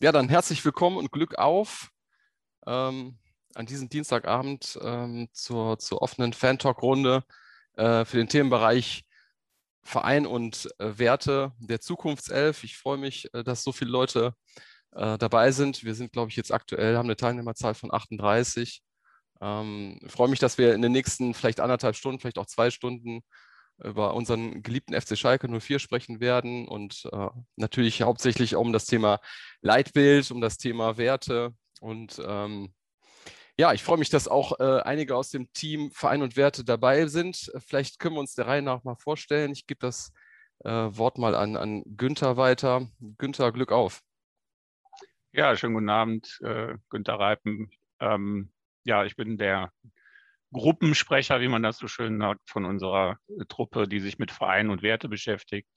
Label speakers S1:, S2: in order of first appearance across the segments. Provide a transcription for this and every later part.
S1: Ja, dann herzlich willkommen und Glück auf ähm, an diesem Dienstagabend ähm, zur, zur offenen Fan-Talk-Runde äh, für den Themenbereich Verein und äh, Werte der Zukunftself. Ich freue mich, äh, dass so viele Leute äh, dabei sind. Wir sind, glaube ich, jetzt aktuell, haben eine Teilnehmerzahl von 38. Ähm, ich freue mich, dass wir in den nächsten vielleicht anderthalb Stunden, vielleicht auch zwei Stunden über unseren geliebten FC Schalke 04 sprechen werden und äh, natürlich hauptsächlich um das Thema Leitbild, um das Thema Werte und ähm, ja, ich freue mich, dass auch äh, einige aus dem Team Verein und Werte dabei sind. Vielleicht können wir uns der Reihe nach mal vorstellen. Ich gebe das äh, Wort mal an, an Günther weiter. Günther, Glück auf.
S2: Ja, schönen guten Abend, äh, Günther Reipen. Ähm, ja, ich bin der Gruppensprecher, wie man das so schön sagt, von unserer äh, Truppe, die sich mit Verein und Werte beschäftigt.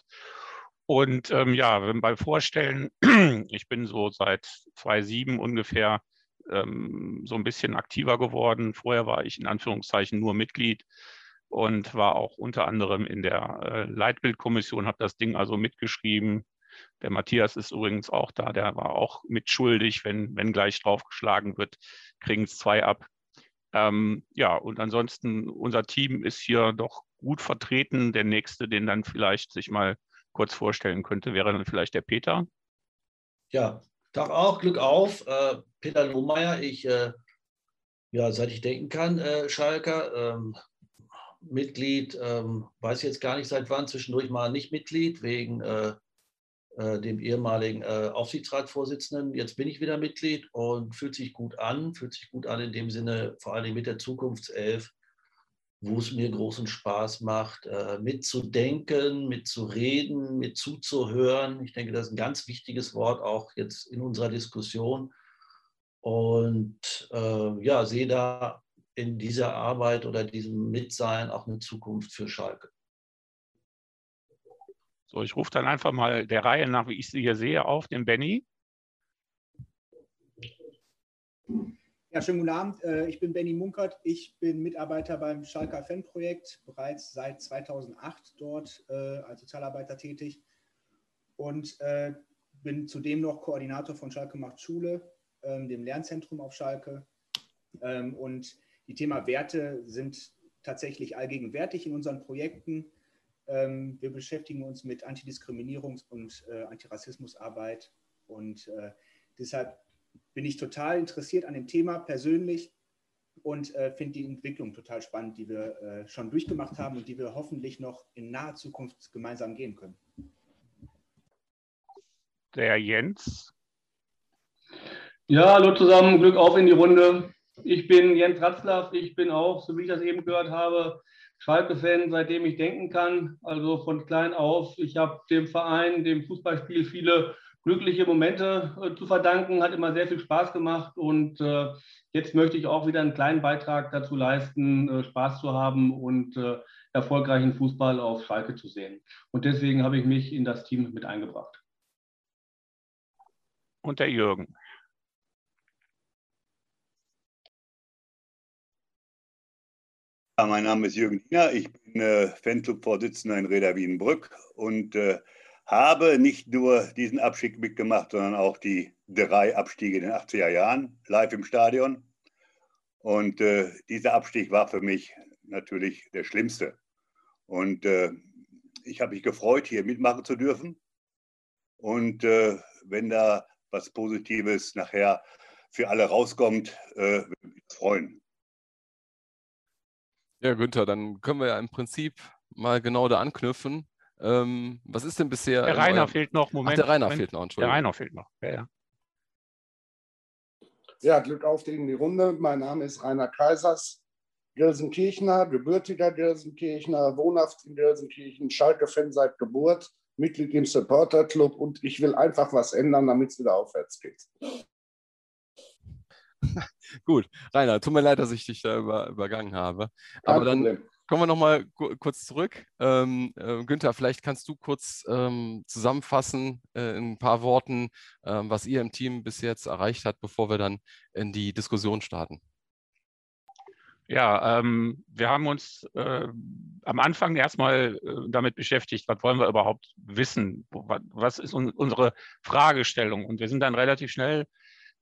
S2: Und ähm, ja, beim Vorstellen, ich bin so seit 2007 ungefähr ähm, so ein bisschen aktiver geworden. Vorher war ich in Anführungszeichen nur Mitglied und war auch unter anderem in der äh, Leitbildkommission, habe das Ding also mitgeschrieben. Der Matthias ist übrigens auch da, der war auch mitschuldig, wenn, wenn gleich draufgeschlagen wird, kriegen es zwei ab. Ähm, ja, und ansonsten, unser Team ist hier doch gut vertreten. Der nächste, den dann vielleicht sich mal kurz vorstellen könnte, wäre dann vielleicht der Peter.
S3: Ja, Tag auch, Glück auf. Äh, Peter Lohmeier, ich, äh, ja, seit ich denken kann, äh, Schalker, ähm, Mitglied, ähm, weiß jetzt gar nicht seit wann, zwischendurch mal nicht Mitglied, wegen äh, dem ehemaligen äh, Aufsichtsratsvorsitzenden. Jetzt bin ich wieder Mitglied und fühlt sich gut an, fühlt sich gut an in dem Sinne, vor allem mit der Zukunftself, wo es mir großen Spaß macht, äh, mitzudenken, mitzureden, mit zuzuhören. Ich denke, das ist ein ganz wichtiges Wort auch jetzt in unserer Diskussion. Und äh, ja, sehe da in dieser Arbeit oder diesem Mitsein auch eine Zukunft für Schalke.
S2: So, ich rufe dann einfach mal der Reihe nach, wie ich sie hier sehe, auf, den Benny.
S4: Ja, schönen guten Abend. Äh, ich bin Benny Munkert. Ich bin Mitarbeiter beim Schalker Fan-Projekt, bereits seit 2008 dort äh, als Sozialarbeiter tätig und äh, bin zudem noch Koordinator von Schalke macht Schule, ähm, dem Lernzentrum auf Schalke. Ähm, und die Thema Werte sind tatsächlich allgegenwärtig in unseren Projekten. Ähm, wir beschäftigen uns mit Antidiskriminierungs- und äh, Antirassismusarbeit und äh, deshalb bin ich total interessiert an dem Thema persönlich und äh, finde die Entwicklung total spannend, die wir äh, schon durchgemacht haben und die wir hoffentlich noch in naher Zukunft gemeinsam gehen können.
S2: Der Jens.
S5: Ja, hallo zusammen, Glück auf in die Runde. Ich bin Jens Ratzlaff, ich bin auch, so wie ich das eben gehört habe, Schalke-Fan, seitdem ich denken kann, also von klein auf. Ich habe dem Verein, dem Fußballspiel viele glückliche Momente äh, zu verdanken, hat immer sehr viel Spaß gemacht und äh, jetzt möchte ich auch wieder einen kleinen Beitrag dazu leisten, äh, Spaß zu haben und äh, erfolgreichen Fußball auf Schalke zu sehen. Und deswegen habe ich mich in das Team mit eingebracht.
S2: Und der Jürgen.
S6: Ja, mein Name ist Jürgen Diener. Ich bin äh, Fanclub-Vorsitzender in Reda Wienbrück und äh, habe nicht nur diesen Abstieg mitgemacht, sondern auch die drei Abstiege in den 80er Jahren live im Stadion. Und äh, dieser Abstieg war für mich natürlich der schlimmste. Und äh, ich habe mich gefreut, hier mitmachen zu dürfen. Und äh, wenn da was Positives nachher für alle rauskommt, äh, würde mich freuen.
S1: Ja, Günther, dann können wir ja im Prinzip mal genau da anknüpfen. Ähm, was ist denn bisher?
S2: Der Rainer eurem... fehlt noch.
S1: Moment. Ach, der Rainer Moment. fehlt noch,
S2: Entschuldigung. Der Rainer fehlt noch. Ja, ja.
S7: ja, Glück auf in die Runde. Mein Name ist Rainer Kaisers, Gelsenkirchener, gebürtiger Gelsenkirchener, wohnhaft in Gelsenkirchen, Schalke-Fan seit Geburt, Mitglied im Supporter-Club und ich will einfach was ändern, damit es wieder aufwärts geht.
S1: Gut, Rainer, tut mir leid, dass ich dich da über, übergangen habe. Aber dann Problem. kommen wir nochmal kurz zurück. Ähm, äh, Günther, vielleicht kannst du kurz ähm, zusammenfassen äh, in ein paar Worten, äh, was ihr im Team bis jetzt erreicht habt, bevor wir dann in die Diskussion starten.
S2: Ja, ähm, wir haben uns äh, am Anfang erstmal äh, damit beschäftigt, was wollen wir überhaupt wissen? Was ist unsere Fragestellung? Und wir sind dann relativ schnell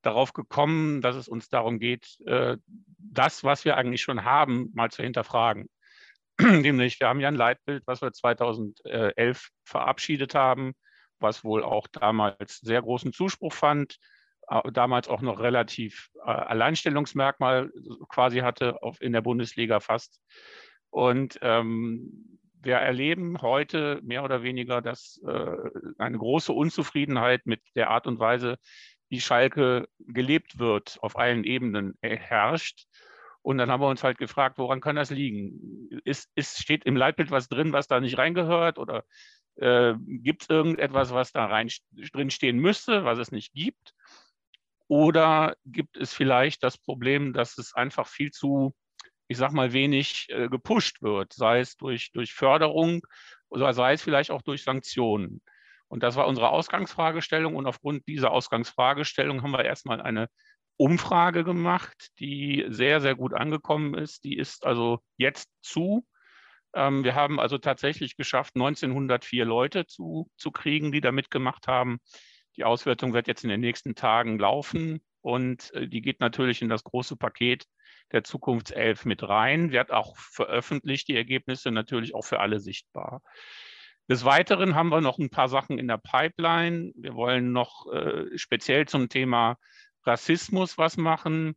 S2: darauf gekommen, dass es uns darum geht, äh, das, was wir eigentlich schon haben, mal zu hinterfragen. Nämlich, wir haben ja ein Leitbild, was wir 2011 verabschiedet haben, was wohl auch damals sehr großen Zuspruch fand, damals auch noch relativ äh, Alleinstellungsmerkmal quasi hatte in der Bundesliga fast. Und ähm, wir erleben heute mehr oder weniger, dass äh, eine große Unzufriedenheit mit der Art und Weise, wie Schalke gelebt wird, auf allen Ebenen herrscht. Und dann haben wir uns halt gefragt, woran kann das liegen? Ist, ist, steht im Leitbild was drin, was da nicht reingehört? Oder äh, gibt es irgendetwas, was da rein drin stehen müsste, was es nicht gibt? Oder gibt es vielleicht das Problem, dass es einfach viel zu, ich sag mal, wenig äh, gepusht wird, sei es durch, durch Förderung oder sei es vielleicht auch durch Sanktionen? Und das war unsere Ausgangsfragestellung. Und aufgrund dieser Ausgangsfragestellung haben wir erstmal eine Umfrage gemacht, die sehr, sehr gut angekommen ist. Die ist also jetzt zu. Ähm, wir haben also tatsächlich geschafft, 1904 Leute zu, zu kriegen, die da mitgemacht haben. Die Auswertung wird jetzt in den nächsten Tagen laufen und äh, die geht natürlich in das große Paket der Zukunftself mit rein, wird auch veröffentlicht, die Ergebnisse natürlich auch für alle sichtbar. Des Weiteren haben wir noch ein paar Sachen in der Pipeline. Wir wollen noch äh, speziell zum Thema Rassismus was machen.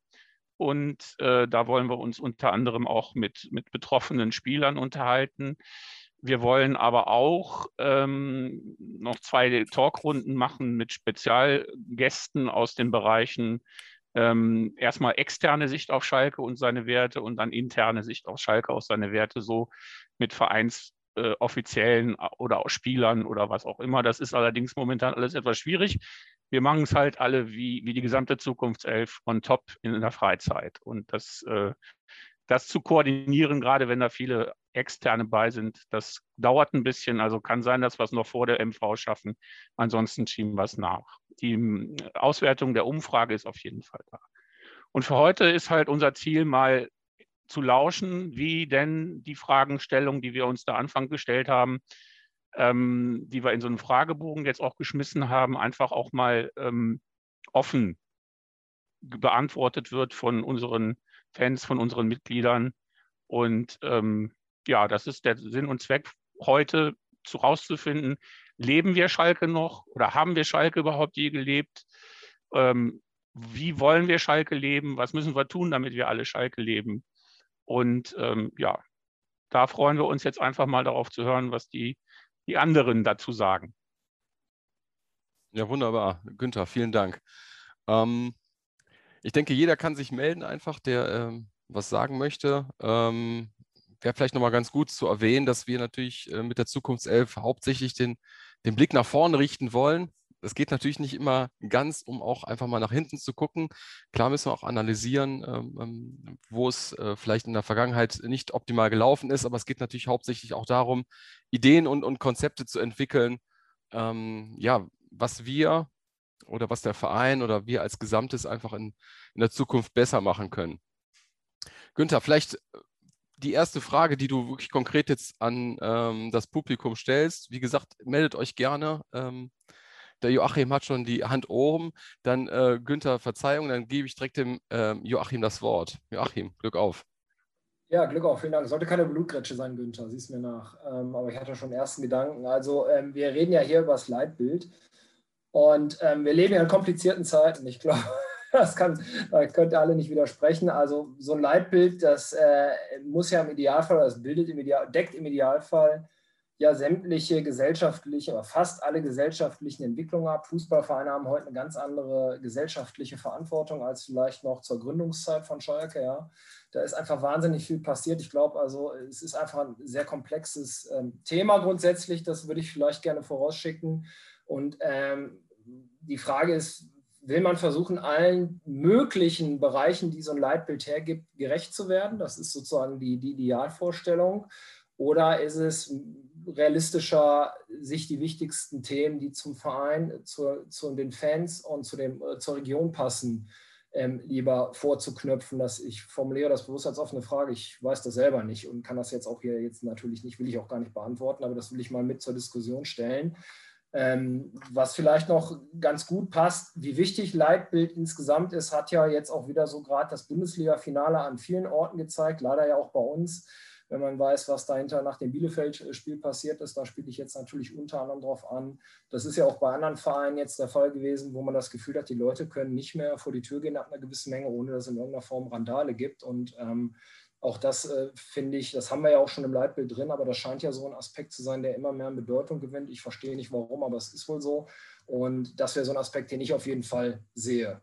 S2: Und äh, da wollen wir uns unter anderem auch mit, mit betroffenen Spielern unterhalten. Wir wollen aber auch ähm, noch zwei Talkrunden machen mit Spezialgästen aus den Bereichen ähm, erstmal externe Sicht auf Schalke und seine Werte und dann interne Sicht auf Schalke aus seine Werte, so mit Vereinsoffiziellen äh, oder auch Spielern oder was auch immer. Das ist allerdings momentan alles etwas schwierig. Wir machen es halt alle wie, wie die gesamte Zukunftself on top in der Freizeit. Und das, äh, das zu koordinieren, gerade wenn da viele Externe bei sind. Das dauert ein bisschen, also kann sein, dass wir es noch vor der MV schaffen. Ansonsten schieben wir es nach. Die hm, Auswertung der Umfrage ist auf jeden Fall da. Und für heute ist halt unser Ziel, mal zu lauschen, wie denn die Fragestellung, die wir uns da Anfang gestellt haben, ähm, die wir in so einem Fragebogen jetzt auch geschmissen haben, einfach auch mal ähm, offen beantwortet wird von unseren Fans, von unseren Mitgliedern. Und ähm, ja, das ist der Sinn und Zweck heute zu rauszufinden, leben wir Schalke noch oder haben wir Schalke überhaupt je gelebt? Ähm, wie wollen wir Schalke leben? Was müssen wir tun, damit wir alle Schalke leben? Und ähm, ja, da freuen wir uns jetzt einfach mal darauf zu hören, was die, die anderen dazu sagen.
S1: Ja, wunderbar. Günther, vielen Dank. Ähm, ich denke, jeder kann sich melden, einfach, der ähm, was sagen möchte. Ähm, wäre vielleicht nochmal ganz gut zu erwähnen, dass wir natürlich äh, mit der Zukunftself hauptsächlich den, den Blick nach vorne richten wollen. Es geht natürlich nicht immer ganz, um auch einfach mal nach hinten zu gucken. Klar müssen wir auch analysieren, ähm, ähm wo es äh, vielleicht in der Vergangenheit nicht optimal gelaufen ist, aber es geht natürlich hauptsächlich auch darum, Ideen und, und Konzepte zu entwickeln, ähm, ja, was wir oder was der Verein oder wir als Gesamtes einfach in, in der Zukunft besser machen können. Günther, vielleicht die erste Frage, die du wirklich konkret jetzt an ähm, das Publikum stellst, wie gesagt, meldet euch gerne. Ähm, der Joachim hat schon die Hand oben. Dann äh, Günther, Verzeihung, dann gebe ich direkt dem ähm, Joachim das Wort. Joachim, Glück auf.
S8: Ja, Glück auf, vielen Dank. Sollte keine Blutgrätsche sein, Günther, siehst mir nach. Ähm, aber ich hatte schon ersten Gedanken. Also, ähm, wir reden ja hier über das Leitbild und ähm, wir leben ja in komplizierten Zeiten. Ich glaube, das kann, da könnt ihr alle nicht widersprechen. Also so ein Leitbild, das äh, muss ja im Idealfall, das bildet im Ideal, deckt im Idealfall ja sämtliche gesellschaftliche, aber fast alle gesellschaftlichen Entwicklungen ab. Fußballvereine haben heute eine ganz andere gesellschaftliche Verantwortung als vielleicht noch zur Gründungszeit von Schalke. Ja. Da ist einfach wahnsinnig viel passiert. Ich glaube also, es ist einfach ein sehr komplexes ähm, Thema grundsätzlich. Das würde ich vielleicht gerne vorausschicken. Und ähm, die Frage ist, will man versuchen, allen möglichen Bereichen, die so ein Leitbild hergibt, gerecht zu werden. Das ist sozusagen die, die Idealvorstellung. Oder ist es realistischer, sich die wichtigsten Themen, die zum Verein, zu, zu den Fans und zu dem, äh, zur Region passen, ähm, lieber vorzuknöpfen, dass ich formuliere das bewusst als offene Frage. Ich weiß das selber nicht und kann das jetzt auch hier jetzt natürlich nicht, will ich auch gar nicht beantworten, aber das will ich mal mit zur Diskussion stellen. Ähm, was vielleicht noch ganz gut passt, wie wichtig Leitbild insgesamt ist, hat ja jetzt auch wieder so gerade das Bundesliga-Finale an vielen Orten gezeigt, leider ja auch bei uns wenn man weiß, was dahinter nach dem Bielefeld-Spiel passiert ist. Da spiele ich jetzt natürlich unter anderem drauf an. Das ist ja auch bei anderen Vereinen jetzt der Fall gewesen, wo man das Gefühl hat, die Leute können nicht mehr vor die Tür gehen nach einer gewissen Menge, ohne dass es in irgendeiner Form Randale gibt. Und ähm, auch das äh, finde ich, das haben wir ja auch schon im Leitbild drin, aber das scheint ja so ein Aspekt zu sein, der immer mehr an Bedeutung gewinnt. Ich verstehe nicht warum, aber es ist wohl so. Und das wäre so ein Aspekt, den ich auf jeden Fall sehe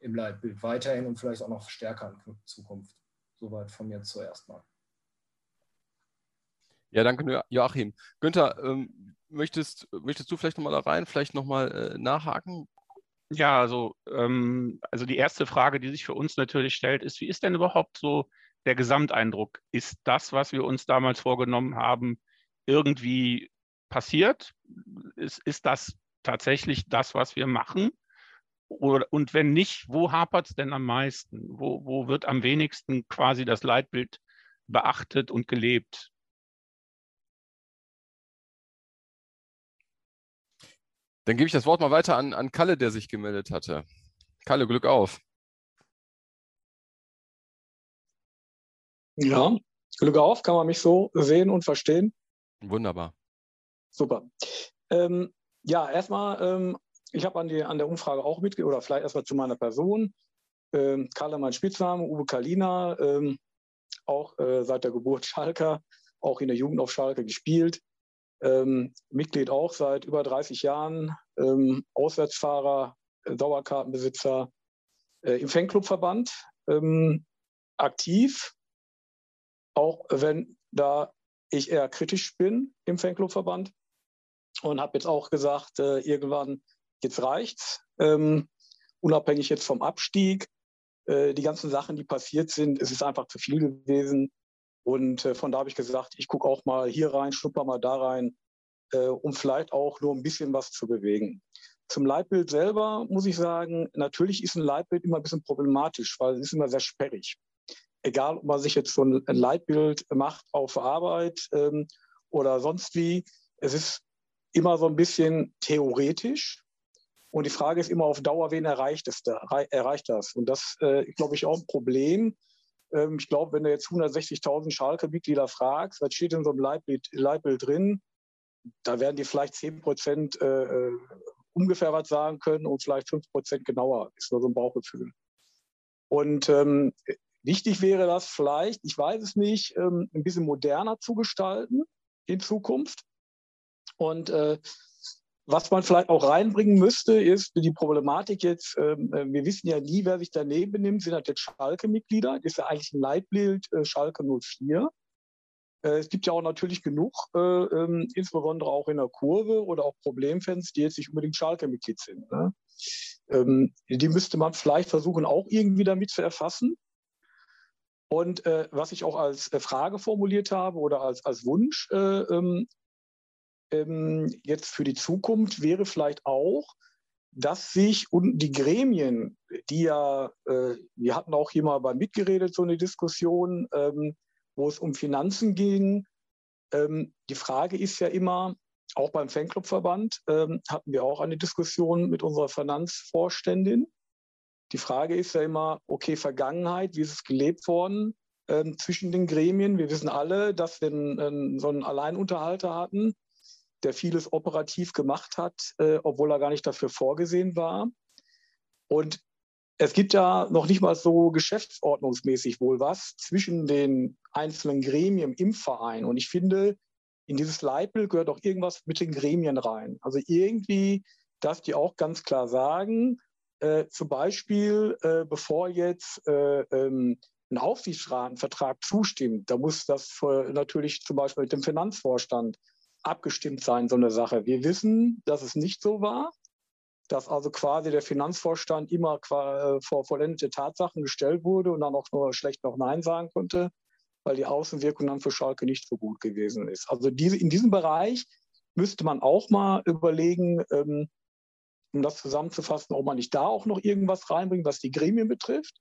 S8: im Leitbild weiterhin und vielleicht auch noch stärker in Zukunft. Soweit von mir zuerst mal.
S1: Ja, danke, Joachim. Günther, ähm, möchtest, möchtest du vielleicht nochmal da rein, vielleicht nochmal äh, nachhaken?
S2: Ja, also, ähm, also die erste Frage, die sich für uns natürlich stellt, ist, wie ist denn überhaupt so der Gesamteindruck? Ist das, was wir uns damals vorgenommen haben, irgendwie passiert? Ist, ist das tatsächlich das, was wir machen? Oder, und wenn nicht, wo hapert es denn am meisten? Wo, wo wird am wenigsten quasi das Leitbild beachtet und gelebt?
S1: Dann gebe ich das Wort mal weiter an, an Kalle, der sich gemeldet hatte. Kalle, Glück auf.
S9: Ja, Glück auf, kann man mich so sehen und verstehen?
S1: Wunderbar.
S9: Super. Ähm, ja, erstmal, ähm, ich habe an, an der Umfrage auch mitgegeben, oder vielleicht erstmal zu meiner Person. Ähm, Kalle, mein Spitzname, Uwe Kalina, ähm, auch äh, seit der Geburt Schalker, auch in der Jugend auf Schalke gespielt ähm, Mitglied auch seit über 30 Jahren, ähm, Auswärtsfahrer, äh, Dauerkartenbesitzer äh, im Fanclubverband ähm, aktiv, auch wenn da ich eher kritisch bin im Fanclubverband und habe jetzt auch gesagt, äh, irgendwann jetzt reicht's, ähm, unabhängig jetzt vom Abstieg. Äh, die ganzen Sachen, die passiert sind, es ist einfach zu viel gewesen. Und äh, von da habe ich gesagt, ich gucke auch mal hier rein, schnupper mal da rein, äh, um vielleicht auch nur ein bisschen was zu bewegen. Zum Leitbild selber muss ich sagen, natürlich ist ein Leitbild immer ein bisschen problematisch, weil es ist immer sehr sperrig. Egal, ob man sich jetzt so ein Leitbild macht auf Arbeit ähm, oder sonst wie, es ist immer so ein bisschen theoretisch. Und die Frage ist immer auf Dauer, wen erreicht, es da, erreicht das? Und das äh, glaube ich, auch ein Problem, ähm, ich glaube, wenn du jetzt 160.000 Schalke-Mitglieder fragst, was steht in so einem Leitbild, Leitbild drin, da werden die vielleicht 10 Prozent äh, äh, ungefähr was sagen können und vielleicht 5 Prozent genauer. Ist nur so ein Bauchgefühl. Und ähm, wichtig wäre das vielleicht, ich weiß es nicht, ähm, ein bisschen moderner zu gestalten in Zukunft. Und äh, was man vielleicht auch reinbringen müsste, ist die Problematik jetzt, ähm, äh, wir wissen ja nie, wer sich daneben nimmt, sind das jetzt Schalke-Mitglieder, ist ja eigentlich ein Leitbild äh, Schalke 04. Äh, es gibt ja auch natürlich genug, äh, ähm, insbesondere auch in der Kurve oder auch Problemfans, die jetzt nicht unbedingt Schalke-Mitglied sind. Ne? Ähm, die müsste man vielleicht versuchen, auch irgendwie damit zu erfassen. Und äh, was ich auch als äh, Frage formuliert habe oder als, als Wunsch, ähm, ähm, jetzt für die Zukunft wäre vielleicht auch, dass sich und die Gremien, die ja, äh, wir hatten auch hier mal beim Mitgeredet so eine Diskussion, ähm, wo es um Finanzen ging. Ähm, die Frage ist ja immer, auch beim Fanclubverband ähm, hatten wir auch eine Diskussion mit unserer Finanzvorständin. Die Frage ist ja immer, okay, Vergangenheit, wie ist es gelebt worden ähm, zwischen den Gremien? Wir wissen alle, dass wir einen, so einen Alleinunterhalter hatten, der vieles operativ gemacht hat, äh, obwohl er gar nicht dafür vorgesehen war. Und es gibt ja noch nicht mal so geschäftsordnungsmäßig wohl was zwischen den einzelnen Gremien im Verein. Und ich finde, in dieses Leitbild gehört auch irgendwas mit den Gremien rein. Also irgendwie, dass die auch ganz klar sagen, äh, zum Beispiel, äh, bevor jetzt äh, ähm, ein Aufsichtsratenvertrag zustimmt, da muss das für, natürlich zum Beispiel mit dem Finanzvorstand abgestimmt sein, so eine Sache. Wir wissen, dass es nicht so war, dass also quasi der Finanzvorstand immer äh, vor vollendete Tatsachen gestellt wurde und dann auch nur schlecht noch Nein sagen konnte, weil die Außenwirkung dann für Schalke nicht so gut gewesen ist. Also diese, in diesem Bereich müsste man auch mal überlegen, ähm, um das zusammenzufassen, ob man nicht da auch noch irgendwas reinbringt, was die Gremien betrifft.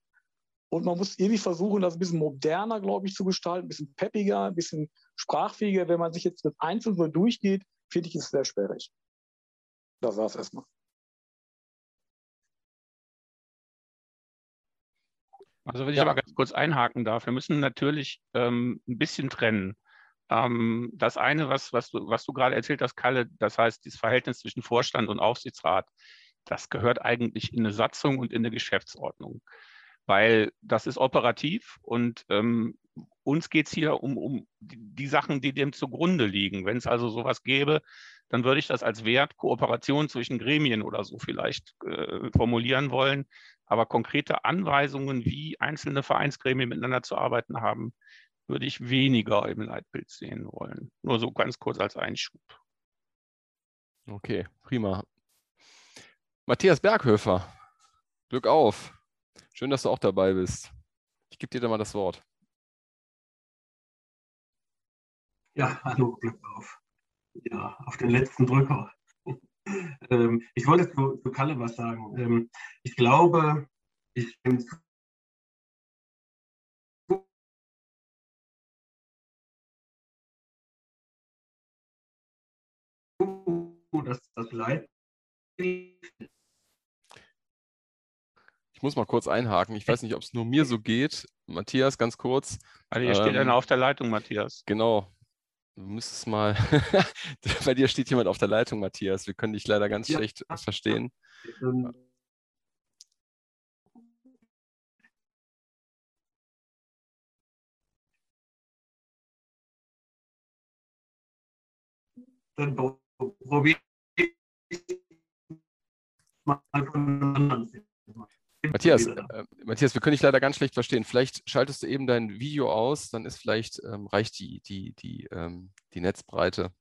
S9: Und man muss irgendwie versuchen, das ein bisschen moderner, glaube ich, zu gestalten, ein bisschen peppiger, ein bisschen sprachfähiger. Wenn man sich jetzt das einzeln so durchgeht, finde ich es sehr schwierig. Das war es erstmal.
S2: Also wenn ich ja. aber ganz kurz einhaken darf, wir müssen natürlich ähm, ein bisschen trennen. Ähm, das eine, was, was, du, was du gerade erzählt hast, Kalle, das heißt, das Verhältnis zwischen Vorstand und Aufsichtsrat, das gehört eigentlich in eine Satzung und in eine Geschäftsordnung weil das ist operativ und ähm, uns geht es hier um, um die Sachen, die dem zugrunde liegen. Wenn es also sowas gäbe, dann würde ich das als Wert Kooperation zwischen Gremien oder so vielleicht äh, formulieren wollen. Aber konkrete Anweisungen, wie einzelne Vereinsgremien miteinander zu arbeiten haben, würde ich weniger im Leitbild sehen wollen. Nur so ganz kurz als Einschub.
S1: Okay, prima. Matthias Berghöfer, Glück auf. Schön, dass du auch dabei bist. Ich gebe dir da mal das Wort.
S10: Ja, hallo, Glück auf. Ja, auf den letzten Drücker. ähm, ich wollte zu, zu Kalle was sagen. Ähm, ich glaube, ich bin zu dass das Leid
S1: muss mal kurz einhaken. Ich weiß nicht, ob es nur mir so geht. Matthias, ganz kurz.
S2: Also hier ähm, steht einer auf der Leitung, Matthias.
S1: Genau. Du müsstest mal. Bei dir steht jemand auf der Leitung, Matthias. Wir können dich leider ganz ja. schlecht verstehen.
S10: Dann probiere ich mal von anderen
S1: Matthias, äh, Matthias, wir können dich leider ganz schlecht verstehen. Vielleicht schaltest du eben dein Video aus, dann ist vielleicht ähm, reicht die, die, die, ähm, die Netzbreite,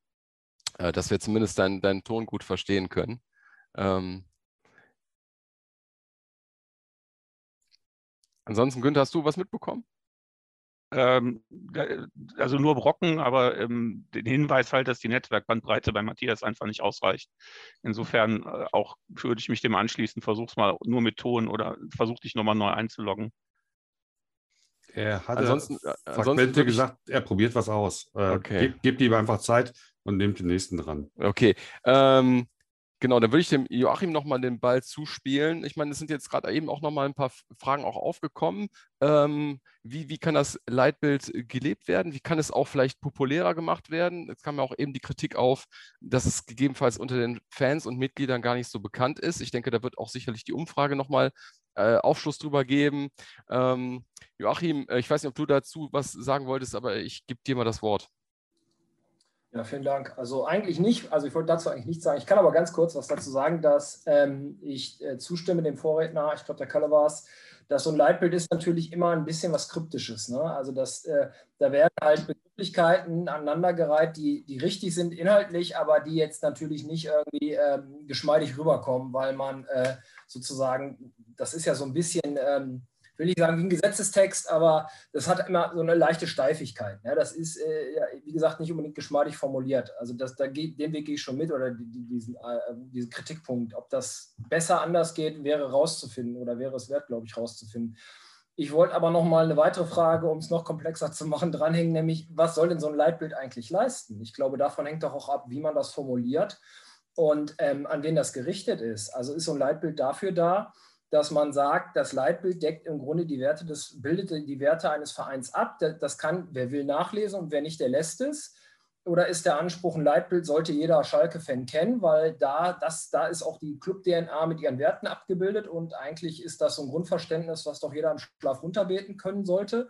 S1: äh, dass wir zumindest deinen dein Ton gut verstehen können. Ähm, ansonsten, Günther, hast du was mitbekommen?
S2: Ähm, also nur Brocken, aber ähm, den Hinweis halt, dass die Netzwerkbandbreite bei Matthias einfach nicht ausreicht. Insofern äh, auch würde ich mich dem anschließen, versuch's mal nur mit Ton oder versuch dich nochmal neu einzuloggen.
S11: Er hat ansonsten, äh, ansonsten gesagt, er probiert was aus. Äh, okay. Gebt, gebt ihm einfach Zeit und nehmt den nächsten dran.
S1: Okay. Ähm, Genau, dann würde ich dem Joachim nochmal den Ball zuspielen. Ich meine, es sind jetzt gerade eben auch nochmal ein paar Fragen auch aufgekommen. Ähm, wie, wie kann das Leitbild gelebt werden? Wie kann es auch vielleicht populärer gemacht werden? Jetzt kam ja auch eben die Kritik auf, dass es gegebenenfalls unter den Fans und Mitgliedern gar nicht so bekannt ist. Ich denke, da wird auch sicherlich die Umfrage nochmal äh, Aufschluss drüber geben. Ähm, Joachim, äh, ich weiß nicht, ob du dazu was sagen wolltest, aber ich gebe dir mal das Wort.
S8: Ja, vielen Dank. Also eigentlich nicht, also ich wollte dazu eigentlich nichts sagen. Ich kann aber ganz kurz was dazu sagen, dass ähm, ich äh, zustimme dem Vorredner, ich glaube, der Kalle war es, dass so ein Leitbild ist natürlich immer ein bisschen was Kryptisches. Ne? Also das, äh, da werden halt Begrifflichkeiten aneinandergereiht, die, die richtig sind inhaltlich, aber die jetzt natürlich nicht irgendwie ähm, geschmeidig rüberkommen, weil man äh, sozusagen, das ist ja so ein bisschen ähm, will nicht sagen wie ein Gesetzestext, aber das hat immer so eine leichte Steifigkeit. Ja, das ist, äh, wie gesagt, nicht unbedingt geschmeidig formuliert. Also das, da geht, den Weg gehe ich schon mit oder die, diesen, äh, diesen Kritikpunkt. Ob das besser anders geht, wäre rauszufinden oder wäre es wert, glaube ich, rauszufinden. Ich wollte aber noch mal eine weitere Frage, um es noch komplexer zu machen, dranhängen, nämlich, was soll denn so ein Leitbild eigentlich leisten? Ich glaube, davon hängt doch auch ab, wie man das formuliert und ähm, an wen das gerichtet ist. Also ist so ein Leitbild dafür da, dass man sagt, das Leitbild deckt im Grunde die Werte des, bildet die Werte eines Vereins ab. Das kann, wer will, nachlesen und wer nicht, der lässt es. Oder ist der Anspruch, ein Leitbild sollte jeder Schalke-Fan kennen, weil da, das, da ist auch die Club-DNA mit ihren Werten abgebildet und eigentlich ist das so ein Grundverständnis, was doch jeder im Schlaf runterbeten können sollte.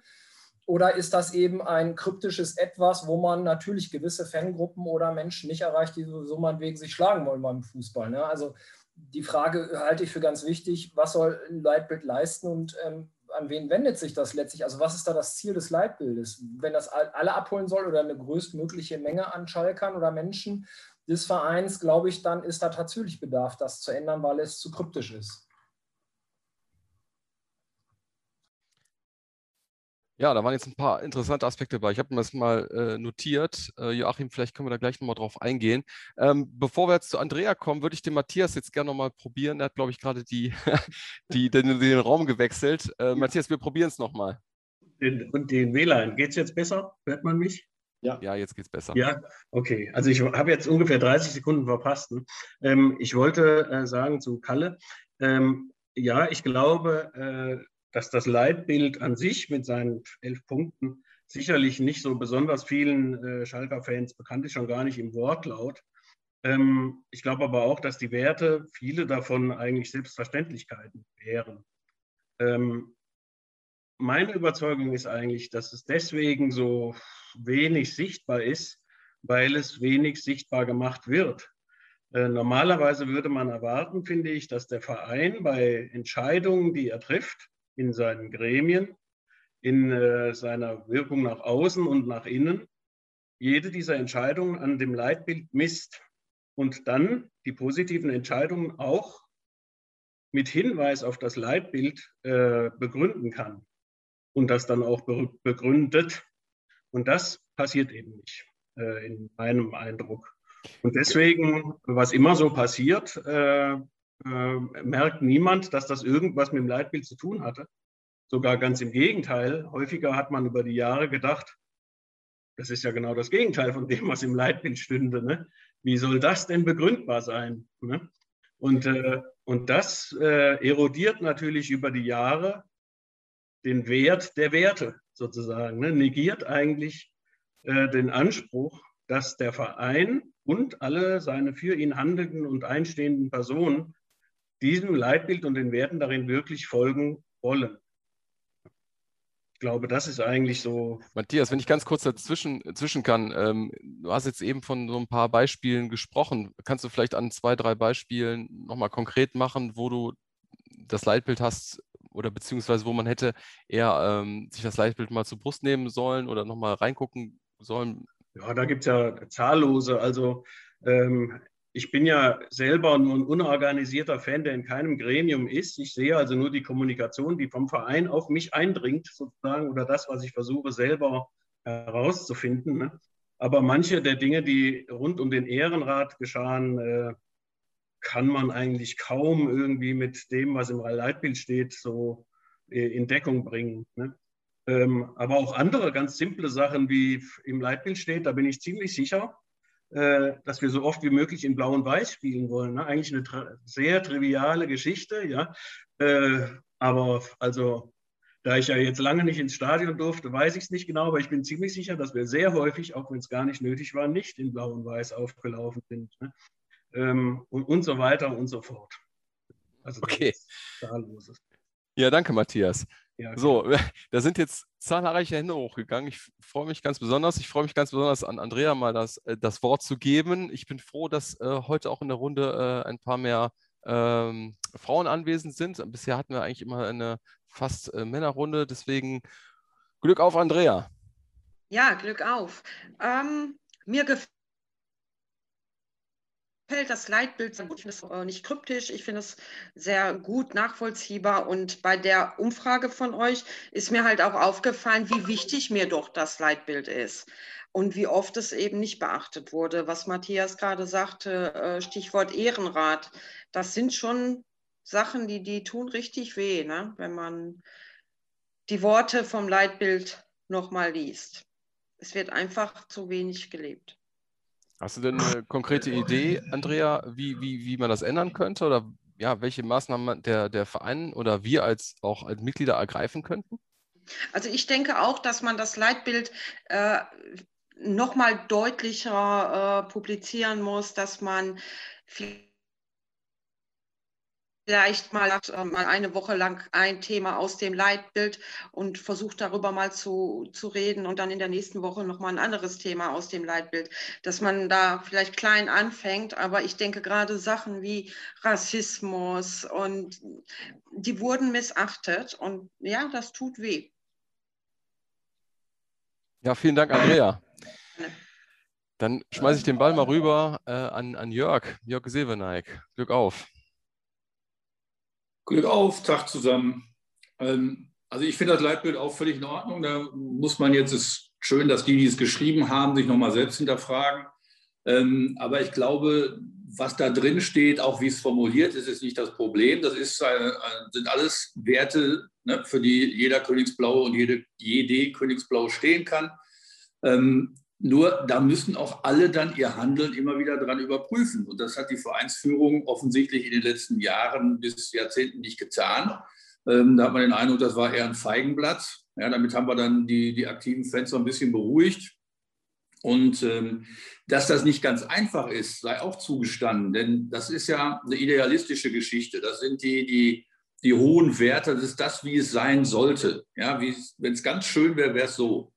S8: Oder ist das eben ein kryptisches Etwas, wo man natürlich gewisse Fangruppen oder Menschen nicht erreicht, die so meinetwegen sich schlagen wollen beim Fußball? Ne? Also die Frage halte ich für ganz wichtig, was soll ein Leitbild leisten und ähm, an wen wendet sich das letztlich? Also was ist da das Ziel des Leitbildes? Wenn das alle abholen soll oder eine größtmögliche Menge an Schalkern oder Menschen des Vereins, glaube ich, dann ist da tatsächlich Bedarf, das zu ändern, weil es zu kryptisch ist.
S1: Ja, da waren jetzt ein paar interessante Aspekte bei. Ich habe mir das mal äh, notiert. Äh, Joachim, vielleicht können wir da gleich nochmal drauf eingehen. Ähm, bevor wir jetzt zu Andrea kommen, würde ich den Matthias jetzt gerne nochmal probieren. Er hat, glaube ich, gerade die, die, den, den, Raum gewechselt. Äh, ja. Matthias, wir probieren es nochmal.
S12: Und den WLAN, geht es jetzt besser? Hört man mich?
S1: Ja, ja jetzt geht es besser.
S12: Ja, okay. Also ich habe jetzt ungefähr 30 Sekunden verpasst. Ähm, ich wollte äh, sagen zu Kalle, ähm, ja, ich glaube, äh, dass das Leitbild an sich mit seinen elf Punkten sicherlich nicht so besonders vielen äh, Schalker-Fans bekannt ist, schon gar nicht im Wortlaut. Ähm, ich glaube aber auch, dass die Werte, viele davon eigentlich Selbstverständlichkeiten wären. Ähm, meine Überzeugung ist eigentlich, dass es deswegen so wenig sichtbar ist, weil es wenig sichtbar gemacht wird. Äh, normalerweise würde man erwarten, finde ich, dass der Verein bei Entscheidungen, die er trifft, in seinen Gremien, in äh, seiner Wirkung nach außen und nach innen, jede dieser Entscheidungen an dem Leitbild misst und dann die positiven Entscheidungen auch mit Hinweis auf das Leitbild äh, begründen kann und das dann auch begründet. Und das passiert eben nicht, äh, in meinem Eindruck. Und deswegen, was immer so passiert, äh, äh, merkt niemand, dass das irgendwas mit dem Leitbild zu tun hatte. Sogar ganz im Gegenteil. Häufiger hat man über die Jahre gedacht, das ist ja genau das Gegenteil von dem, was im Leitbild stünde. Ne? Wie soll das denn begründbar sein? Ne? Und, äh, und das äh, erodiert natürlich über die Jahre den Wert der Werte sozusagen, ne? negiert eigentlich äh, den Anspruch, dass der Verein und alle seine für ihn handelnden und einstehenden Personen diesem Leitbild und den Werten darin wirklich folgen wollen. Ich glaube, das ist eigentlich so.
S1: Matthias, wenn ich ganz kurz dazwischen, dazwischen kann, ähm, du hast jetzt eben von so ein paar Beispielen gesprochen. Kannst du vielleicht an zwei, drei Beispielen nochmal konkret machen, wo du das Leitbild hast oder beziehungsweise wo man hätte eher ähm, sich das Leitbild mal zur Brust nehmen sollen oder nochmal reingucken sollen?
S12: Ja, da gibt es ja zahllose. Also ähm, ich bin ja selber nur ein unorganisierter Fan, der in keinem Gremium ist. Ich sehe also nur die Kommunikation, die vom Verein auf mich eindringt, sozusagen, oder das, was ich versuche selber herauszufinden. Ne? Aber manche der Dinge, die rund um den Ehrenrat geschahen, äh, kann man eigentlich kaum irgendwie mit dem, was im Leitbild steht, so äh, in Deckung bringen. Ne? Ähm, aber auch andere ganz simple Sachen, wie im Leitbild steht, da bin ich ziemlich sicher, dass wir so oft wie möglich in Blau und Weiß spielen wollen. Ne? Eigentlich eine tra sehr triviale Geschichte, ja. Äh, aber also, da ich ja jetzt lange nicht ins Stadion durfte, weiß ich es nicht genau, aber ich bin ziemlich sicher, dass wir sehr häufig, auch wenn es gar nicht nötig war, nicht in Blau und Weiß aufgelaufen sind. Ne? Ähm, und, und so weiter und so fort.
S1: Also, okay. Ja, danke, Matthias. Ja, so, da sind jetzt zahlreiche Hände hochgegangen. Ich freue mich ganz besonders. Ich freue mich ganz besonders an Andrea mal das, äh, das Wort zu geben. Ich bin froh, dass äh, heute auch in der Runde äh, ein paar mehr ähm, Frauen anwesend sind. Bisher hatten wir eigentlich immer eine fast äh, Männerrunde. Deswegen Glück auf, Andrea.
S13: Ja, Glück auf. Ähm, mir gefällt gefällt das Leitbild sehr gut. Ich finde es nicht kryptisch, ich finde es sehr gut nachvollziehbar. Und bei der Umfrage von euch ist mir halt auch aufgefallen, wie wichtig mir doch das Leitbild ist und wie oft es eben nicht beachtet wurde. Was Matthias gerade sagte, äh, Stichwort Ehrenrat, das sind schon Sachen, die, die tun richtig weh, ne? wenn man die Worte vom Leitbild nochmal liest. Es wird einfach zu wenig gelebt.
S1: Hast du denn eine konkrete Idee, Andrea, wie, wie, wie man das ändern könnte oder ja, welche Maßnahmen der, der Verein oder wir als auch als Mitglieder ergreifen könnten?
S13: Also ich denke auch, dass man das Leitbild äh, nochmal deutlicher äh, publizieren muss, dass man vielleicht mal, äh, mal eine Woche lang ein Thema aus dem Leitbild und versucht darüber mal zu, zu reden und dann in der nächsten Woche nochmal ein anderes Thema aus dem Leitbild, dass man da vielleicht klein anfängt, aber ich denke gerade Sachen wie Rassismus und die wurden missachtet und ja, das tut weh.
S1: Ja, vielen Dank, Andrea. Dann schmeiße ich den Ball mal rüber äh, an, an Jörg, Jörg Seveneik. Glück auf.
S14: Glück auf, Tag zusammen. Ähm, also ich finde das Leitbild auch völlig in Ordnung. Da muss man jetzt, es ist schön, dass die, die es geschrieben haben, sich nochmal selbst hinterfragen. Ähm, aber ich glaube, was da drin steht, auch wie es formuliert ist, ist nicht das Problem. Das ist, äh, sind alles Werte, ne, für die jeder Königsblau und jede, jede Königsblau stehen kann. Ähm, nur da müssen auch alle dann ihr Handeln immer wieder dran überprüfen. Und das hat die Vereinsführung offensichtlich in den letzten Jahren bis Jahrzehnten nicht getan. Ähm, da hat man den Eindruck, das war eher ein Feigenblatt. Ja, damit haben wir dann die, die aktiven Fans so ein bisschen beruhigt. Und ähm, dass das nicht ganz einfach ist, sei auch zugestanden, denn das ist ja eine idealistische Geschichte. Das sind die, die, die hohen Werte, das ist das, wie es sein sollte. Ja, wenn es ganz schön wäre, wäre es so.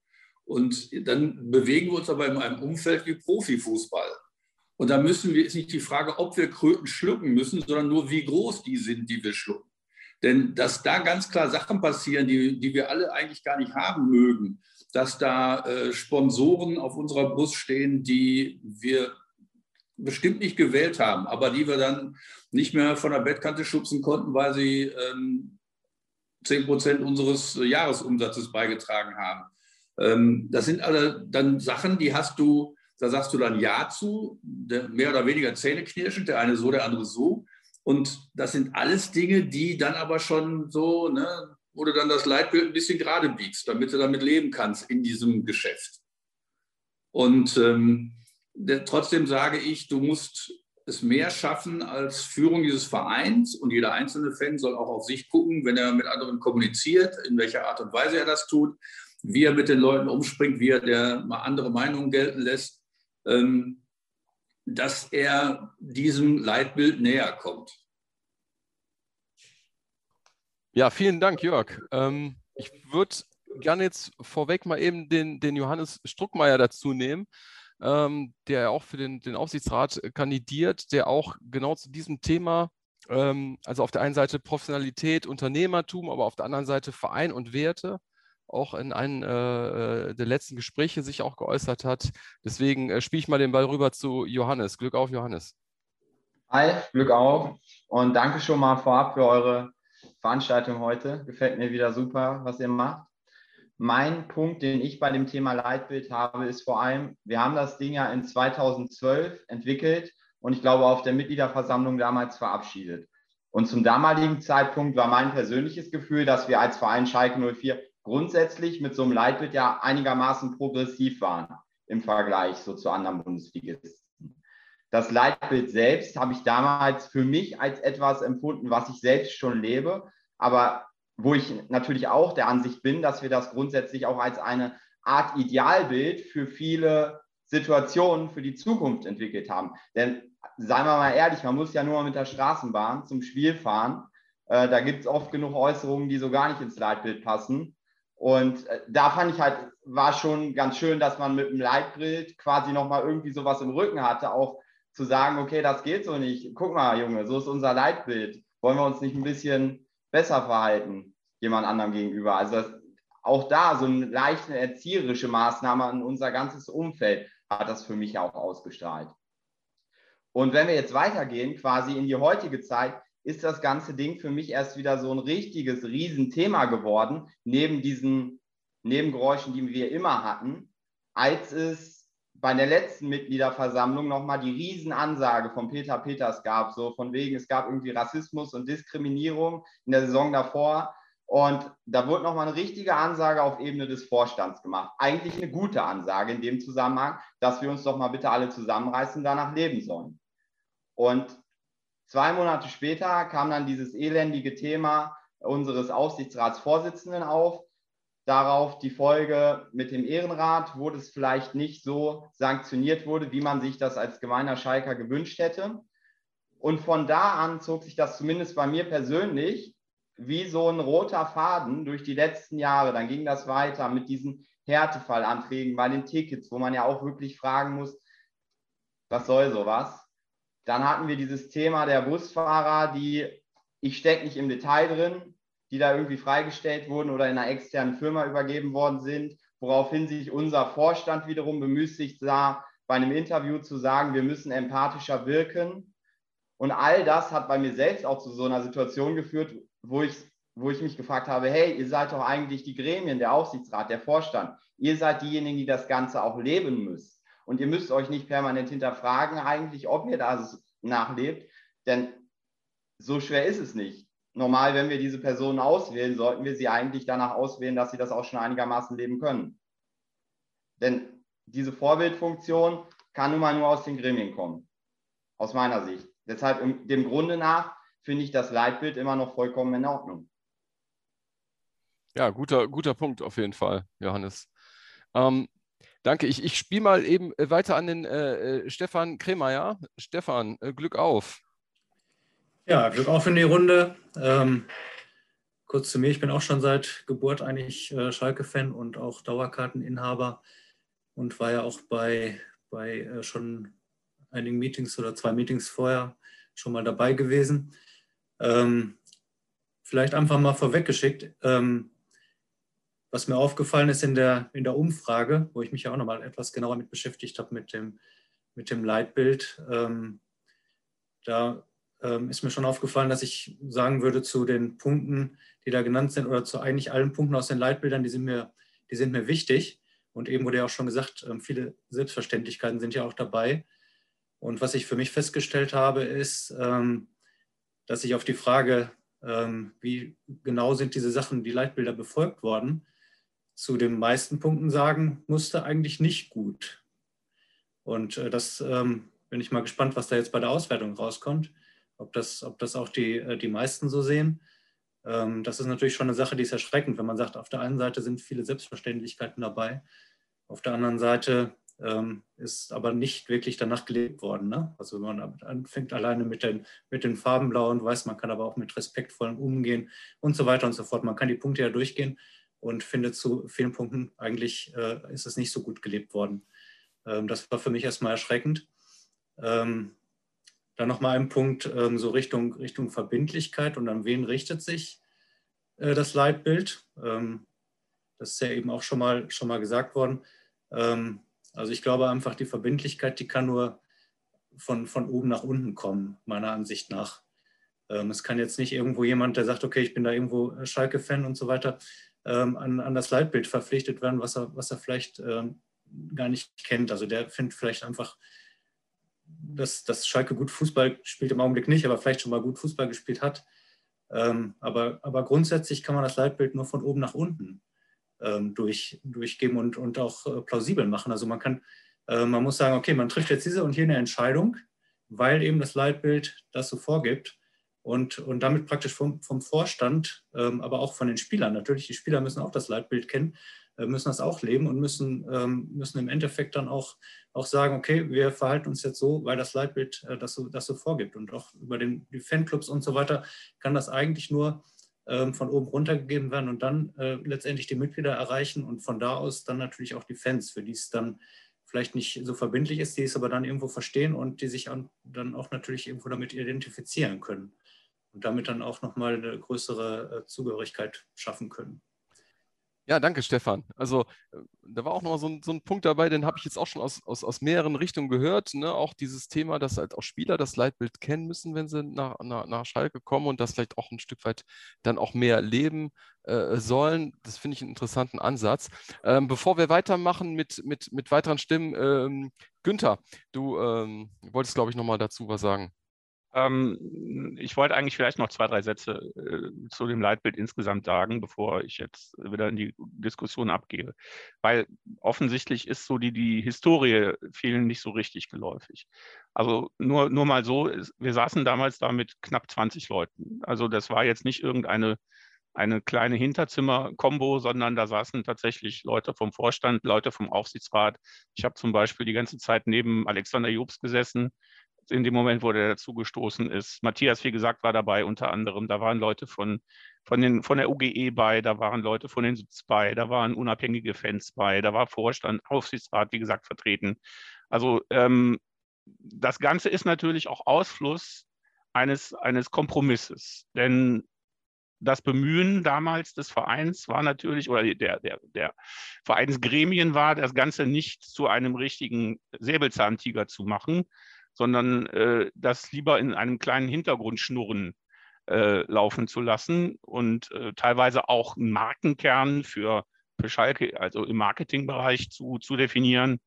S14: Und dann bewegen wir uns aber in einem Umfeld wie Profifußball. Und da müssen wir, ist nicht die Frage, ob wir Kröten schlucken müssen, sondern nur, wie groß die sind, die wir schlucken. Denn dass da ganz klar Sachen passieren, die, die wir alle eigentlich gar nicht haben mögen, dass da äh, Sponsoren auf unserer Brust stehen, die wir bestimmt nicht gewählt haben, aber die wir dann nicht mehr von der Bettkante schubsen konnten, weil sie ähm, 10 Prozent unseres Jahresumsatzes beigetragen haben. Ähm, das sind alle dann Sachen, die hast du, da sagst du dann Ja zu, mehr oder weniger zähneknirschend, der eine so, der andere so. Und das sind alles Dinge, die dann aber schon so, ne, wo du dann das Leitbild ein bisschen gerade biegst, damit du damit leben kannst in diesem Geschäft. Und ähm, trotzdem sage ich, du musst es mehr schaffen als Führung dieses Vereins und jeder einzelne Fan soll auch auf sich gucken, wenn er mit anderen kommuniziert, in welcher Art und Weise er das tut wie er mit den Leuten umspringt, wie er der mal andere Meinungen gelten lässt, ähm, dass er diesem Leitbild näher kommt.
S1: Ja, vielen Dank, Jörg. Ähm, ich würde gerne jetzt vorweg mal eben den, den Johannes Struckmeier dazu nehmen, ähm, der auch für den, den Aufsichtsrat kandidiert, der auch genau zu diesem Thema, ähm, also auf der einen Seite Professionalität, Unternehmertum, aber auf der anderen Seite Verein und Werte, auch in einem äh, äh, der letzten Gespräche sich auch geäußert hat. Deswegen äh, spiele ich mal den Ball rüber zu Johannes. Glück auf, Johannes.
S15: Hi, Glück auf und danke schon mal vorab für eure Veranstaltung heute. Gefällt mir wieder super, was ihr macht. Mein Punkt, den ich bei dem Thema Leitbild habe, ist vor allem, wir haben das Ding ja in 2012 entwickelt und ich glaube auf der Mitgliederversammlung damals verabschiedet. Und zum damaligen Zeitpunkt war mein persönliches Gefühl, dass wir als Verein Schalke 04 grundsätzlich mit so einem Leitbild ja einigermaßen progressiv waren im Vergleich so zu anderen Bundesligisten. Das Leitbild selbst habe ich damals für mich als etwas empfunden, was ich selbst schon lebe, aber wo ich natürlich auch der Ansicht bin, dass wir das grundsätzlich auch als eine Art Idealbild für viele Situationen für die Zukunft entwickelt haben. Denn seien wir mal ehrlich, man muss ja nur mit der Straßenbahn zum Spiel fahren. Äh, da gibt es oft genug Äußerungen, die so gar nicht ins Leitbild passen. Und äh, da fand ich halt, war schon ganz schön, dass man mit dem Leitbild quasi nochmal irgendwie sowas im Rücken hatte, auch zu sagen, okay, das geht so nicht. Guck mal, Junge, so ist unser Leitbild. Wollen wir uns nicht ein bisschen besser verhalten, jemand anderem gegenüber? Also das, auch da so eine leichte erzieherische Maßnahme an unser ganzes Umfeld hat das für mich auch ausgestrahlt. Und wenn wir jetzt weitergehen, quasi in die heutige Zeit, ist das ganze Ding für mich erst wieder so ein richtiges Riesenthema geworden, neben diesen Nebengeräuschen, die wir immer hatten, als es bei der letzten Mitgliederversammlung nochmal die Riesenansage von Peter Peters gab, so von wegen, es gab irgendwie Rassismus und Diskriminierung in der Saison davor. Und da wurde nochmal eine richtige Ansage auf Ebene des Vorstands gemacht. Eigentlich eine gute Ansage in dem Zusammenhang, dass wir uns doch mal bitte alle zusammenreißen und danach leben sollen. Und Zwei Monate später kam dann dieses elendige Thema unseres Aufsichtsratsvorsitzenden auf. Darauf die Folge mit dem Ehrenrat, wo das vielleicht nicht so sanktioniert wurde, wie man sich das als gemeiner Schalker gewünscht hätte. Und von da an zog sich das zumindest bei mir persönlich wie so ein roter Faden durch die letzten Jahre. Dann ging das weiter mit diesen Härtefallanträgen bei den Tickets, wo man ja auch wirklich fragen muss, was soll sowas? Dann hatten wir dieses Thema der Busfahrer, die, ich stecke nicht im Detail drin, die da irgendwie freigestellt wurden oder in einer externen Firma übergeben worden sind, woraufhin sich unser Vorstand wiederum bemüßigt sah, bei einem Interview zu sagen, wir müssen empathischer wirken. Und all das hat bei mir selbst auch zu so einer Situation geführt, wo ich, wo ich mich gefragt habe, hey, ihr seid doch eigentlich die Gremien, der Aufsichtsrat, der Vorstand. Ihr seid diejenigen, die das Ganze auch leben müsst. Und ihr müsst euch nicht permanent hinterfragen, eigentlich, ob ihr das nachlebt, denn so schwer ist es nicht. Normal, wenn wir diese Personen auswählen, sollten wir sie eigentlich danach auswählen, dass sie das auch schon einigermaßen leben können. Denn diese Vorbildfunktion kann nun mal nur aus den Gremien kommen, aus meiner Sicht. Deshalb dem Grunde nach finde ich das Leitbild immer noch vollkommen in Ordnung.
S1: Ja, guter, guter Punkt auf jeden Fall, Johannes. Ähm, danke. Ich, ich spiele mal eben äh, weiter an den äh, äh Stefan Kremeyer. Stefan, äh, Glück auf.
S16: Ja, Glück auf in die Runde. Ähm, kurz zu mir, ich bin auch schon seit Geburt eigentlich äh, Schalke-Fan und auch Dauerkarteninhaber und war ja auch bei, bei äh, schon einigen Meetings oder zwei Meetings vorher schon mal dabei gewesen. Ähm, vielleicht einfach mal vorweggeschickt. Ähm, was mir aufgefallen ist in der, in der Umfrage, wo ich mich ja auch nochmal etwas genauer mit beschäftigt habe, mit dem, mit dem Leitbild, ähm, da ähm, ist mir schon aufgefallen, dass ich sagen würde, zu den Punkten, die da genannt sind, oder zu eigentlich allen Punkten aus den Leitbildern, die sind mir, die sind mir wichtig. Und eben wurde ja auch schon gesagt, ähm, viele Selbstverständlichkeiten sind ja auch dabei. Und was ich für mich festgestellt habe, ist, ähm, dass ich auf die Frage, ähm, wie genau sind diese Sachen, die Leitbilder befolgt worden, zu den meisten Punkten sagen musste, eigentlich nicht gut. Und äh, das ähm, bin ich mal gespannt, was da jetzt bei der Auswertung rauskommt, ob das, ob das auch die, äh, die meisten so sehen. Ähm, das ist natürlich schon eine Sache, die ist erschreckend, wenn man sagt, auf der einen Seite sind viele Selbstverständlichkeiten dabei, auf der anderen Seite ähm, ist aber nicht wirklich danach gelebt worden. Ne? Also wenn man anfängt alleine mit den, mit den Farbenblauen, weiß man kann aber auch mit respektvollem umgehen und so weiter und so fort. Man kann die Punkte ja durchgehen und findet zu vielen Punkten eigentlich äh, ist es nicht so gut gelebt worden. Ähm, das war für mich erstmal erschreckend. Ähm, dann nochmal ein Punkt ähm, so Richtung, Richtung Verbindlichkeit und an wen richtet sich äh, das Leitbild. Ähm, das ist ja eben auch schon mal, schon mal gesagt worden. Ähm, also ich glaube einfach, die Verbindlichkeit, die kann nur von, von oben nach unten kommen, meiner Ansicht nach. Ähm, es kann jetzt nicht irgendwo jemand, der sagt, okay, ich bin da irgendwo Schalke-Fan und so weiter, an, an, das Leitbild verpflichtet werden, was er, was er vielleicht ähm, gar nicht kennt. Also der findet vielleicht einfach, dass, dass Schalke gut Fußball spielt im Augenblick nicht, aber vielleicht schon mal gut Fußball gespielt hat. Ähm, aber, aber grundsätzlich kann man das Leitbild nur von oben nach unten ähm, durch, durchgeben und, und auch äh, plausibel machen. Also man kann, äh, man muss sagen, okay, man trifft jetzt diese und hier eine Entscheidung, weil eben das Leitbild das so vorgibt. Und, und damit praktisch vom, vom Vorstand, ähm, aber auch von den Spielern. Natürlich, die Spieler müssen auch das Leitbild kennen, äh, müssen das auch leben und müssen, ähm, müssen im Endeffekt dann auch, auch sagen, okay, wir verhalten uns jetzt so, weil das Leitbild äh, das, so, das so vorgibt. Und auch über den, die Fanclubs und so weiter kann das eigentlich nur ähm, von oben runtergegeben werden und dann äh, letztendlich die Mitglieder erreichen und von da aus dann natürlich auch die Fans, für die es dann vielleicht nicht so verbindlich ist, die es aber dann irgendwo verstehen und die sich dann auch natürlich irgendwo damit identifizieren können und damit dann auch nochmal eine größere äh, Zugehörigkeit schaffen können.
S1: Ja, danke, Stefan. Also äh, da war auch noch so ein, so ein Punkt dabei, den habe ich jetzt auch schon aus, aus, aus mehreren Richtungen gehört. Ne? Auch dieses Thema, dass halt auch Spieler das Leitbild kennen müssen, wenn sie nach, nach, nach Schalke kommen und das vielleicht auch ein Stück weit dann auch mehr leben äh, sollen. Das finde ich einen interessanten Ansatz. Ähm, bevor wir weitermachen mit, mit, mit weiteren Stimmen, ähm, Günther, du ähm, wolltest, glaube ich, nochmal dazu was sagen.
S2: Ähm, ich wollte eigentlich vielleicht noch zwei, drei Sätze äh, zu dem Leitbild insgesamt sagen, bevor ich jetzt wieder in die Diskussion abgebe. Weil offensichtlich ist so die, die Historie vielen nicht so richtig geläufig. Also nur, nur mal so, wir saßen damals da mit knapp 20 Leuten. Also das war jetzt nicht irgendeine eine kleine Hinterzimmer-Kombo, sondern da saßen tatsächlich Leute vom Vorstand, Leute vom Aufsichtsrat. Ich habe zum Beispiel die ganze Zeit neben Alexander Jobs gesessen, in dem Moment, wo der dazugestoßen ist. Matthias, wie gesagt, war dabei unter anderem. Da waren Leute von, von, den, von der UGE bei, da waren Leute von den SITS bei, da waren unabhängige Fans bei, da war Vorstand, Aufsichtsrat, wie gesagt, vertreten. Also ähm, das Ganze ist natürlich auch Ausfluss eines, eines Kompromisses. Denn das Bemühen damals des Vereins war natürlich, oder der, der, der Vereinsgremien war, das Ganze nicht zu einem richtigen Säbelzahntiger zu machen, sondern äh, das lieber in einem kleinen Hintergrund schnurren äh, laufen zu lassen und äh, teilweise auch einen Markenkern für, für Schalke, also im Marketingbereich zu, zu definieren.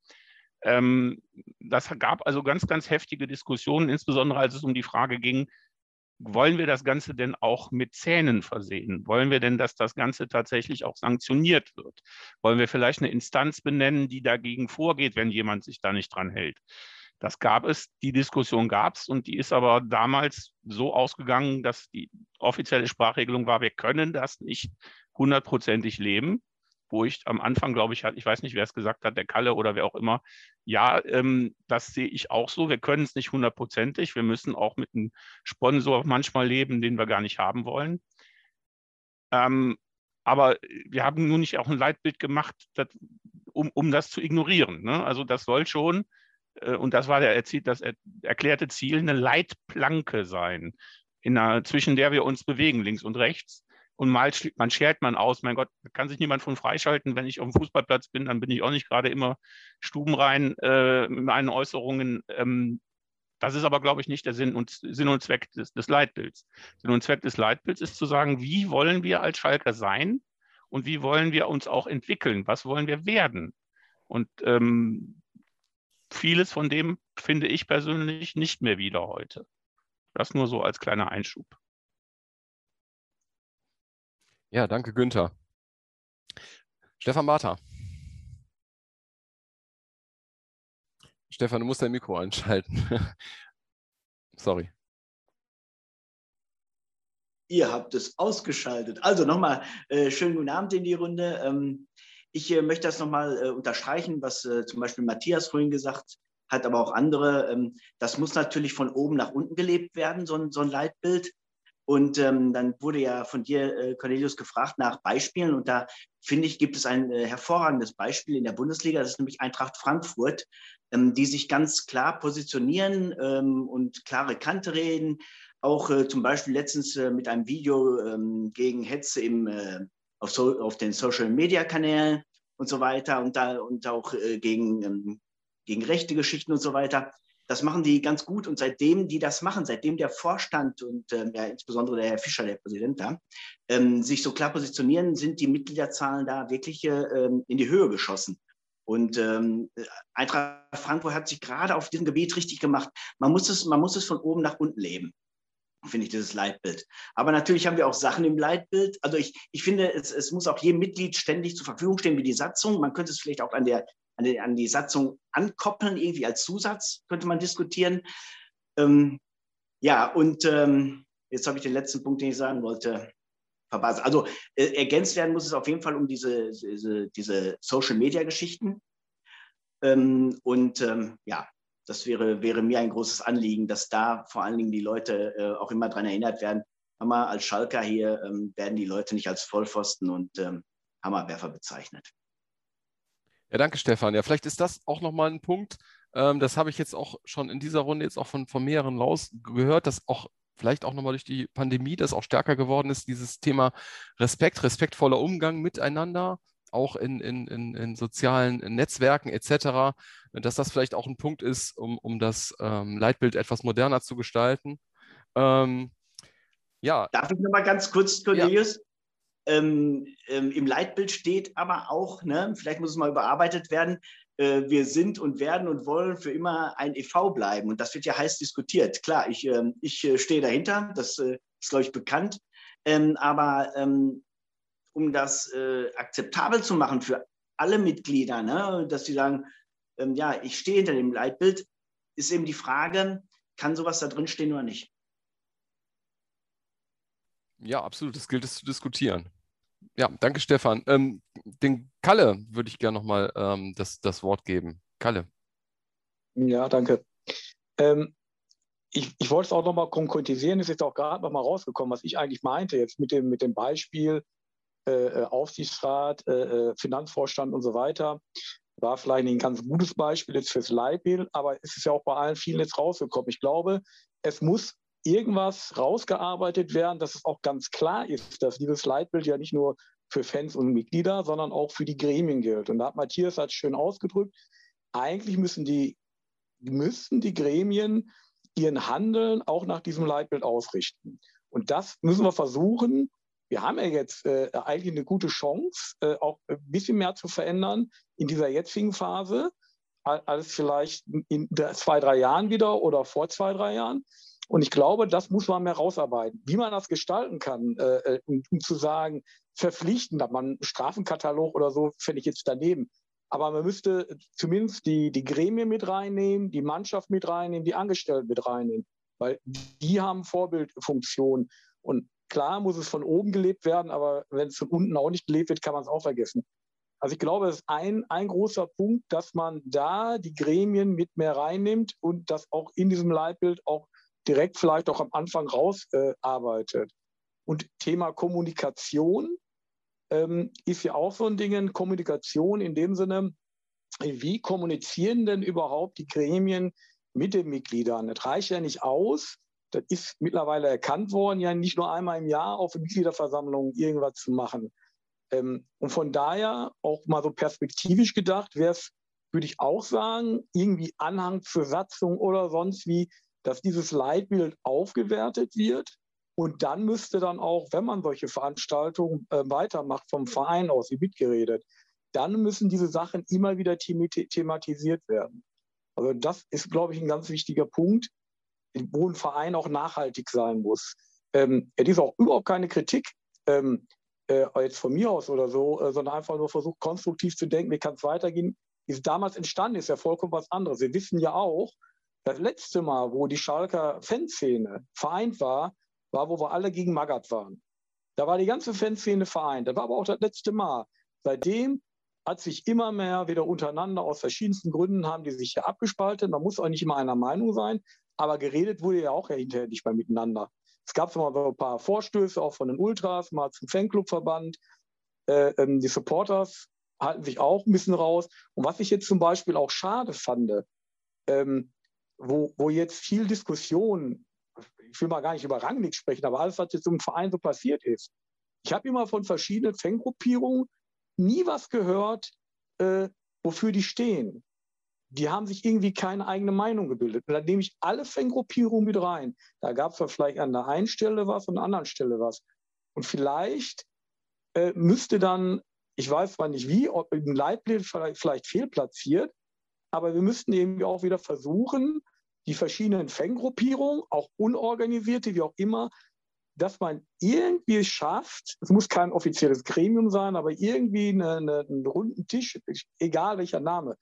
S2: Ähm, das gab also ganz, ganz heftige Diskussionen, insbesondere als es um die Frage ging, wollen wir das Ganze denn auch mit Zähnen versehen? Wollen wir denn, dass das Ganze tatsächlich auch sanktioniert wird? Wollen wir vielleicht eine Instanz benennen, die dagegen vorgeht, wenn jemand sich da nicht dran hält? Das gab es, die Diskussion gab es und die ist aber damals so ausgegangen, dass die offizielle Sprachregelung war, wir können das nicht hundertprozentig leben wo ich am Anfang, glaube ich, ich weiß nicht, wer es gesagt hat, der Kalle oder wer auch immer, ja, ähm, das sehe ich auch so. Wir können es nicht hundertprozentig. Wir müssen auch mit einem Sponsor manchmal leben, den wir gar nicht haben wollen. Ähm, aber wir haben nun nicht auch ein Leitbild gemacht, das, um, um das zu ignorieren. Ne? Also das soll schon, und das war der, das erklärte Ziel, eine Leitplanke sein, in einer, zwischen der wir uns bewegen, links und rechts und mal man schert man aus. Mein Gott, kann sich niemand von freischalten. Wenn ich auf dem Fußballplatz bin, dann bin ich auch nicht gerade immer stubenrein äh, mit meinen Äußerungen. Ähm, das ist aber, glaube ich, nicht der Sinn und, Sinn und Zweck des, des Leitbilds. Sinn und Zweck des Leitbilds ist zu sagen, wie wollen wir als Schalker sein und wie wollen wir uns auch entwickeln? Was wollen wir werden? Und ähm, vieles von dem finde ich persönlich nicht mehr wieder heute. Das nur so als kleiner Einschub.
S1: Ja, danke, Günther. Stefan Bartha. Stefan, du musst dein Mikro einschalten. Sorry.
S17: Ihr habt es ausgeschaltet. Also nochmal äh, schönen guten Abend in die Runde. Ähm, ich äh, möchte das nochmal äh, unterstreichen, was äh, zum Beispiel Matthias vorhin gesagt hat, aber auch andere. Ähm, das muss natürlich von oben nach unten gelebt werden, so ein, so ein Leitbild. Und ähm, dann wurde ja von dir, äh, Cornelius, gefragt nach Beispielen. Und da finde ich, gibt es ein äh, hervorragendes Beispiel in der Bundesliga. Das ist nämlich Eintracht Frankfurt, ähm, die sich ganz klar positionieren ähm, und klare Kante reden. Auch äh, zum Beispiel letztens mit einem Video ähm, gegen Hetze im, auf, so, auf, den Social-Media-Kanälen und so weiter und, da, und auch äh, gegen, ähm, gegen rechte Geschichten und so weiter. Das machen die ganz gut und seitdem die das machen, seitdem der Vorstand und ähm, ja, insbesondere der Herr Fischer, der Präsident da, ähm, sich so klar positionieren, sind die Mitgliederzahlen da wirklich äh, in die Höhe geschossen. Und ähm, Eintracht Frankfurt hat sich gerade auf diesem Gebiet richtig gemacht. Man muss es, man muss es von oben nach unten leben finde ich, dieses Leitbild. Aber natürlich haben wir auch Sachen im Leitbild. Also ich, ich finde, es, es muss auch jedem Mitglied ständig zur Verfügung stehen, wie die Satzung. Man könnte es vielleicht auch an der an die, an die Satzung ankoppeln, irgendwie als Zusatz, könnte man diskutieren. Ähm, ja, und ähm, jetzt habe ich den letzten Punkt, den ich sagen wollte, verpasst. Also äh, ergänzt werden muss es auf jeden Fall um diese, diese, diese Social-Media-Geschichten. Ähm, und ähm, ja, das wäre, wäre mir ein großes Anliegen, dass da vor allen Dingen die Leute äh, auch immer daran erinnert werden, Hammer als Schalker hier ähm, werden die Leute nicht als Vollpfosten und ähm, Hammerwerfer bezeichnet.
S1: Ja, danke, Stefan. Ja, vielleicht ist das auch nochmal ein Punkt. Ähm, das habe ich jetzt auch schon in dieser Runde jetzt auch von, von mehreren raus gehört, dass auch vielleicht auch nochmal durch die Pandemie das auch stärker geworden ist, dieses Thema Respekt, respektvoller Umgang miteinander, auch in, in, in, in sozialen Netzwerken etc., dass das vielleicht auch ein Punkt ist, um, um das ähm, Leitbild etwas moderner zu gestalten. Ähm,
S17: ja. Darf ich nochmal ganz kurz, Cornelius? Ja. Ähm, ähm, Im Leitbild steht aber auch, ne, vielleicht muss es mal überarbeitet werden, äh, wir sind und werden und wollen für immer ein EV bleiben. Und das wird ja heiß diskutiert. Klar, ich, ähm, äh, ich stehe dahinter, das äh, ist, glaube ich, bekannt. Ähm, aber ähm, um das äh, akzeptabel zu machen für alle Mitglieder, ne, dass sie sagen, ähm, ja, ich stehe hinter dem Leitbild, ist eben die Frage, kann sowas da drin stehen oder nicht?
S1: Ja, absolut. Das gilt es zu diskutieren. Ja, danke, Stefan. Ähm, den Kalle würde ich gerne nochmal ähm, das, das Wort geben. Kalle.
S9: Ja, danke. Ähm, ich, ich wollte es auch nochmal konkretisieren, ist jetzt auch gerade nochmal rausgekommen, was ich eigentlich meinte jetzt mit dem, mit dem Beispiel äh, äh Aufsichtsrat, äh, äh, Finanzvorstand und so weiter. War vielleicht ein ganz gutes Beispiel jetzt fürs Leitbild, aber es ist ja auch bei allen vielen jetzt rausgekommen. Ich glaube, es muss irgendwas rausgearbeitet werden, dass es auch ganz klar ist, dass dieses Leitbild ja nicht nur für Fans und Mitglieder, sondern auch für die Gremien gilt. Und da hat Matthias hat schön ausgedrückt, eigentlich müssen die, müssen die Gremien ihren Handeln auch nach diesem Leitbild ausrichten. Und das müssen wir versuchen. Wir haben ja jetzt äh, eigentlich eine gute Chance, äh, auch ein bisschen mehr zu verändern in dieser jetzigen Phase, als vielleicht in zwei, drei Jahren wieder oder vor zwei, drei Jahren. Und ich glaube, das muss man mehr rausarbeiten. Wie man das gestalten kann, äh, äh um, um, zu sagen, verpflichten, dass man einen Strafenkatalog oder so, fände ich jetzt daneben. Aber man müsste zumindest die, die Gremien mit reinnehmen, die Mannschaft mit reinnehmen, die Angestellten mit reinnehmen, weil die haben Vorbildfunktion. Und klar muss es von oben gelebt werden, aber wenn es von unten auch nicht gelebt wird, kann man es auch vergessen. Also ich glaube, es ist ein, ein großer Punkt, dass man da die Gremien mit mehr reinnimmt und das auch in diesem Leitbild auch direkt vielleicht auch am Anfang rausarbeitet. Äh, und Thema Kommunikation ähm, ist ja auch so ein Ding, Kommunikation in dem Sinne, wie kommunizieren denn überhaupt die Gremien mit den Mitgliedern? Das reicht ja nicht aus. Das ist mittlerweile erkannt worden, ja nicht nur einmal im Jahr auf Mitgliederversammlungen irgendwas zu machen. Ähm, und von daher auch mal so perspektivisch gedacht, wäre es, würde ich auch sagen, irgendwie Anhang zur Satzung oder sonst wie, dass dieses Leitbild aufgewertet wird und dann müsste dann auch, wenn man solche Veranstaltungen äh, weitermacht, vom Verein aus, wie mitgeredet, dann müssen diese Sachen immer wieder thematisiert werden. Also das ist, glaube ich, ein ganz wichtiger Punkt, wo ein Verein auch nachhaltig sein muss. Ähm, es ist auch überhaupt keine Kritik ähm, äh, jetzt von mir aus oder so, äh, sondern einfach nur versucht, konstruktiv zu denken, wie kann es weitergehen. Es damals entstanden ist, ja vollkommen was anderes. Wir wissen ja auch, das letzte Mal, wo die Schalker Fanszene vereint war, war, wo wir alle gegen Magath waren. Da war die ganze Fanszene vereint. Das war aber auch das letzte Mal. Seitdem hat sich immer mehr wieder untereinander aus verschiedensten Gründen haben die sich ja abgespalten. Man muss auch nicht immer einer Meinung sein, aber geredet wurde ja auch ja hinterher nicht mehr miteinander. Es gab mal ein paar Vorstöße auch von den Ultras, mal zum Fanclubverband. Äh, ähm, die Supporters halten sich auch ein bisschen raus. Und was ich jetzt zum Beispiel auch schade fand, ähm, wo, wo jetzt viel Diskussion ich will mal gar nicht über Rangnick sprechen, aber alles, was jetzt im Verein so passiert ist. Ich habe immer von verschiedenen Fangruppierungen nie was gehört, äh, wofür die stehen. Die haben sich irgendwie keine eigene Meinung gebildet. Und da nehme ich alle Fangruppierungen mit rein. Da gab es vielleicht an der einen Stelle was und an der anderen Stelle was. Und vielleicht äh, müsste dann, ich weiß zwar nicht wie, ob ein Leitbild vielleicht, vielleicht fehlplatziert, aber wir müssten irgendwie auch wieder versuchen, die verschiedenen Fanggruppierungen, auch unorganisierte, wie auch immer, dass man irgendwie schafft, es muss kein offizielles Gremium sein, aber irgendwie eine, eine, einen runden Tisch, egal welcher Name,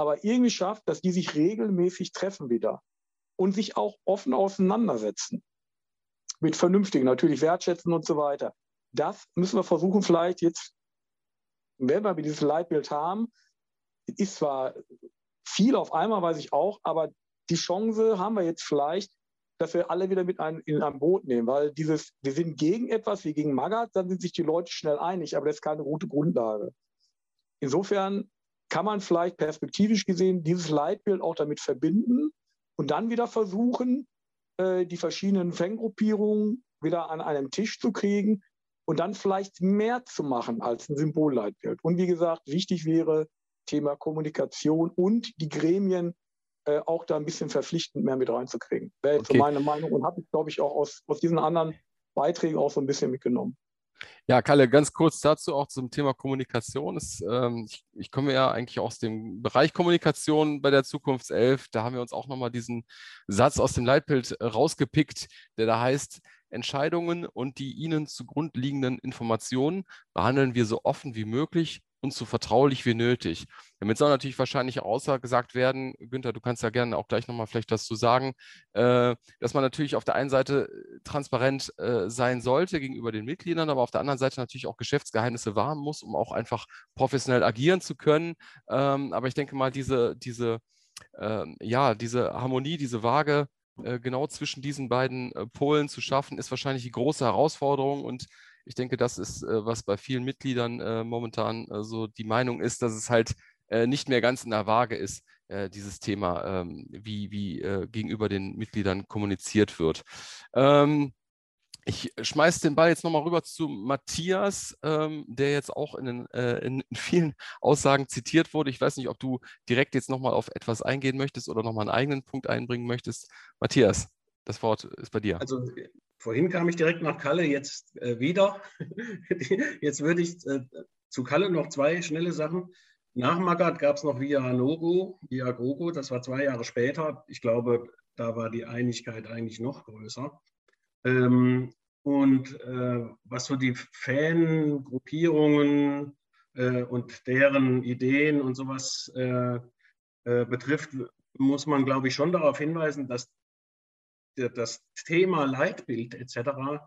S9: aber irgendwie schafft, dass die sich regelmäßig treffen wieder und sich auch offen auseinandersetzen. Mit vernünftigen, natürlich wertschätzen und so weiter. Das müssen wir versuchen, vielleicht jetzt, wenn wir dieses Leitbild haben, ist zwar viel auf einmal, weiß ich auch, aber die Chance haben wir jetzt vielleicht, dass wir alle wieder mit ein, in ein Boot nehmen, weil dieses, wir sind gegen etwas, wie gegen Magath, dann sind sich die Leute schnell einig, aber das ist keine gute Grundlage. Insofern kann man vielleicht perspektivisch gesehen dieses Leitbild auch damit verbinden und dann wieder versuchen, äh, die verschiedenen Fanggruppierungen wieder an einem Tisch zu kriegen und dann vielleicht mehr zu machen als ein Symbolleitbild. Und wie gesagt, wichtig wäre Thema Kommunikation und die Gremien äh, auch da ein bisschen verpflichtend mehr mit reinzukriegen. Wäre jetzt okay. so meine Meinung und habe ich, glaube ich, auch aus, aus diesen anderen Beiträgen auch so ein bisschen mitgenommen.
S1: Ja, Kalle, ganz kurz dazu auch zum Thema Kommunikation. Ist, ähm, ich, ich, komme ja eigentlich aus dem Bereich Kommunikation bei der Zukunftself. Da haben wir uns auch nochmal diesen Satz aus dem Leitbild äh, rausgepickt, der da heißt, Entscheidungen und die ihnen zugrunde liegenden Informationen behandeln wir so offen wie möglich und so vertraulich wie nötig. Damit soll natürlich wahrscheinlich außer gesagt werden, Günther, du kannst ja gerne auch gleich nochmal vielleicht was zu sagen, äh, dass man natürlich auf der einen Seite äh, transparent äh, sein sollte gegenüber den Mitgliedern, aber auf der anderen Seite natürlich auch Geschäftsgeheimnisse wahren muss, um auch einfach professionell agieren zu können. Ähm, aber ich denke mal, diese, diese, ähm, ja, diese Harmonie, diese Waage, äh, genau zwischen diesen beiden äh, Polen zu schaffen, ist wahrscheinlich die große Herausforderung und ich denke, das ist, äh, was bei vielen Mitgliedern äh, momentan äh, so die Meinung ist, dass es halt nicht mehr ganz in der Waage ist, dieses Thema, ähm, wie, wie gegenüber den Mitgliedern kommuniziert wird. Ähm, ich schmeiße den Ball jetzt nochmal rüber zu Matthias, ähm, der jetzt auch in, den, in, vielen Aussagen zitiert wurde. Ich weiß nicht, ob du direkt jetzt nochmal auf etwas eingehen möchtest oder nochmal einen eigenen Punkt einbringen möchtest. Matthias, das Wort ist bei dir.
S17: Also
S12: vorhin kam ich direkt nach Kalle, jetzt äh, wieder. jetzt würde ich äh, zu Kalle noch zwei schnelle Sachen. Nach Magat gab es noch Via Nogo, Via Grogo, das war zwei Jahre später. Ich glaube, da war die Einigkeit eigentlich noch größer. Ähm, und äh, was so die Fangruppierungen äh, und deren Ideen und sowas äh, äh betrifft, muss man, glaube ich, schon darauf hinweisen, dass das Thema Leitbild etc.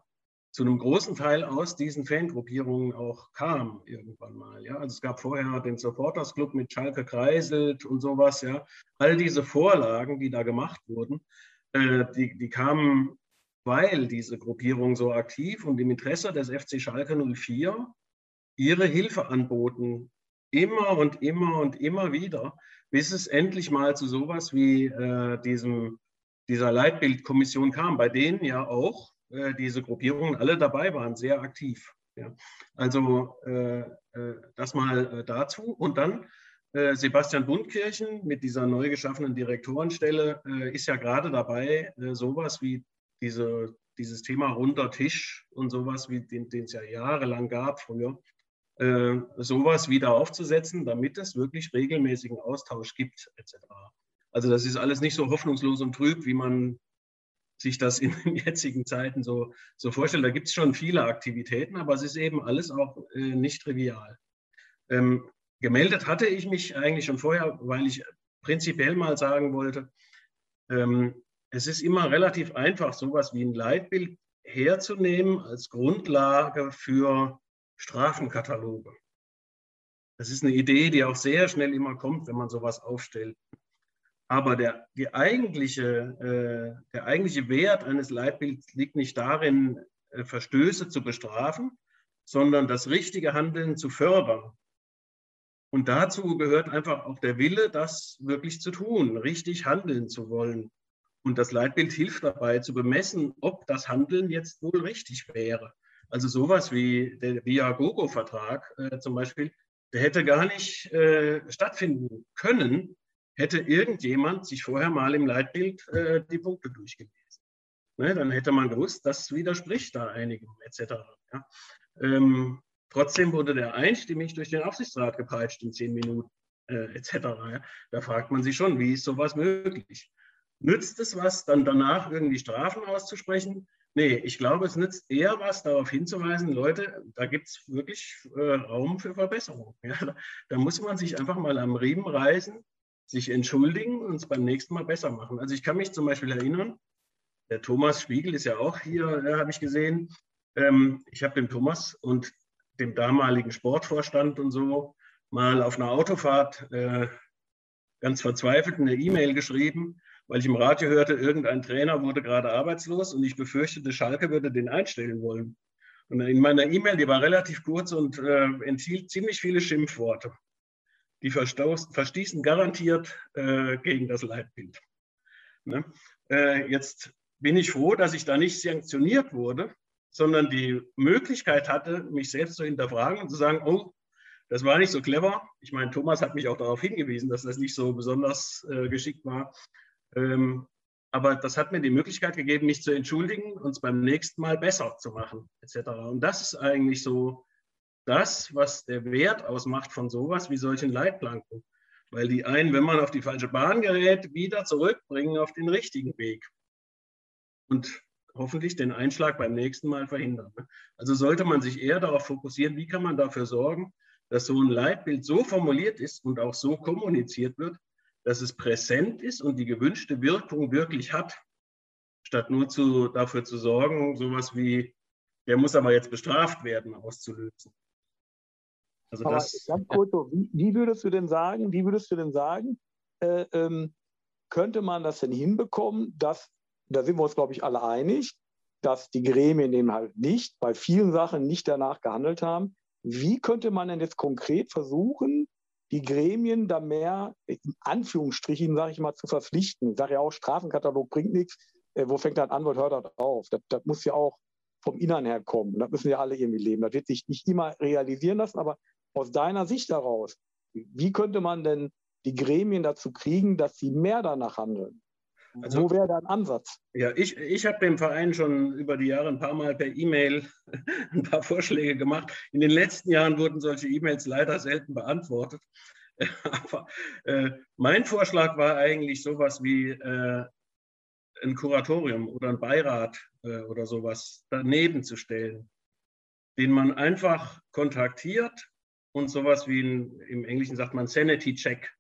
S12: zu einem großen Teil aus diesen Fangruppierungen auch kam irgendwann mal. Ja? Also es gab vorher den Supporters Club mit Schalke Kreiselt und sowas. Ja? All diese Vorlagen, die da gemacht wurden, äh, die, die kamen, weil diese Gruppierungen so aktiv und im Interesse des FC Schalke 04 ihre Hilfe anboten, immer und immer und immer wieder, bis es endlich mal zu sowas wie äh, diesem, dieser Leitbildkommission kam, bei denen ja auch äh, diese Gruppierungen alle dabei waren, sehr aktiv. Ja. Also äh, äh das mal äh, dazu. Und dann äh, Sebastian Bundkirchen mit dieser neu geschaffenen Direktorenstelle ist ja gerade dabei, sowas wie diese, dieses Thema runder Tisch und sowas, wie den, es ja jahrelang gab früher, sowas wieder aufzusetzen, damit es wirklich regelmäßigen Austausch gibt, etc. Also das ist alles nicht so hoffnungslos und trüb, wie man sich das in den jetzigen Zeiten so, so vorstellt. Da gibt es schon viele Aktivitäten, aber es ist eben alles auch äh, nicht trivial. Ähm, gemeldet hatte ich mich eigentlich schon vorher, weil ich prinzipiell mal sagen wollte, ähm, es ist immer relativ einfach, sowas wie ein Leitbild herzunehmen als Grundlage für Strafenkataloge. Das ist eine Idee, die auch sehr schnell immer kommt, wenn man sowas aufstellt. Aber der, die eigentliche, äh, der eigentliche Wert eines Leitbilds liegt nicht darin, äh, Verstöße zu bestrafen, sondern das richtige Handeln zu fördern. Und dazu gehört einfach auch der Wille, das wirklich zu tun, richtig handeln zu wollen. Und das Leitbild hilft dabei zu bemessen, ob das Handeln jetzt wohl richtig wäre. Also sowas wie der Viagogo-Vertrag äh, zum Beispiel, der hätte gar nicht äh, stattfinden können, hätte irgendjemand sich vorher mal im Leitbild äh, die Punkte durchgelesen. Ne, dann hätte man gewusst, das widerspricht da einigem etc. Ja. Ähm, trotzdem wurde der einstimmig durch den Aufsichtsrat gepeitscht in zehn Minuten äh, etc. Ja. Da fragt man sich schon, wie ist sowas möglich? Nützt es was, dann danach irgendwie Strafen auszusprechen? Nee, ich glaube, es nützt eher was, darauf hinzuweisen, Leute, da gibt es wirklich äh, Raum für Verbesserung. Ja, da, muss man sich einfach mal am Riemen reißen, sich entschuldigen und es beim nächsten Mal besser machen. Also ich kann mich zum Beispiel erinnern, der Thomas Spiegel ist ja auch hier, äh, habe ich gesehen. Ähm, ich habe dem Thomas und dem damaligen Sportvorstand und so mal auf einer Autofahrt äh, ganz verzweifelt eine E-Mail geschrieben weil ich im Radio hörte, irgendein Trainer wurde gerade arbeitslos und ich befürchtete, Schalke würde den einstellen wollen. Und in meiner E-Mail, die war relativ kurz und äh, enthielt ziemlich viele Schimpfworte. Die verstießen garantiert äh, gegen das Leitbild. Ne? Äh, jetzt bin ich froh, dass ich da nicht sanktioniert wurde, sondern die Möglichkeit hatte, mich selbst zu hinterfragen und zu sagen, oh, das war nicht so clever. Ich meine, Thomas hat mich auch darauf hingewiesen, dass das nicht so besonders äh, geschickt war. Ähm, aber das hat mir die Möglichkeit gegeben, mich zu entschuldigen und es beim nächsten Mal besser zu machen, etc. Und das ist eigentlich so das, was der Wert ausmacht von sowas wie solchen Leitplanken. Weil die einen, wenn man auf die falsche Bahn gerät, wieder zurückbringen auf den richtigen Weg. Und hoffentlich den Einschlag beim nächsten Mal verhindern. Ne? Also sollte man sich eher darauf fokussieren, wie kann man dafür sorgen, dass so ein Leitbild so formuliert ist und auch so kommuniziert wird, dass es präsent ist und die gewünschte Wirkung wirklich hat, statt nur zu, dafür zu sorgen, sowas wie, der muss aber jetzt bestraft werden, auszulösen.
S9: Also aber das, ganz kurz, wie, wie, würdest du denn sagen, wie würdest du denn sagen, äh, ähm, könnte man das denn hinbekommen, dass, da sind wir uns, glaube ich, alle einig, dass die Gremien eben halt nicht, bei vielen Sachen nicht danach gehandelt haben. Wie könnte man denn jetzt konkret versuchen, die Gremien da mehr, in Anführungsstrichen, sage ich mal, zu verpflichten. Ich sage ja auch, Strafenkatalog bringt nichts. Äh, wo fängt das an, wo hört das auf? Das, das muss ja auch vom Innern her kommen. Das müssen ja alle irgendwie leben. Das wird sich nicht immer realisieren lassen, aber aus deiner Sicht heraus, wie könnte man denn die Gremien dazu kriegen, dass sie mehr danach handeln? Also, Wo wäre da ein Ansatz?
S12: Ja, ich, ich habe dem Verein schon über die Jahre ein paar Mal per E-Mail ein paar Vorschläge gemacht. In den letzten Jahren wurden solche E-Mails leider selten beantwortet. Aber äh, mein Vorschlag war eigentlich sowas wie äh, ein Kuratorium oder ein Beirat äh, oder sowas daneben zu stellen, den man einfach kontaktiert und sowas wie ein, im Englischen sagt man Sanity Check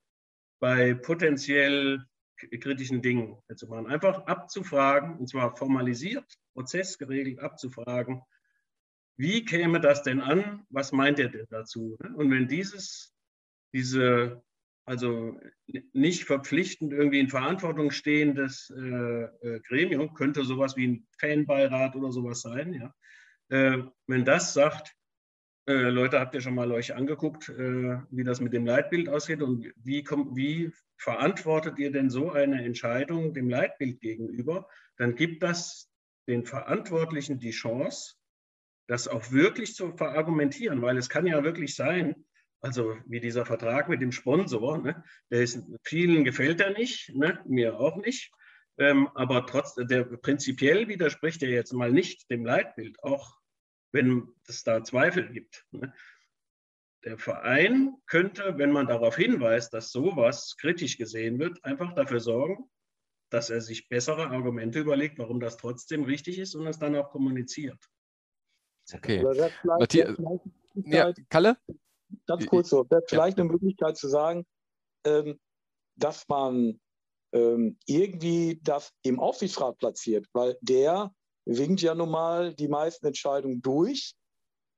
S12: bei potenziell kritischen Dingen zu machen. Einfach abzufragen, und zwar formalisiert, prozessgeregelt abzufragen, wie käme das denn an? Was meint er denn dazu? Und wenn dieses, diese, also nicht verpflichtend irgendwie in Verantwortung stehendes äh, äh, Gremium, könnte sowas wie ein Fanbeirat oder sowas sein, ja. Äh, wenn das sagt, äh, Leute, habt ihr schon mal euch angeguckt, äh, wie das mit dem Leitbild aussieht und wie, kommt, wie verantwortet ihr denn so eine Entscheidung dem Leitbild gegenüber? Dann gibt das den Verantwortlichen die Chance, das auch wirklich zu verargumentieren, weil es kann ja wirklich sein, also wie dieser Vertrag mit dem Sponsor, ne, der ist, vielen gefällt er nicht, ne, mir auch nicht, ähm, aber trotz, der prinzipiell widerspricht er jetzt mal nicht dem Leitbild, auch wenn es da Zweifel gibt. Ne? Der Verein könnte, wenn man darauf hinweist, dass sowas kritisch gesehen wird, einfach dafür sorgen, dass er sich bessere Argumente überlegt, warum das trotzdem richtig ist und es dann auch kommuniziert.
S1: Okay. Matthias, ja, Kalle?
S9: Ganz kurz so, wäre vielleicht ja. eine Möglichkeit zu sagen, ähm, dass man ähm, irgendwie das im Aufsichtsrat platziert, weil der winkt ja nun mal die meisten Entscheidungen durch.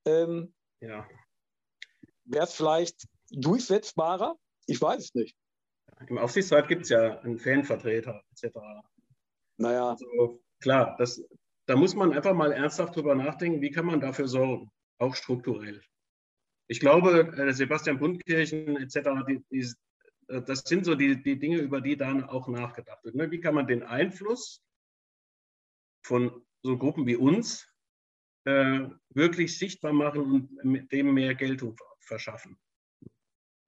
S9: Ähm,
S12: ja.
S9: Wäre es vielleicht durchsetzbarer? Ich weiß es nicht.
S12: Im Aufsichtsrat gibt es ja einen Fanvertreter etc.
S9: Naja.
S12: Also, klar, das, da muss man einfach mal ernsthaft drüber nachdenken, wie kann man dafür sorgen, auch strukturell. Ich glaube, äh, Sebastian Bundkirchen etc., die, die, das sind so die, die Dinge, über die dann auch nachgedacht wird. Ne? Wie kann man den Einfluss von so Gruppen wie uns äh, wirklich sichtbar machen und mit dem mehr Geltung verschaffen.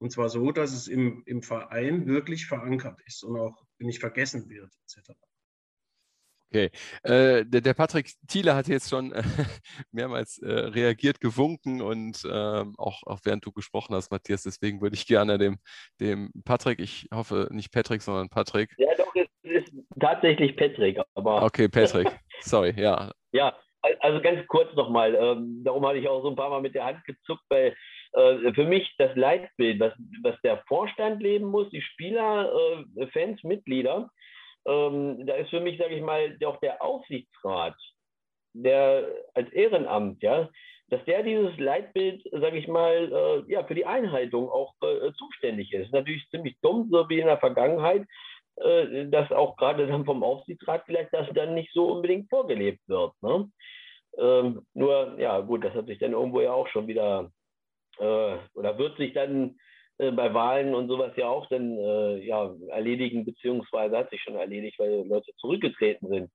S12: Und zwar so, dass es im, im Verein wirklich verankert ist und auch nicht vergessen wird, etc.
S1: Okay, äh, der, der, Patrick Thiele hat jetzt schon äh, mehrmals äh, reagiert, gewunken und ähm, auch, auch während du gesprochen hast, Matthias. Deswegen würde ich gerne dem, dem Patrick, ich hoffe nicht Patrick, sondern Patrick.
S18: Ja, doch, es ist tatsächlich Patrick. Aber
S1: okay, Patrick, sorry, ja.
S18: Ja, also ganz kurz nochmal. Ähm, darum hatte ich auch so ein paar Mal mit der Hand gezuckt, weil äh, für mich das Leitbild, was, was der Vorstand leben muss, die Spieler, äh, Fans, Mitglieder, ähm, da ist für mich, sage ich mal, auch der Aufsichtsrat, der als Ehrenamt, ja, dass der dieses Leitbild, sage ich mal, äh, ja, für die Einhaltung auch äh, zuständig ist. Natürlich ziemlich dumm, so wie in der Vergangenheit, dass auch gerade dann vom Aufsichtsrat vielleicht das dann nicht so unbedingt vorgelebt wird. Ne? Ähm, nur, ja, gut, das hat sich dann irgendwo ja auch schon wieder, äh, oder wird sich dann äh, bei Wahlen und sowas ja auch dann äh, ja, erledigen, beziehungsweise hat sich schon erledigt, weil Leute zurückgetreten sind.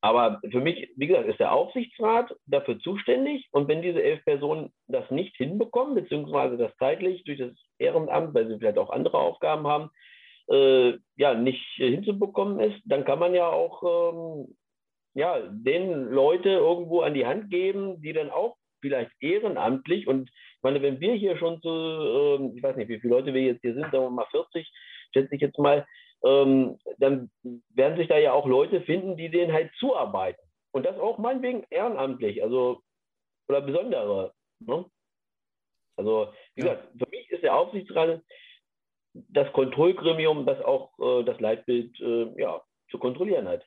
S18: Aber für mich, wie gesagt, ist der Aufsichtsrat dafür zuständig. Und wenn diese elf Personen das nicht hinbekommen, beziehungsweise das zeitlich durch das Ehrenamt, weil sie vielleicht auch andere Aufgaben haben, äh, ja, nicht hinzubekommen ist, dann kann man ja auch ähm, ja, den Leute irgendwo an die Hand geben, die dann auch vielleicht ehrenamtlich und ich meine, wenn wir hier schon so, ähm, ich weiß nicht, wie viele Leute wir jetzt hier sind, sagen wir mal 40, schätze ich jetzt mal, ähm, dann werden sich da ja auch Leute finden, die denen halt zuarbeiten. Und das auch meinetwegen ehrenamtlich, also oder besondere. Ne? Also, wie ja. gesagt, für mich ist der Aufsichtsrat das Kontrollgremium, das auch äh, das Leitbild äh, ja, zu kontrollieren hat.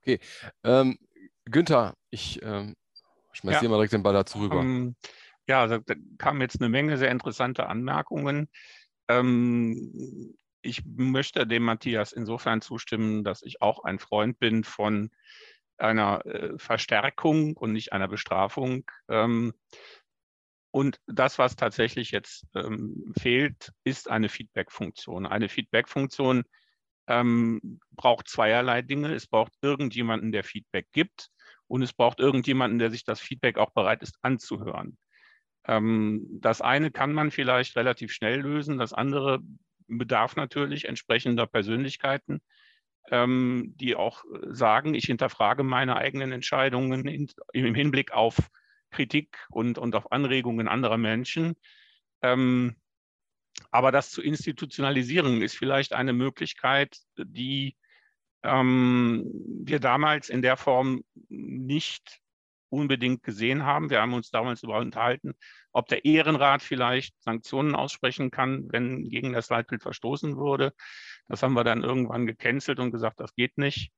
S1: Okay. Ähm, Günther, ich ähm, schmeiß ja. dir mal direkt den Ball dazu rüber. Ähm,
S2: ja, da kamen jetzt eine Menge sehr interessante Anmerkungen. Ähm, ich möchte dem Matthias insofern zustimmen, dass ich auch ein Freund bin von einer äh, Verstärkung und nicht einer Bestrafung. Ähm, und das, was tatsächlich jetzt ähm, fehlt, ist eine Feedback-Funktion. Eine Feedback-Funktion ähm, braucht zweierlei Dinge. Es braucht irgendjemanden, der Feedback gibt und es braucht irgendjemanden, der sich das Feedback auch bereit ist anzuhören. Ähm, das eine kann man vielleicht relativ schnell lösen, das andere bedarf natürlich entsprechender Persönlichkeiten. ähm, die auch sagen, ich hinterfrage meine eigenen Entscheidungen in, im Hinblick auf Kritik und, und auf Anregungen anderer Menschen. Ähm, aber das zu institutionalisieren ist vielleicht eine Möglichkeit, die ähm, wir damals in der Form nicht unbedingt gesehen haben. Wir haben uns damals darüber unterhalten, ob der Ehrenrat vielleicht Sanktionen aussprechen kann, wenn gegen das Leitbild verstoßen wurde. Das haben wir dann irgendwann gecancelt und gesagt, das geht nicht.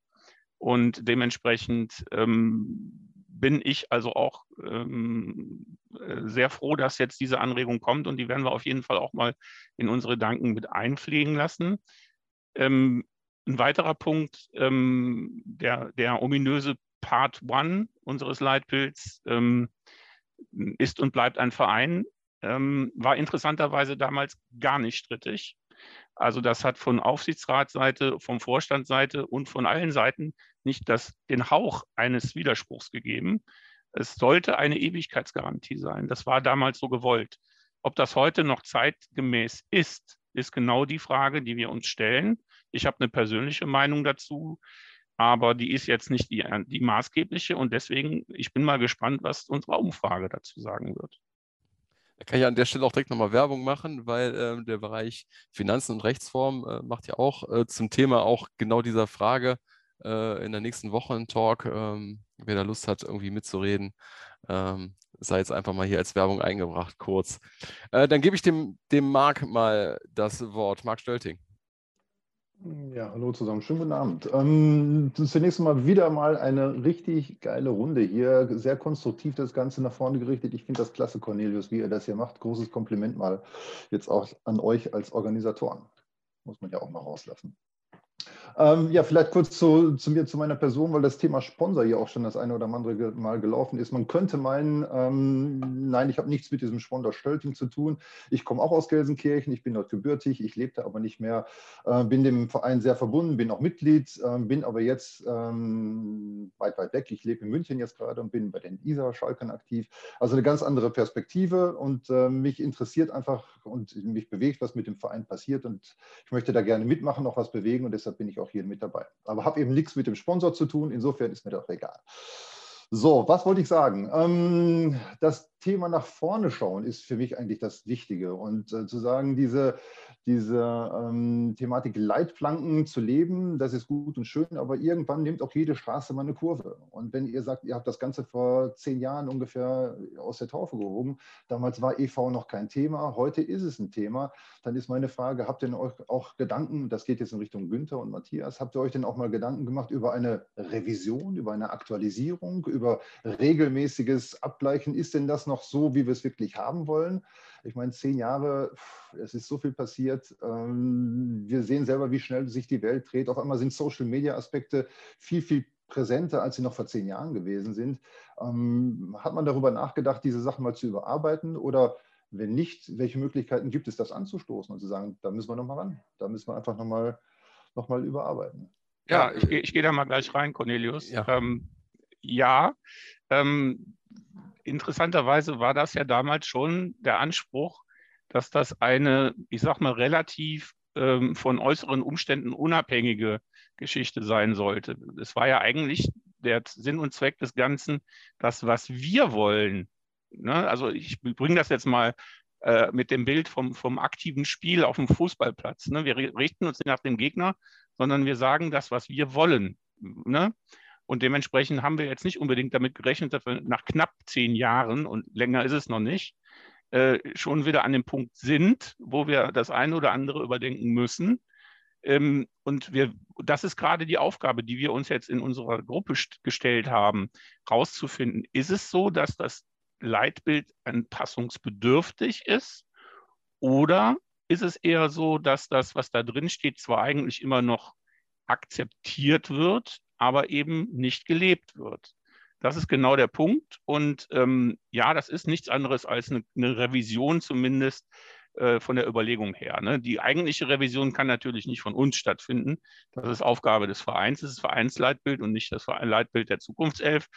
S2: Und dementsprechend ähm, bin ich also auch ähm, äh, sehr froh, dass jetzt diese Anregung kommt und die werden wir auf jeden Fall auch mal in unsere Gedanken mit einpflegen lassen. Ähm, ein weiterer Punkt, ähm, der, der ominöse Part One unseres Leitbilds ähm, ist und bleibt ein Verein, ähm, war interessanterweise damals gar nicht strittig. Also das hat von Aufsichtsratsseite, vom Vorstandsseite und von allen Seiten nicht das, den Hauch eines Widerspruchs gegeben. Es sollte eine Ewigkeitsgarantie sein. Das war damals so gewollt. Ob das heute noch zeitgemäß ist, ist genau die Frage, die wir uns stellen. Ich habe eine persönliche Meinung dazu, aber die ist jetzt nicht die, die maßgebliche und deswegen, ich bin mal gespannt, was unsere Umfrage dazu sagen wird.
S1: Da kann ich an der Stelle auch direkt nochmal Werbung machen, weil äh, der Bereich Finanzen und Rechtsform äh, macht ja auch äh, zum Thema auch genau dieser Frage äh, in der nächsten Woche einen Talk. Ähm, wer da Lust hat, irgendwie mitzureden, ähm, sei jetzt einfach mal hier als Werbung eingebracht, kurz. Äh, dann gebe ich dem, dem Marc mal das Wort. Marc Stölting.
S19: Ja, hallo zusammen, schönen guten Abend. Ähm, zunächst mal wieder mal eine richtig geile Runde hier, sehr konstruktiv das Ganze nach vorne gerichtet. Ich finde das klasse, Cornelius, wie ihr das hier macht. Großes Kompliment mal jetzt auch an euch als Organisatoren. Muss man ja auch mal rauslassen. Ähm, ja, vielleicht kurz zu, zu, mir, zu meiner Person, weil das Thema Sponsor hier auch schon das eine oder andere Mal gelaufen ist. Man könnte meinen, ähm, nein, ich habe nichts mit diesem Sponsor Stölting zu tun. Ich komme auch aus Gelsenkirchen, ich bin dort gebürtig, ich lebte aber nicht mehr, äh, bin dem Verein sehr verbunden, bin auch Mitglied, äh, bin aber jetzt ähm, weit, weit weg. Ich lebe in München jetzt gerade und bin bei den ISA Schalkern aktiv. Also eine ganz andere Perspektive und äh, mich interessiert einfach und mich bewegt, was mit dem Verein passiert und ich möchte da gerne mitmachen, auch was bewegen und deshalb bin ich auch hier mit dabei. Aber habe eben nichts mit dem Sponsor zu tun, insofern ist mir das egal. So, was wollte ich sagen? Ähm, das Thema nach vorne schauen ist für mich eigentlich das Wichtige. Und äh, zu sagen, diese, diese ähm, Thematik Leitplanken zu leben, das ist gut und schön, aber irgendwann nimmt auch jede Straße mal eine Kurve. Und wenn ihr sagt, ihr habt das Ganze vor zehn Jahren ungefähr aus der Taufe gehoben, damals war EV noch kein Thema, heute ist es ein Thema, dann ist meine Frage, habt ihr euch auch Gedanken, das geht jetzt in Richtung Günther und Matthias, habt ihr euch denn auch mal Gedanken gemacht über eine Revision, über eine Aktualisierung, über regelmäßiges Abgleichen? Ist denn das noch so, wie wir es wirklich haben wollen? Ich meine, zehn Jahre, es ist so viel passiert. Ähm, wir sehen selber, wie schnell sich die Welt dreht. Auf einmal sind Social-Media-Aspekte viel, viel präsenter, als sie noch vor zehn Jahren gewesen sind. Ähm, hat man darüber nachgedacht, diese Sachen mal zu überarbeiten? Oder wenn nicht, welche Möglichkeiten gibt es, das anzustoßen und zu sagen, da müssen wir nochmal ran, da müssen wir einfach nochmal noch mal überarbeiten?
S2: Ja, ich, ich gehe da mal gleich rein, Cornelius. Ja, ähm, ja ähm, interessanterweise war das ja damals schon der Anspruch, dass das eine, ich sag mal, relativ ähm, von äußeren Umständen unabhängige Geschichte sein sollte. Es war ja eigentlich der Sinn und Zweck des Ganzen, das, was wir wollen. Ne? Also ich bringe das jetzt mal äh, mit dem Bild vom, vom aktiven Spiel auf dem Fußballplatz. Ne? Wir richten uns nicht nach dem Gegner, sondern wir sagen das, was wir wollen. Ne? Und dementsprechend haben wir jetzt nicht unbedingt damit gerechnet, dass wir nach knapp zehn Jahren, und länger ist es noch nicht, äh, schon wieder an dem Punkt sind, wo wir das eine oder andere überdenken müssen. Ähm, und wir, das ist gerade die Aufgabe, die wir uns jetzt in unserer Gruppe gestellt haben, herauszufinden, ist es so, dass das Leitbild anpassungsbedürftig ist oder ist es eher so, dass das, was da drin steht, zwar eigentlich immer noch akzeptiert wird, aber eben nicht gelebt wird. Das ist genau der Punkt. Und ähm, ja, das ist nichts anderes als eine, eine Revision zumindest äh, von der Überlegung her. Ne? Die eigentliche Revision kann natürlich nicht von uns stattfinden. Das ist Aufgabe des Vereins, das ist Vereinsleitbild und nicht das Leitbild der Zukunftself.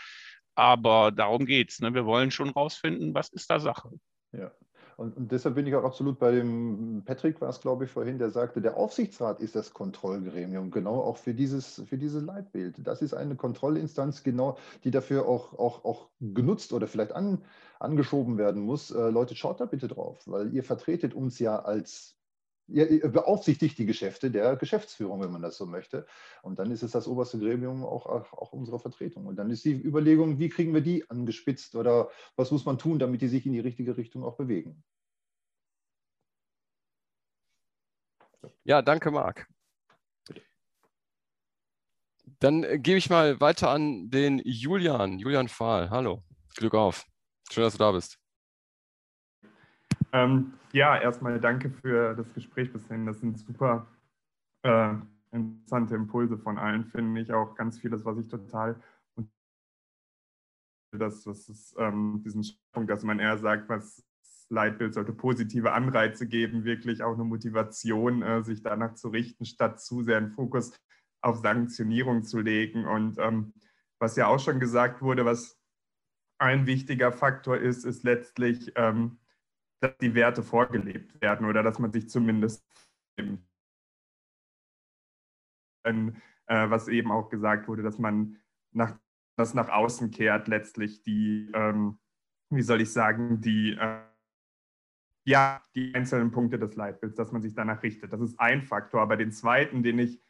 S2: Aber darum geht es. Ne? Wir wollen schon rausfinden, was ist da Sache.
S19: Ja. Und, und, deshalb bin ich auch absolut bei dem, Patrick war es, glaube ich, vorhin, der sagte, der Aufsichtsrat ist das Kontrollgremium, genau auch für dieses, für dieses Leitbild. Das ist eine Kontrollinstanz, genau, die dafür auch, auch, auch genutzt oder vielleicht an, angeschoben werden muss. Äh, Leute, schaut da bitte drauf, weil ihr vertretet uns ja als beaufsichtigt die Geschäfte der Geschäftsführung, wenn man das so möchte. Und dann ist es das oberste Gremium auch, auch unserer Vertretung. Und dann ist die Überlegung, wie kriegen wir die angespitzt oder was muss man tun, damit die sich in die richtige Richtung auch bewegen.
S1: Ja, danke, Marc. Dann äh, gebe ich mal weiter an den Julian, Julian Fahl. Hallo, Glück auf. Schön, dass du da bist.
S20: Ähm, ja, erstmal danke für das Gespräch bishin. Das sind super äh, interessante Impulse von allen, finde ich auch ganz vieles, was ich total das, das ist ähm, diesen Punkt, dass man eher sagt, was Leitbild sollte positive Anreize geben, wirklich auch eine Motivation, äh, sich danach zu richten, statt zu sehr einen Fokus auf Sanktionierung zu legen. Und ähm, was ja auch schon gesagt wurde, was ein wichtiger Faktor ist, ist letztlich ähm, dass die Werte vorgelebt werden oder dass man sich zumindest äh, was eben auch gesagt wurde, dass man nach, das nach außen kehrt, letztlich die, ähm, wie soll ich sagen, die, äh, ja, die einzelnen Punkte des Leitbilds, dass man sich danach richtet. Das ist ein Faktor. Aber den zweiten, den ich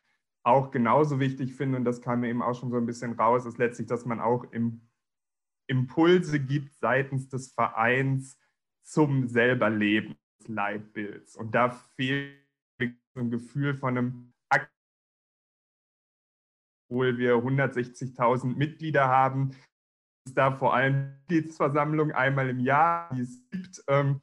S20: auch genauso wichtig finde, und das kam mir eben auch schon so ein bisschen raus, ist letztlich, dass man auch im, Impulse gibt seitens des Vereins, zum selber Leben des Leitbilds. Und da fehlt ein Gefühl von einem obwohl wir 160.000 Mitglieder haben, ist da vor allem Mitgliedsversammlung einmal im Jahr, die es gibt. Ähm,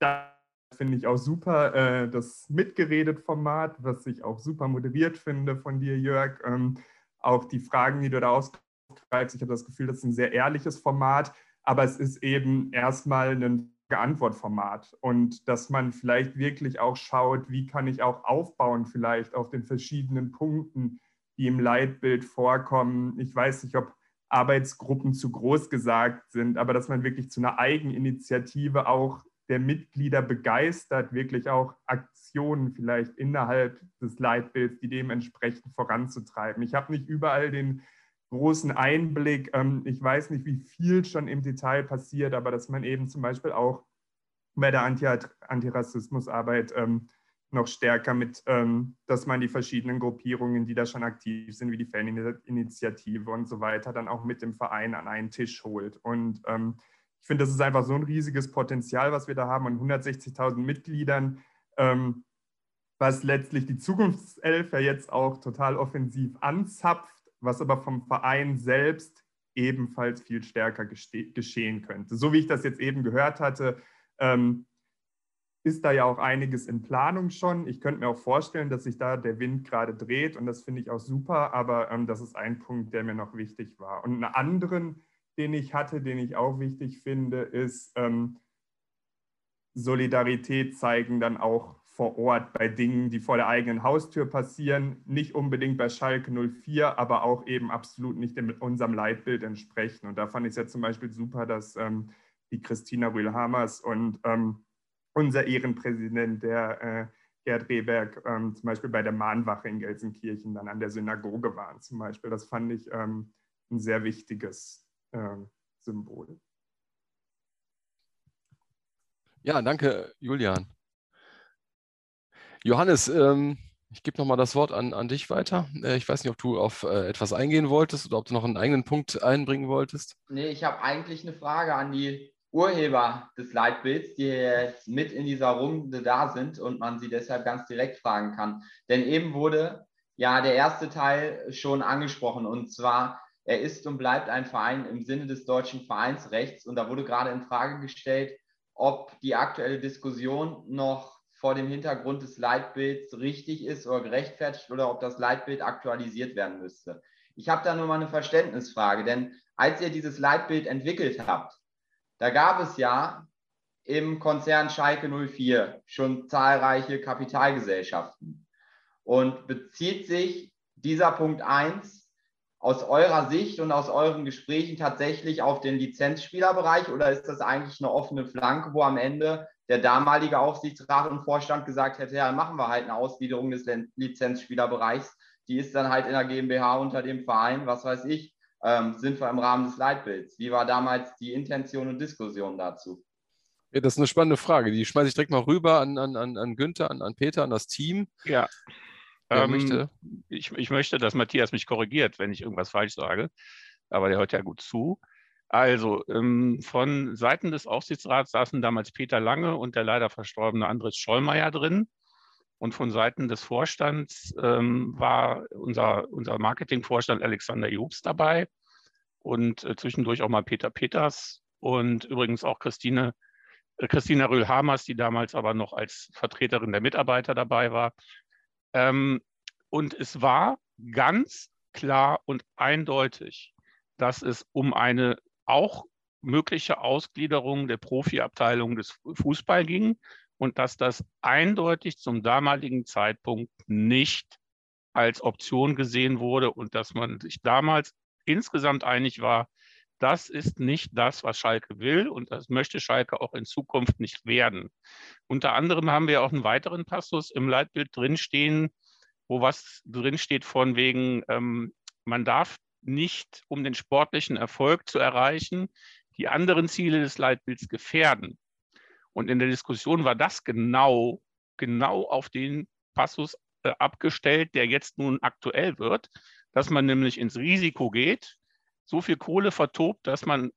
S20: da finde ich auch super äh, das Mitgeredet-Format, was ich auch super moderiert finde von dir, Jörg. Ähm, auch die Fragen, die du da ausgreifst, ich habe das Gefühl, das ist ein sehr ehrliches Format, aber es ist eben erstmal ein Antwortformat und dass man vielleicht wirklich auch schaut, wie kann ich auch aufbauen vielleicht auf den verschiedenen Punkten, die im Leitbild vorkommen. Ich weiß nicht, ob Arbeitsgruppen zu groß gesagt sind, aber dass man wirklich zu einer Eigeninitiative auch der Mitglieder begeistert, wirklich auch Aktionen vielleicht innerhalb des Leitbilds, die dementsprechend voranzutreiben. Ich habe nicht überall den großen Einblick. Ähm, ich weiß nicht, wie viel schon im Detail passiert, aber dass man eben zum Beispiel auch bei der Anti Antirassismusarbeit ähm, noch stärker mit, ähm, dass man die verschiedenen Gruppierungen, die da schon aktiv sind, wie die Faninitiative und so weiter, dann auch mit dem Verein an einen Tisch holt. Und ich finde, das ist einfach so ein riesiges Potenzial, was wir da haben an 160.000 Mitgliedern, was letztlich die Zukunftself ja jetzt auch total offensiv anzapft was aber vom Verein selbst ebenfalls viel stärker geschehen könnte. So wie ich das jetzt eben gehört hatte, ähm, ist da ja auch einiges in Planung schon. Ich könnte mir auch vorstellen, dass sich da der Wind gerade dreht und das finde ich auch super, aber ähm, das ist ein Punkt, der mir noch wichtig war. Und einen anderen, den ich hatte, den ich auch wichtig finde, ist ähm, Solidarität zeigen dann auch vor Ort bei Dingen, die vor der eigenen Haustür passieren, nicht unbedingt bei Schalke 04, aber auch eben absolut nicht in unserem Leitbild entsprechen. Und da fand ich es jetzt zum Beispiel super, dass ähm, die Christina Rühl-Hamers und ähm, unser Ehrenpräsident, der äh, Gerd Rehberg, ähm, zum Beispiel bei der Mahnwache in Gelsenkirchen dann an der Synagoge waren zum Beispiel. Das fand ich ähm, ein sehr wichtiges äh, Symbol.
S1: Ja, danke, Julian. Johannes, ähm, ich gebe nochmal das Wort an, an dich weiter. Äh, ich weiß nicht, ob du auf äh, etwas eingehen wolltest oder ob du noch einen eigenen Punkt einbringen wolltest.
S15: Nee, ich habe eigentlich eine Frage an die Urheber des Leitbilds, die jetzt mit in dieser Runde da sind und man sie deshalb ganz direkt fragen kann. Denn eben wurde ja der erste Teil schon angesprochen und zwar, er ist und bleibt ein Verein im Sinne des deutschen Vereinsrechts und da wurde gerade in Frage gestellt, ob die aktuelle Diskussion noch vor dem Hintergrund des Leitbilds richtig ist oder gerechtfertigt oder ob das Leitbild aktualisiert werden müsste. Ich habe da nur mal eine Verständnisfrage, denn als ihr dieses Leitbild entwickelt habt, da gab es ja im Konzern Schalke 04 schon zahlreiche Kapitalgesellschaften. Und bezieht sich dieser Punkt 1 aus eurer Sicht und aus euren Gesprächen tatsächlich auf den Lizenzspielerbereich oder ist das eigentlich eine offene Flanke, wo am Ende der damalige Aufsichtsrat und Vorstand gesagt hätte, ja, machen wir halt eine Ausgliederung des Lizenzspielerbereichs. Die ist dann halt in der GmbH unter dem Verein, was weiß ich, ähm, sind wir im Rahmen des Leitbilds. Wie war damals die Intention und Diskussion dazu?
S1: Ja, das ist eine spannende Frage. Die schmeiße ich direkt mal rüber an, an, an Günther, an, an Peter, an das Team.
S2: Ja. Ähm, möchte? Ich, ich möchte, dass Matthias mich korrigiert, wenn ich irgendwas falsch sage. Aber der hört ja gut zu. Also ähm, von Seiten des Aufsichtsrats saßen damals Peter Lange und der leider verstorbene Andres Schollmeier drin. Und von Seiten des Vorstands ähm, war unser, unser Marketingvorstand Alexander Jobs dabei und äh, zwischendurch auch mal Peter Peters und übrigens auch Christine, äh, Christina Röhl-Hamers, die damals aber noch als Vertreterin der Mitarbeiter dabei war. Ähm, und es war ganz klar und eindeutig, dass es um eine auch mögliche Ausgliederung der Profiabteilung des Fußball ging und dass das eindeutig zum damaligen Zeitpunkt nicht als Option gesehen wurde und dass man sich damals insgesamt einig war, das ist nicht das, was Schalke will und das möchte Schalke auch in Zukunft nicht werden. Unter anderem haben wir auch einen weiteren Passus im Leitbild drinstehen, wo was drinsteht von wegen, ähm, man darf nicht, um den sportlichen Erfolg zu erreichen, die anderen Ziele des Leitbilds gefährden. Und in der Diskussion war das genau, genau auf den Passus äh, abgestellt, der jetzt nun aktuell wird, dass man nämlich ins Risiko geht, so viel Kohle vertobt, dass man,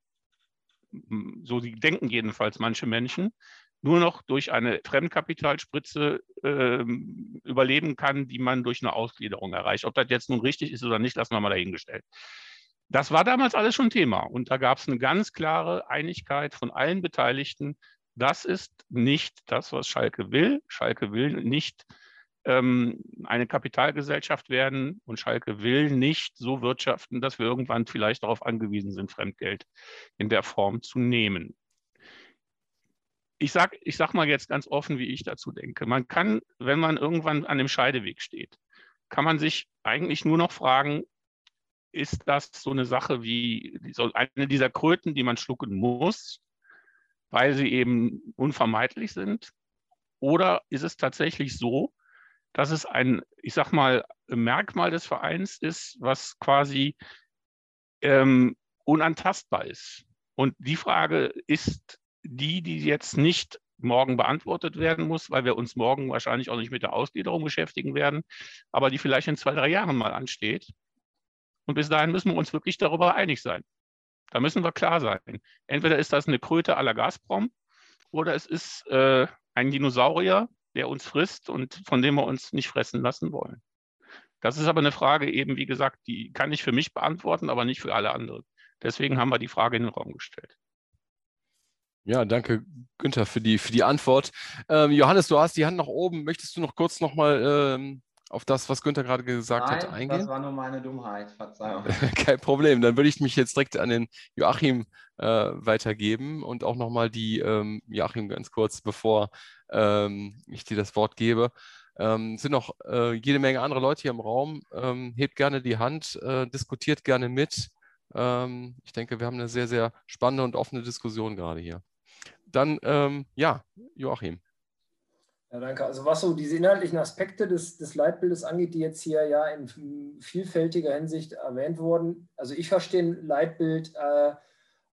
S2: so denken jedenfalls manche Menschen, nur noch durch eine Fremdkapitalspritze äh, überleben kann, die man durch eine Ausgliederung erreicht. Ob das jetzt nun richtig ist oder nicht, lassen wir mal dahingestellt. Das war damals alles schon Thema und da gab es eine ganz klare Einigkeit von allen Beteiligten. Das ist nicht das, was Schalke will. Schalke will nicht ähm, eine Kapitalgesellschaft werden und Schalke will nicht so wirtschaften, dass wir irgendwann vielleicht darauf angewiesen sind, Fremdgeld in der Form zu nehmen ich sage ich sag mal jetzt ganz offen, wie ich dazu denke. Man kann, wenn man irgendwann an dem Scheideweg steht, kann man sich eigentlich nur noch fragen, ist das so eine Sache wie so eine dieser Kröten, die man schlucken muss, weil sie eben unvermeidlich sind? Oder ist es tatsächlich so, dass es ein, ich sag mal, Merkmal des Vereins ist, was quasi ähm, unantastbar ist? Und die Frage ist die, die jetzt nicht morgen beantwortet werden muss, weil wir uns morgen wahrscheinlich auch nicht mit der Ausgliederung beschäftigen werden, aber die vielleicht in zwei, drei Jahren mal ansteht. Und bis dahin müssen wir uns wirklich darüber einig sein. Da müssen wir klar sein. Entweder ist das eine Kröte la Gazprom oder es ist äh, ein Dinosaurier, der uns frisst und von dem wir uns nicht fressen lassen wollen. Das ist aber eine Frage eben, wie gesagt, die kann ich für mich beantworten, aber nicht für alle anderen. Deswegen haben wir die Frage in den Raum gestellt.
S1: Ja, danke, Günther, für die, für die Antwort. Ähm, Johannes, du hast die Hand nach oben. Möchtest du noch kurz nochmal ähm, auf das, was Günther gerade gesagt
S15: Nein,
S1: hat, eingehen?
S15: Das war nur meine Dummheit, Verzeihung.
S1: Kein Problem. Dann würde ich mich jetzt direkt an den Joachim äh, weitergeben und auch nochmal die, ähm, Joachim, ganz kurz, bevor ähm, ich dir das Wort gebe. Ähm, sind noch äh, jede Menge andere Leute hier im Raum. Ähm, hebt gerne die Hand, äh, diskutiert gerne mit. Ähm, ich denke, wir haben eine sehr, sehr spannende und offene Diskussion gerade hier. Dann, ähm, ja, Joachim.
S8: Ja, danke. Also was so diese inhaltlichen Aspekte des, des Leitbildes angeht, die jetzt hier ja in vielfältiger Hinsicht erwähnt wurden. Also ich verstehe ein Leitbild äh,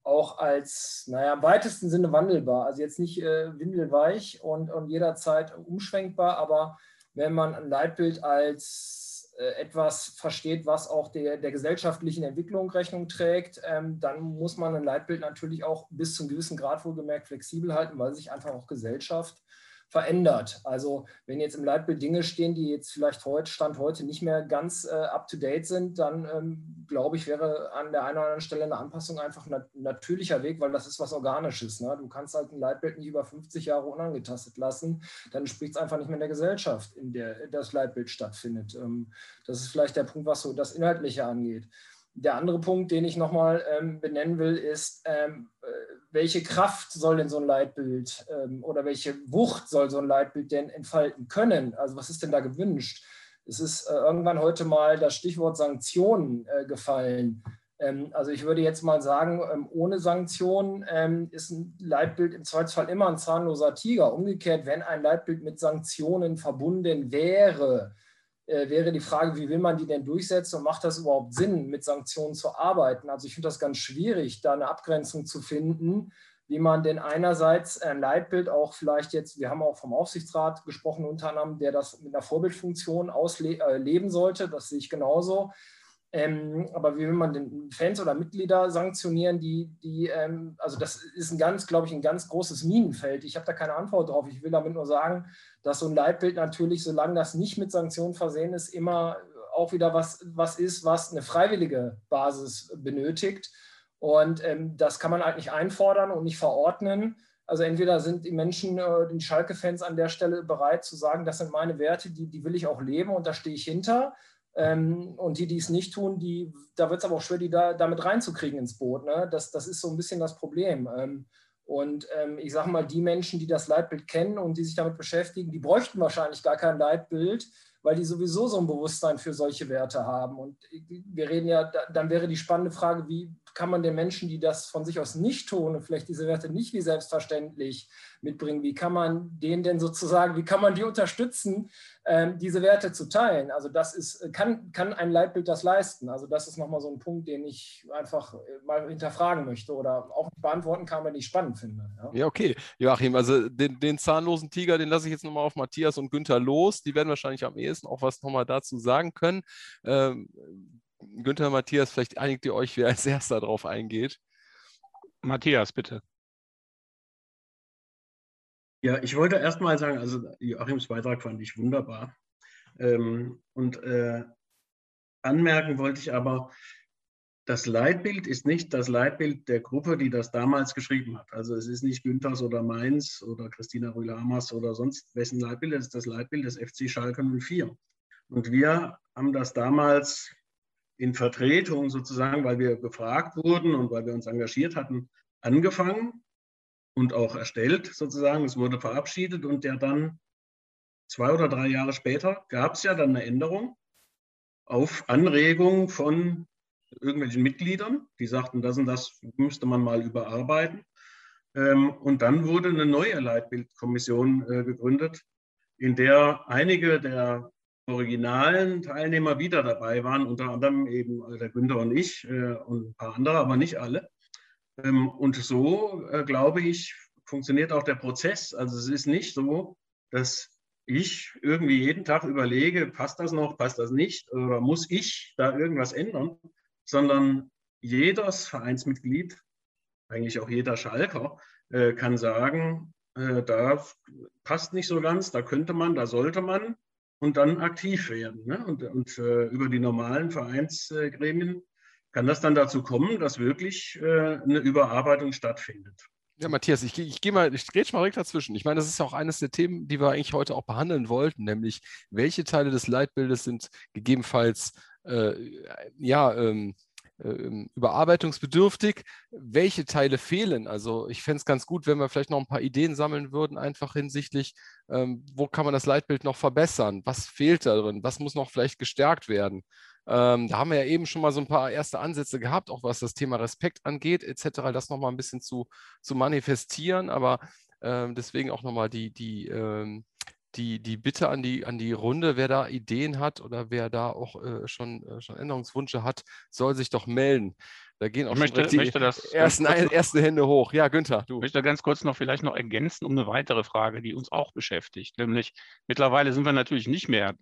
S8: auch als, naja, im weitesten Sinne wandelbar. Also jetzt nicht äh, windelweich und, und jederzeit umschwenkbar, aber wenn man ein Leitbild als etwas versteht, was auch der, der gesellschaftlichen Entwicklung Rechnung trägt, ähm, dann muss man ein Leitbild natürlich auch bis zu einem gewissen Grad wohlgemerkt flexibel halten, weil sich einfach auch Gesellschaft verändert. Also wenn jetzt im Leitbild Dinge stehen, die jetzt vielleicht heute, Stand heute nicht mehr ganz äh, up-to-date sind, dann ähm, glaube ich, wäre an der einen oder anderen Stelle eine Anpassung einfach ein natürlicher Weg, weil das ist was Organisches. Ne? Du kannst halt ein Leitbild nicht über 50 Jahre unangetastet lassen, dann spricht es einfach nicht mehr in der Gesellschaft, in der das Leitbild stattfindet. Ähm, das ist vielleicht der Punkt, was so das Inhaltliche angeht. Der andere Punkt, den ich nochmal ähm, benennen will, ist, ähm, äh, welche Kraft soll denn so ein Leitbild ähm, oder welche Wucht soll so ein Leitbild denn entfalten können? Also was ist denn da gewünscht? Es ist äh, irgendwann heute mal das Stichwort Sanktionen äh, gefallen. Ähm, also ich würde jetzt mal sagen, ähm, ohne Sanktionen ähm, ist ein Leitbild im Zweifelsfall immer ein zahnloser Tiger. Umgekehrt, wenn ein Leitbild mit Sanktionen verbunden wäre, wäre die Frage, wie will man die denn durchsetzen und macht das überhaupt Sinn, mit Sanktionen zu arbeiten? Also ich finde das ganz schwierig, da eine Abgrenzung zu finden, wie man denn einerseits ein Leitbild auch vielleicht jetzt, wir haben auch vom Aufsichtsrat gesprochen unter anderem, der das mit einer Vorbildfunktion ausleben äh, sollte, das sehe ich genauso. Ähm, aber wie will man denn Fans oder Mitglieder sanktionieren, die, die ähm, also das ist ein ganz, glaube ich, ein ganz großes Minenfeld. Ich habe da keine Antwort drauf. Ich will damit nur sagen, dass so ein Leitbild natürlich, solange das nicht mit Sanktionen versehen ist, immer auch wieder was, was ist, was eine freiwillige Basis benötigt. Und ähm, das kann man halt nicht einfordern und nicht verordnen. Also entweder sind die Menschen, äh, die Schalke-Fans an der Stelle bereit zu sagen, das sind meine Werte, die, die will ich auch leben und da stehe ich hinter. Ähm, und die, die es nicht tun, die, da wird es aber auch schwer, die da, damit reinzukriegen ins Boot. Ne? Das, das ist so ein bisschen das Problem. Ähm, und ähm, ich sage mal, die Menschen, die das Leitbild kennen und die sich damit beschäftigen, die bräuchten wahrscheinlich gar kein Leitbild, weil die sowieso so ein Bewusstsein für solche Werte haben. Und wir reden ja, dann wäre die spannende Frage, wie kann man den Menschen, die das von sich aus nicht tun und vielleicht diese Werte nicht wie selbstverständlich mitbringen, wie kann man denen denn sozusagen, wie kann man die unterstützen, ähm, diese Werte zu teilen? Also das ist, kann, kann ein Leitbild das leisten? Also das ist nochmal so ein Punkt, den ich einfach mal hinterfragen möchte oder auch beantworten kann, wenn ich spannend finde.
S1: Ja, ja okay. Joachim, also den, den zahnlosen Tiger, den lasse ich jetzt nochmal auf Matthias und Günther los. Die werden wahrscheinlich am ehesten auch was nochmal dazu sagen können. Ähm, Günther, Matthias, vielleicht einigt ihr euch, wer als erster darauf eingeht.
S2: Matthias, bitte.
S12: Ja, ich wollte erst mal sagen, also Joachims Beitrag fand ich wunderbar. Ähm, und äh, anmerken wollte ich aber, das Leitbild ist nicht das Leitbild der Gruppe, die das damals geschrieben hat. Also es ist nicht Günthers oder Mainz oder Christina Rühlamas oder sonst wessen Leitbild, es ist das Leitbild des FC Schalke 04. Und wir haben das damals in Vertretung sozusagen, weil wir gefragt wurden und weil wir uns engagiert hatten, angefangen und auch erstellt sozusagen. Es wurde verabschiedet und der dann zwei oder drei Jahre später gab es ja dann eine Änderung auf Anregung von irgendwelchen Mitgliedern, die sagten, das und das müsste man mal überarbeiten. Ähm, und dann wurde eine neue Leitbildkommission äh, gegründet, in der einige der originalen Teilnehmer wieder dabei waren, unter anderem eben der Günther und ich äh, und ein paar andere, aber nicht alle. Ähm, und so, äh, glaube ich, funktioniert auch der Prozess. Also es ist nicht so, dass ich irgendwie jeden Tag überlege, passt das noch, passt das nicht oder muss ich da irgendwas ändern, sondern jedes Vereinsmitglied, eigentlich auch jeder Schalker, äh, kann sagen, äh, da passt nicht so ganz, da könnte man, da sollte man und dann aktiv werden. Ne? Und, und äh, über die normalen Vereinsgremien kann das dann dazu kommen, dass wirklich äh, eine Überarbeitung stattfindet.
S1: Ja, Matthias, ich, ich gehe mal, ich grätsch mal direkt dazwischen. Ich meine, das ist ja auch eines der Themen, die wir eigentlich heute auch behandeln wollten, nämlich welche Teile des Leitbildes sind gegebenenfalls äh, ja, ähm, überarbeitungsbedürftig. Welche Teile fehlen? Also ich fände es ganz gut, wenn wir vielleicht noch ein paar Ideen sammeln würden, einfach hinsichtlich, ähm, wo kann man das Leitbild noch verbessern? Was fehlt da drin? Was muss noch vielleicht gestärkt werden? Ähm, da haben wir ja eben schon mal so ein paar erste Ansätze gehabt, auch was das Thema Respekt angeht, etc., das nochmal ein bisschen zu, zu manifestieren. Aber ähm, deswegen auch nochmal die, die, ähm, die, die Bitte an die, an die Runde, wer da Ideen hat oder wer da auch äh, schon, äh, schon Änderungswünsche hat, soll sich doch melden. Da gehen auch
S2: möchte,
S1: schon
S2: möchte das
S1: ersten, erste Hände hoch. Ja, Günther,
S2: du. Ich möchte ganz kurz noch vielleicht noch ergänzen um eine weitere Frage, die uns auch beschäftigt. Nämlich mittlerweile sind wir natürlich nicht mehr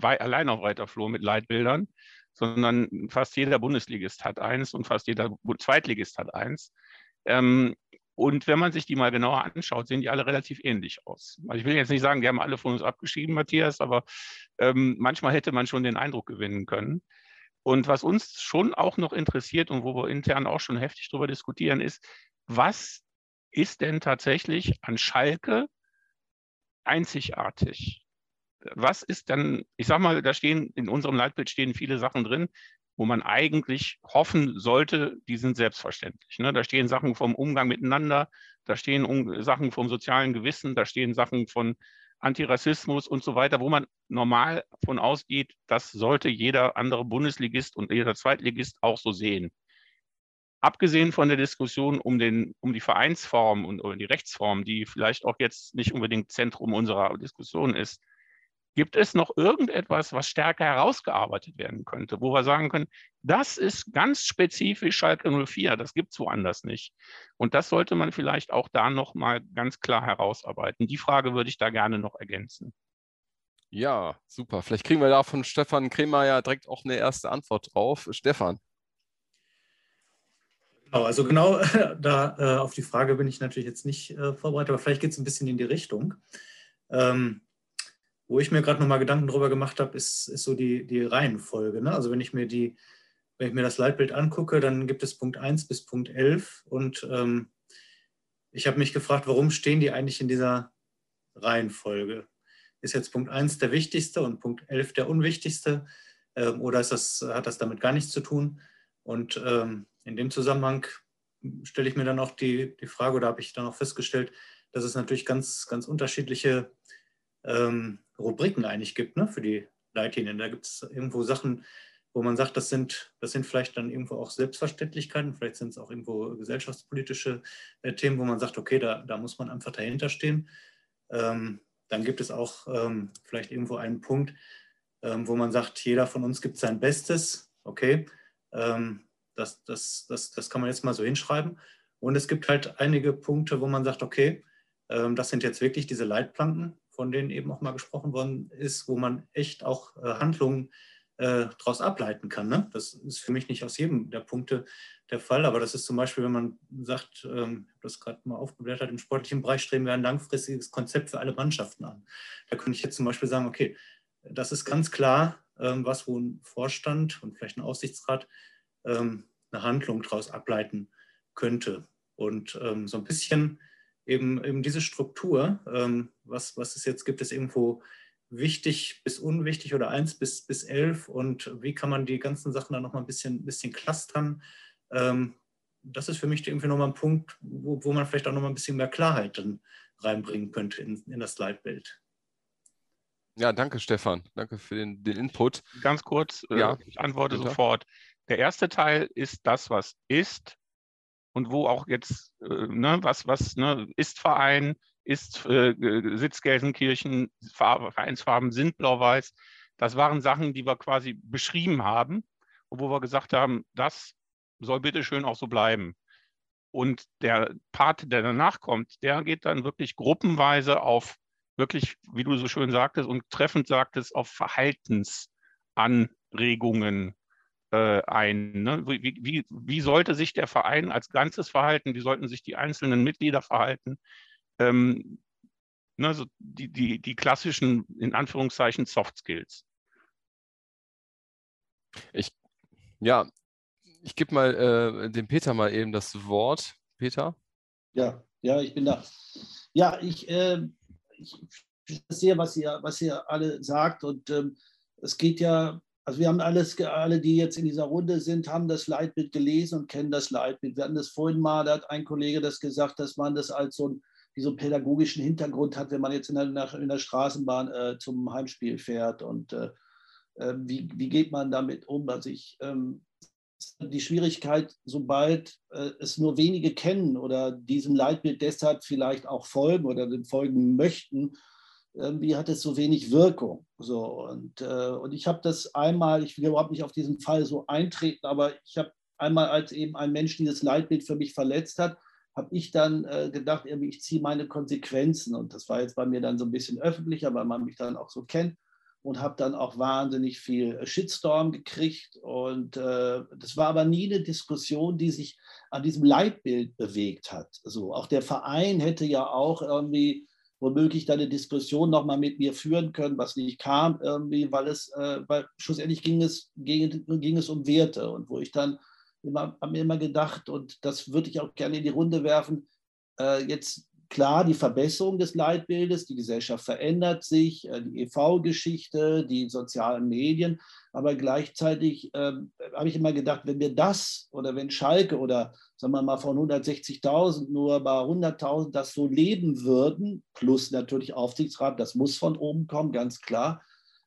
S2: allein auf weiter Flur mit Leitbildern, sondern fast jeder Bundesligist hat eins und fast jeder Zweitligist hat eins. Ähm, und wenn man sich die mal genauer anschaut, sehen die alle relativ ähnlich aus. Also ich will jetzt nicht sagen, die haben alle von uns abgeschrieben, Matthias, aber ähm, manchmal hätte man schon den Eindruck gewinnen können. Und was uns schon auch noch interessiert und wo wir intern auch schon heftig darüber diskutieren, ist, was ist denn tatsächlich an Schalke einzigartig? Was ist denn, ich sag mal, da stehen in unserem Leitbild stehen viele Sachen drin, wo man eigentlich hoffen sollte, die sind selbstverständlich. Ne? Da stehen Sachen vom Umgang miteinander, da stehen um, Sachen vom sozialen Gewissen, da stehen Sachen von Antirassismus und so weiter, wo man normal von ausgeht, das sollte jeder andere Bundesligist und jeder Zweitligist auch so sehen. Abgesehen von der Diskussion um, den, um die Vereinsform und um die Rechtsform, die vielleicht auch jetzt nicht unbedingt Zentrum unserer Diskussion ist, Gibt es noch irgendetwas, was stärker herausgearbeitet werden könnte, wo wir sagen können, das ist ganz spezifisch Schalke 04, das gibt es woanders nicht. Und das sollte man vielleicht auch da nochmal ganz klar herausarbeiten. Die Frage würde ich da gerne noch ergänzen.
S1: Ja, super. Vielleicht kriegen wir da von Stefan Kremer ja direkt auch eine erste Antwort drauf. Stefan.
S16: Genau, also genau da äh, auf die Frage bin ich natürlich jetzt nicht äh, vorbereitet, aber vielleicht geht es ein bisschen in die Richtung. Ähm, wo ich mir gerade nochmal Gedanken drüber gemacht habe, ist, ist so die, die Reihenfolge. Ne? Also wenn ich mir die, wenn ich mir das Leitbild angucke, dann gibt es Punkt 1 bis Punkt 11 und ähm, ich habe mich gefragt, warum stehen die eigentlich in dieser Reihenfolge? Ist jetzt Punkt 1 der wichtigste und Punkt 11 der unwichtigste ähm, oder ist das, hat das damit gar nichts zu tun? Und ähm, in dem Zusammenhang stelle ich mir dann auch die, die Frage oder habe ich dann auch festgestellt, dass es natürlich ganz, ganz unterschiedliche ähm, Rubriken eigentlich gibt ne, für die Leitlinien. Da gibt es irgendwo Sachen, wo man sagt, das sind, das sind vielleicht dann irgendwo auch Selbstverständlichkeiten, vielleicht sind es auch irgendwo gesellschaftspolitische äh, Themen, wo man sagt, okay, da, da muss man einfach dahinter stehen. Ähm, dann gibt es auch ähm, vielleicht irgendwo einen Punkt, ähm, wo man sagt, jeder von uns gibt sein Bestes. Okay, ähm, das, das, das, das kann man jetzt mal so hinschreiben. Und es gibt halt einige Punkte, wo man sagt, okay, ähm, das sind jetzt wirklich diese Leitplanken, von denen eben auch mal gesprochen worden ist, wo man echt auch äh, Handlungen äh, daraus ableiten kann. Ne? Das ist für mich nicht aus jedem der Punkte der Fall, aber das ist zum Beispiel, wenn man sagt, ähm, ich habe das gerade mal aufgeblättert, im sportlichen Bereich streben wir ein langfristiges Konzept für alle Mannschaften an. Da könnte ich jetzt zum Beispiel sagen, okay, das ist ganz klar, ähm, was wo ein Vorstand und vielleicht ein Aussichtsrat ähm, eine Handlung daraus ableiten könnte. Und ähm, so ein bisschen eben, eben diese Struktur, ähm, was, was es jetzt gibt, ist irgendwo wichtig bis unwichtig oder 1 bis, bis 11 und wie kann man die ganzen Sachen dann nochmal ein bisschen, bisschen clustern. Ähm, das ist für mich irgendwie nochmal ein Punkt, wo, wo man vielleicht auch nochmal ein bisschen mehr Klarheit dann reinbringen könnte in, in das Leitbild.
S1: Ja, danke Stefan. Danke für den, den Input.
S2: Ganz kurz, äh, ja, ich antworte bitte. sofort. Der erste Teil ist das, was ist und wo auch jetzt, äh, ne, was, was ne, ist Verein, ist äh, Sitz Gelsenkirchen, Vereinsfarben sind blau-weiß. Das waren Sachen, die wir quasi beschrieben haben und wo wir gesagt haben, das soll bitte schön auch so bleiben. Und der Part, der danach kommt, der geht dann wirklich gruppenweise auf wirklich, wie du so schön sagtest und treffend sagtest, auf Verhaltensanregungen äh, ein. Ne? Wie, wie, wie sollte sich der Verein als Ganzes verhalten? Wie sollten sich die einzelnen Mitglieder verhalten? Ähm, ne, so die, die, die klassischen, in Anführungszeichen, Soft Skills.
S1: Ich, ja, ich gebe mal äh, dem Peter mal eben das Wort. Peter?
S3: Ja, ja, ich bin da. Ja, ich, äh, ich sehe, was ihr, was ihr alle sagt und ähm, es geht ja also wir haben alles, alle, die jetzt in dieser Runde sind, haben das Leitbild gelesen und kennen das Leitbild. Wir hatten das vorhin mal, da hat ein Kollege das gesagt, dass man das als so, ein, so einen pädagogischen Hintergrund hat, wenn man jetzt in der, in der Straßenbahn äh, zum Heimspiel fährt. Und äh, äh, wie, wie geht man damit um? Also ich, ähm, die Schwierigkeit, sobald äh, es nur wenige kennen oder diesem Leitbild deshalb vielleicht auch folgen oder dem folgen möchten, irgendwie hat es so wenig Wirkung. So, und, äh, und ich habe das einmal, ich will überhaupt nicht auf diesen Fall so eintreten, aber ich habe einmal, als eben ein Mensch dieses Leitbild für mich verletzt hat, habe ich dann äh, gedacht, irgendwie, ich ziehe meine Konsequenzen. Und das war jetzt bei mir dann so ein bisschen öffentlicher, weil man mich dann auch so kennt. Und habe dann auch wahnsinnig viel Shitstorm gekriegt. Und äh, das war aber nie eine Diskussion, die sich an diesem Leitbild bewegt hat. So, auch der Verein hätte ja auch irgendwie womöglich dann eine Diskussion nochmal mit mir führen können, was nicht kam, irgendwie, weil es, äh, weil schlussendlich ging es, ging, ging es um Werte und wo ich dann immer, habe mir immer gedacht, und das würde ich auch gerne in die Runde werfen, äh, jetzt klar die Verbesserung des Leitbildes, die Gesellschaft verändert sich, äh, die EV-Geschichte, die sozialen Medien, aber gleichzeitig äh, habe ich immer gedacht, wenn wir das oder wenn Schalke oder sagen wir mal von 160.000 nur bei 100.000 das so leben würden, plus natürlich Aufsichtsrat, das muss von oben kommen, ganz klar,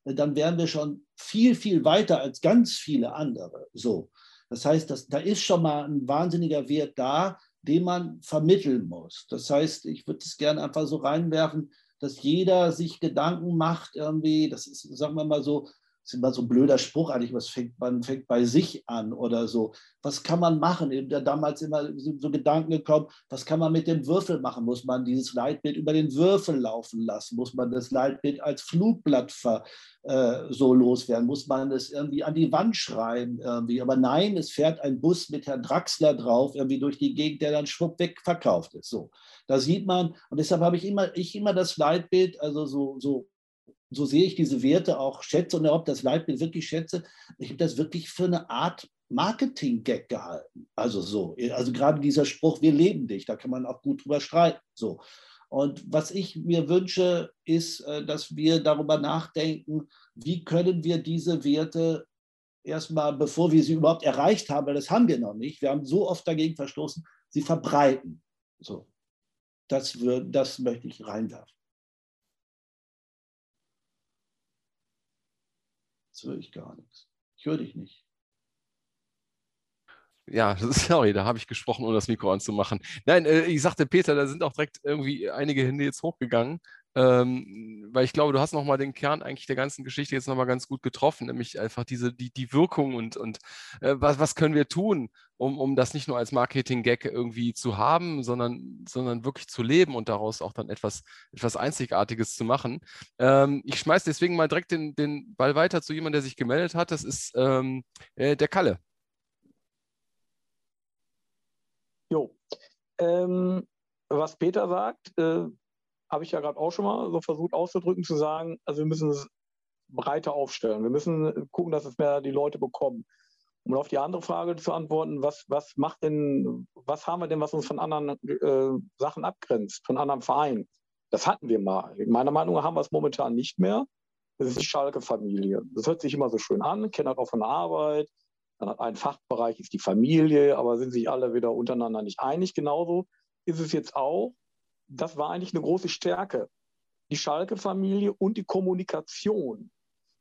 S3: äh, dann wären wir schon viel, viel weiter als ganz viele andere. So. Das heißt, das, da ist schon mal ein wahnsinniger Wert da, den man vermitteln muss. Das heißt, ich würde es gerne einfach so reinwerfen, dass jeder sich Gedanken macht, irgendwie, das ist, sagen wir mal so, ist immer so ein blöder Spruch eigentlich, was fängt, man fängt bei sich an oder so. Was kann man machen? Da damals immer so, Gedanken gekommen, was kann man mit dem Würfel machen? Muss man dieses Leitbild über den Würfel laufen lassen? Muss man das Leitbild als Flugblatt ver, äh, so loswerden? Muss man es irgendwie an die Wand schreiben? Irgendwie? Aber nein, es fährt ein Bus mit Herrn Draxler drauf, irgendwie durch die Gegend, der dann schwupp weg verkauft ist. So, da sieht man, und deshalb habe ich immer, ich immer das Leitbild, also so, so so sehe ich diese Werte auch schätze und ob das Leitbild wirklich schätze, ich habe das wirklich für eine Art Marketing-Gag gehalten. Also so, also gerade dieser Spruch, wir leben dich, da kann man auch gut drüber streiten. So. Und was ich mir wünsche, ist, äh, dass wir darüber nachdenken, wie können wir diese Werte erstmal, bevor wir sie überhaupt erreicht haben, weil das haben wir noch nicht, wir haben so oft dagegen verstoßen, sie verbreiten. So. Das, das möchte ich reinwerfen. Jetzt höre ich gar nichts. Ich höre dich nicht.
S1: Ja, sorry, da habe ich gesprochen, ohne das Mikro anzumachen. Nein, äh, ich sagte Peter, da sind auch direkt irgendwie einige Hände jetzt hochgegangen. Ähm, weil ich glaube, du hast nochmal den Kern eigentlich der ganzen Geschichte jetzt nochmal ganz gut getroffen, nämlich einfach diese, die, die Wirkung und, und äh, was, was können wir tun, um, um das nicht nur als Marketing-Gag irgendwie zu haben, sondern, sondern wirklich zu leben und daraus auch dann etwas, etwas Einzigartiges zu machen. Ähm, ich schmeiße deswegen mal direkt den, den Ball weiter zu jemandem, der sich gemeldet hat. Das ist ähm, äh, der Kalle.
S9: Jo. Ähm, was Peter sagt, äh, habe ich ja gerade auch schon mal so versucht auszudrücken, zu sagen, also wir müssen es breiter aufstellen. Wir müssen gucken, dass es mehr die Leute bekommen. Um auf die andere Frage zu antworten, was, was macht denn, was haben wir denn, was uns von anderen äh, Sachen abgrenzt, von anderen Vereinen? Das hatten wir mal. Meiner Meinung nach haben wir es momentan nicht mehr. Das ist die Schalke-Familie. Das hört sich immer so schön an, kennt auch von der Arbeit. Dann hat ein Fachbereich ist die Familie, aber sind sich alle wieder untereinander nicht einig. Genauso ist es jetzt auch das war eigentlich eine große Stärke. Die Schalke-Familie und die Kommunikation.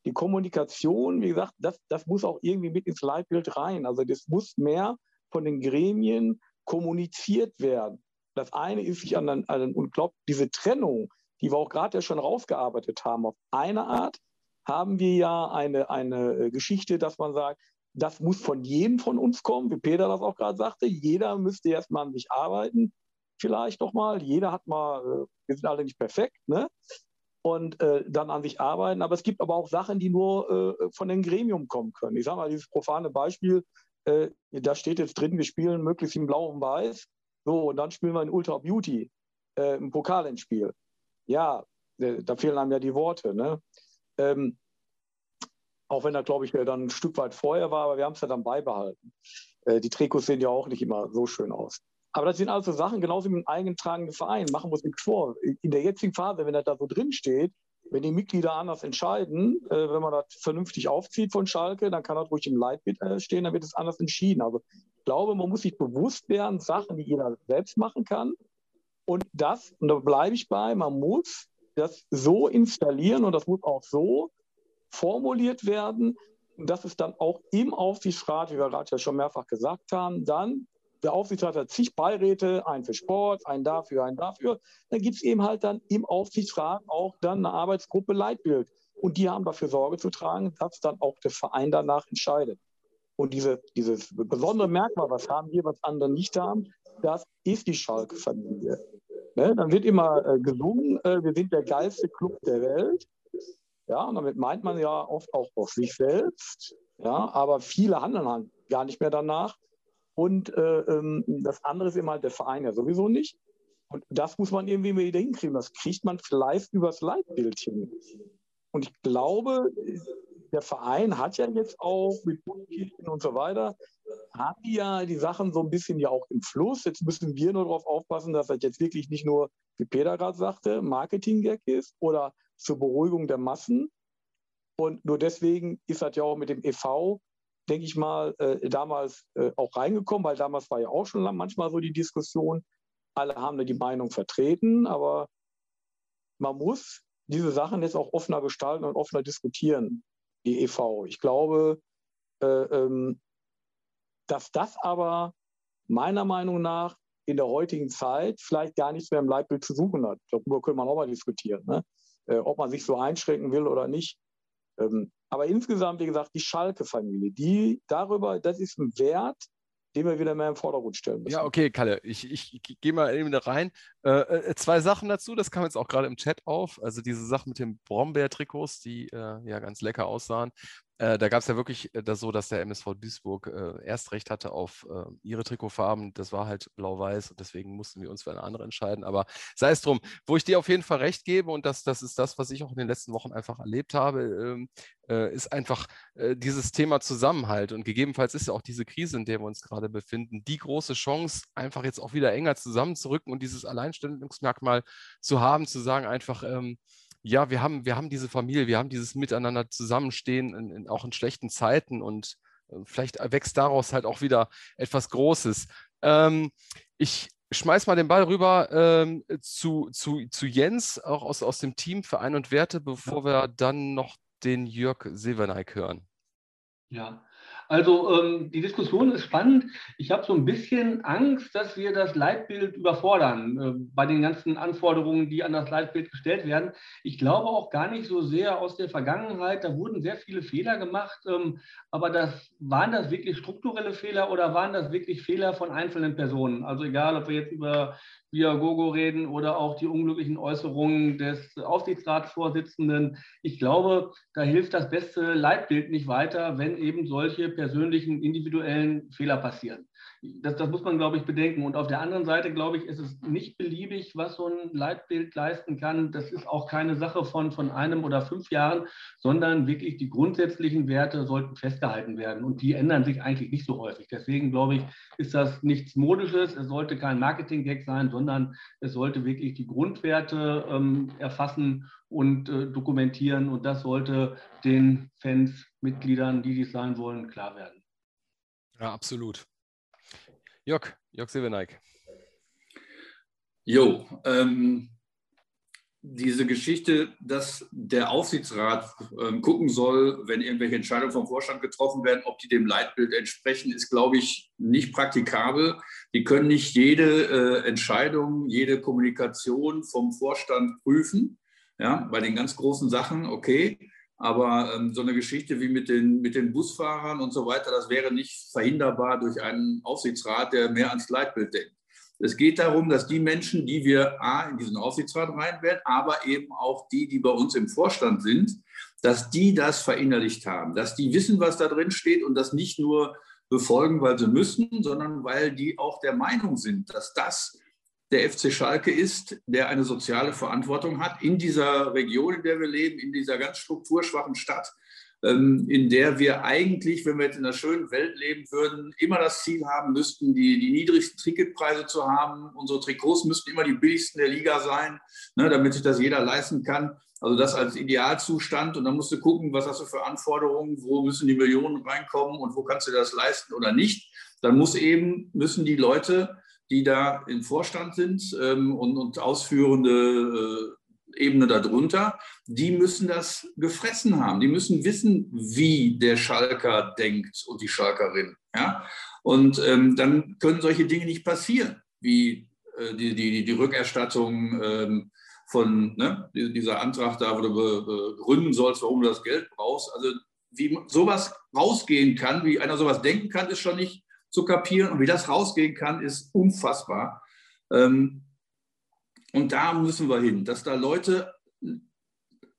S9: Die Kommunikation, wie gesagt, das, das muss auch irgendwie mit ins Leitbild rein. Also das muss mehr von den Gremien kommuniziert werden. Das eine ist sich an, an und glaubt, diese Trennung, die wir auch gerade ja schon rausgearbeitet haben, auf eine Art haben wir ja eine, eine äh, Geschichte, dass man sagt, das muss von jedem von uns kommen, wie Peter das auch gerade sagte. Jeder müsste erstmal an sich arbeiten vielleicht noch mal. Jeder hat mal, äh, wir sind alle nicht perfekt, ne? Und äh, dann an sich arbeiten. Aber es gibt aber auch Sachen, die nur äh, von dem Gremium kommen können. Ich sage mal, dieses profane Beispiel, äh, da steht jetzt drin, wir spielen möglichst in Blau und Weiß. So, und dann spielen wir in Ultra Beauty, äh, ein Pokalendspiel. Ja, äh, da fehlen einem ja die Worte. Ne? Ähm, auch wenn er, glaube ich, dann ein Stück weit vorher war, aber wir haben es ja dann beibehalten. Äh, die Trikots sehen ja auch nicht immer so schön aus. Aber das sind also Sachen, genauso wie ein eigentragender Verein, machen wir uns nichts vor. In der jetzigen Phase, wenn das da so drin steht, wenn die Mitglieder anders entscheiden, äh, wenn man das vernünftig aufzieht von Schalke, dann kann das ruhig im Leitbild äh, stehen, dann wird es anders entschieden. Also ich glaube, man muss sich bewusst werden, Sachen, die jeder selbst machen kann. Und das, und da bleibe ich bei, man muss das so installieren und das muss auch so formuliert werden, dass es dann auch im Aufsichtsrat, wie wir gerade ja schon mehrfach gesagt haben, dann der Aufsichtsrat hat zig Beiräte, einen für Sport, einen dafür, einen dafür. Dann gibt es eben halt dann im Aufsichtsrat auch dann eine Arbeitsgruppe Leitbild. Und die haben dafür Sorge zu tragen, dass dann auch der Verein danach entscheidet. Und diese, dieses besondere Merkmal, was haben wir, was andere nicht haben, das ist die Schalke-Familie. Ne? Dann wird immer äh, gesungen, äh, wir sind der geilste Club der Welt. Ja, und damit meint man ja oft auch auf sich selbst. Ja, aber viele handeln halt gar nicht mehr danach. Und äh, ähm, das andere ist eben halt der Verein ja sowieso nicht. Und das muss man irgendwie wieder hinkriegen. Das kriegt man vielleicht übers Leitbild hin. Und ich glaube, der Verein hat ja jetzt auch mit Bundeskirchen und so weiter, haben die ja die Sachen so ein bisschen ja auch im Fluss. Jetzt müssen wir nur darauf aufpassen, dass das jetzt wirklich nicht nur, wie Peter gerade sagte, Marketing-Gag ist oder zur Beruhigung der Massen. Und nur deswegen ist das ja auch mit dem EV, denke ich mal, äh, damals äh, auch reingekommen, weil damals war ja auch schon manchmal so die Diskussion. Alle haben da die Meinung vertreten, aber man muss diese Sachen jetzt auch offener gestalten und offener diskutieren, die EV. Ich glaube, äh, ähm, dass das aber meiner Meinung nach in der heutigen Zeit vielleicht gar nichts mehr im Leitbild zu suchen hat. Darüber können wir auch mal diskutieren, ne? äh, ob man sich so einschränken will oder nicht. Ähm, aber insgesamt, wie gesagt, die Schalke-Familie, die darüber, das ist ein Wert, den wir wieder mehr im Vordergrund stellen müssen.
S1: Ja, okay, Kalle, ich, ich, ich gehe mal eben da rein. Äh, äh, zwei Sachen dazu, das kam jetzt auch gerade im Chat auf. Also diese Sache mit den Brombeer-Trikots, die äh, ja ganz lecker aussahen. Äh, da gab es ja wirklich äh, das so, dass der MSV Duisburg äh, erst recht hatte auf äh, ihre Trikotfarben. Das war halt blau-weiß und deswegen mussten wir uns für eine andere entscheiden. Aber sei es drum, wo ich dir auf jeden Fall recht gebe und das, das ist das, was ich auch in den letzten Wochen einfach erlebt habe, ähm, äh, ist einfach dieses Thema Zusammenhalt. Und gegebenenfalls ist ja auch diese Krise, in der wir uns gerade befinden, die große Chance, einfach jetzt auch wieder enger zusammenzurücken und dieses Alleinstellungsmerkmal zu haben, zu sagen einfach, ähm, ja, wir haben, wir haben diese Familie, wir haben dieses Miteinander zusammenstehen, in, in, auch in schlechten Zeiten und äh, vielleicht wächst daraus halt auch wieder etwas Großes. Ähm, ich schmeiß mal den Ball rüber ähm, zu, zu, zu Jens, auch aus, aus dem Team Verein und Werte, bevor wir dann noch den Jörg Silverneik hören.
S5: Ja, also ähm, die Diskussion ist spannend. Ich habe so ein bisschen Angst, dass wir das Leitbild überfordern äh, bei den ganzen Anforderungen, die an das Leitbild gestellt werden. Ich glaube auch gar nicht so sehr aus der Vergangenheit. Da wurden sehr viele Fehler gemacht. Ähm, aber das, waren das wirklich strukturelle Fehler oder waren das wirklich Fehler von einzelnen Personen? Also egal, ob wir jetzt über Viagogo reden oder auch die unglücklichen Äußerungen des Aufsichtsratsvorsitzenden. Ich glaube, da hilft das beste Leitbild nicht weiter, wenn eben solche persönlichen, individuellen Fehler passieren. Das, das, muss man, glaube ich, bedenken. Und auf der anderen Seite, glaube ich, ist es nicht beliebig, was so ein Leitbild leisten kann. Das ist auch keine Sache von, von einem oder fünf Jahren, sondern wirklich die grundsätzlichen Werte sollten festgehalten werden. Und die ändern sich eigentlich nicht so häufig. Deswegen, glaube ich, ist das nichts Modisches. Es sollte kein Marketing-Gag sein, sondern es sollte wirklich die Grundwerte ähm, erfassen und äh, dokumentieren. Und das sollte den Fans, Mitgliedern, die dies sein wollen, klar werden.
S1: Ja, absolut. Jörg, Jörg Silverneik.
S14: Jo, ähm, diese Geschichte, dass der Aufsichtsrat ähm, gucken soll, wenn irgendwelche Entscheidungen vom Vorstand getroffen werden, ob die dem Leitbild entsprechen, ist, glaube ich, nicht praktikabel. Die können nicht jede äh, Entscheidung, jede Kommunikation vom Vorstand prüfen. Ja, bei den ganz großen Sachen, okay. Aber ähm, so eine Geschichte wie mit den, mit den Busfahrern und so weiter, das wäre nicht verhinderbar durch einen Aufsichtsrat, der mehr ans Leitbild denkt. Es geht darum, dass die Menschen, die wir A, in diesen Aufsichtsrat reinwählen, aber eben auch die, die bei uns im Vorstand sind, dass die das verinnerlicht haben, dass die wissen, was da drin steht und das nicht nur befolgen, weil sie müssen, sondern weil die auch der Meinung sind, dass das der FC Schalke ist, der eine soziale Verantwortung hat in dieser Region, in der wir leben, in dieser ganz strukturschwachen Stadt, ähm, in der wir eigentlich, wenn wir jetzt in einer schönen Welt leben würden, immer das Ziel haben müssten, die, die niedrigsten Ticketpreise zu haben. Unsere Trikots müssten immer die billigsten der Liga sein, ne, damit sich das jeder leisten kann. Also das als Idealzustand. Und dann musst du gucken, was hast du für Anforderungen, wo müssen die Millionen reinkommen und wo kannst du das leisten oder nicht. Dann muss eben, müssen die Leute die da im Vorstand sind ähm, und, und, ausführende äh, Ebene darunter, die müssen das gefressen haben. Die müssen wissen, wie der Schalker denkt und die Schalkerin. Ja? Und ähm, dann können solche Dinge nicht passieren, wie äh, die, die, die Rückerstattung ähm, von ne, dieser Antrag da, wo du begründen sollst, warum du das Geld brauchst. Also wie sowas rausgehen kann, wie einer sowas denken kann, ist schon nicht zu kapieren. Und wie das rausgehen kann, ist unfassbar. Ähm, und da müssen wir hin, dass da Leute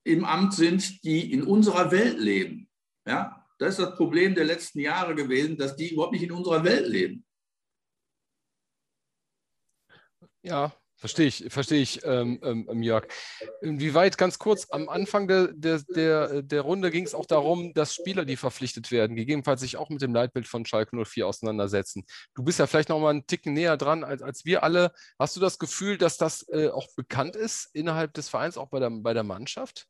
S14: im Amt sind, die in unserer Welt leben. Ja, das ist das Problem der letzten Jahre gewesen, dass die überhaupt nicht in unserer Welt leben.
S1: Ja, Verstehe ich, verstehe ich, ähm, ähm, Jörg. Inwieweit, ganz kurz, am Anfang der, der, der, der Runde ging es auch darum, dass Spieler, die verpflichtet werden, gegebenenfalls sich auch mit dem Leitbild von Schalke 04 auseinandersetzen. Du bist ja vielleicht noch mal einen Ticken näher dran als, als wir alle. Hast du das Gefühl, dass das äh, auch bekannt ist innerhalb des Vereins, auch bei der, bei der Mannschaft?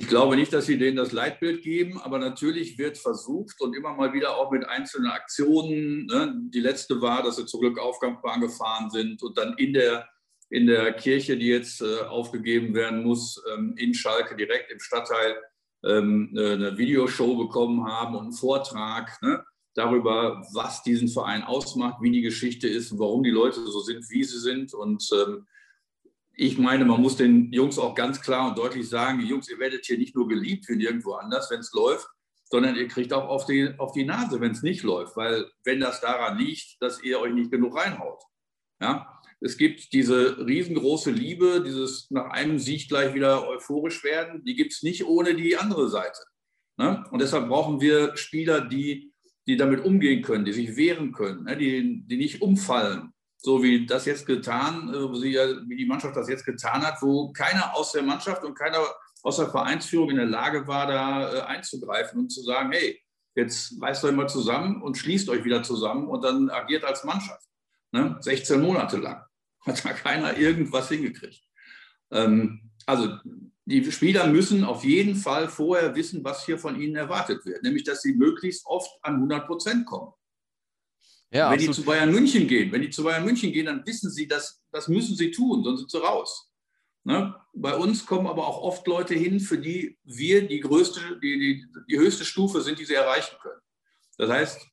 S14: Ich glaube nicht, dass sie denen das Leitbild geben, aber natürlich wird versucht und immer mal wieder auch mit einzelnen Aktionen. Ne? Die letzte war, dass sie zur Glück Aufgangsbahn gefahren sind und dann in der, in der Kirche, die jetzt äh, aufgegeben werden muss, ähm, in Schalke direkt im Stadtteil ähm, eine Videoshow bekommen haben und einen Vortrag ne? darüber, was diesen Verein ausmacht, wie die Geschichte ist warum die Leute so sind, wie sie sind. Und ähm, ich meine, man muss den Jungs auch ganz klar und deutlich sagen, Jungs, ihr werdet hier nicht nur geliebt wie nirgendwo anders, wenn es läuft, sondern ihr kriegt auch auf die, auf die Nase, wenn es nicht läuft. Weil wenn das daran liegt, dass ihr euch nicht genug reinhaut. Ja? Es gibt diese riesengroße Liebe, dieses nach einem Sieg gleich wieder euphorisch werden, die gibt es nicht ohne die andere Seite. Ne? Und deshalb brauchen wir Spieler, die, die damit umgehen können, die sich wehren können, ne? die, die nicht umfallen, so wie das jetzt getan, äh, wie die Mannschaft das jetzt getan hat, wo keiner aus der Mannschaft und keiner aus der Vereinsführung in der Lage war, da äh, einzugreifen und zu sagen, hey, jetzt reißt euch mal zusammen und schließt euch wieder zusammen und dann agiert als Mannschaft. Ne? 16 Monate lang hat da keiner irgendwas hingekriegt. Ähm, also die Spieler müssen auf jeden Fall vorher wissen, was hier von ihnen erwartet wird, nämlich dass sie möglichst oft an 100 Prozent kommen. Ja, wenn absolut. die zu Bayern München gehen, wenn die zu Bayern München gehen, dann wissen sie, dass das müssen sie tun, sonst sind sie raus. Ne? Bei uns kommen aber auch oft Leute hin, für die wir die größte, die, die, die höchste Stufe sind, die sie erreichen können. Das heißt,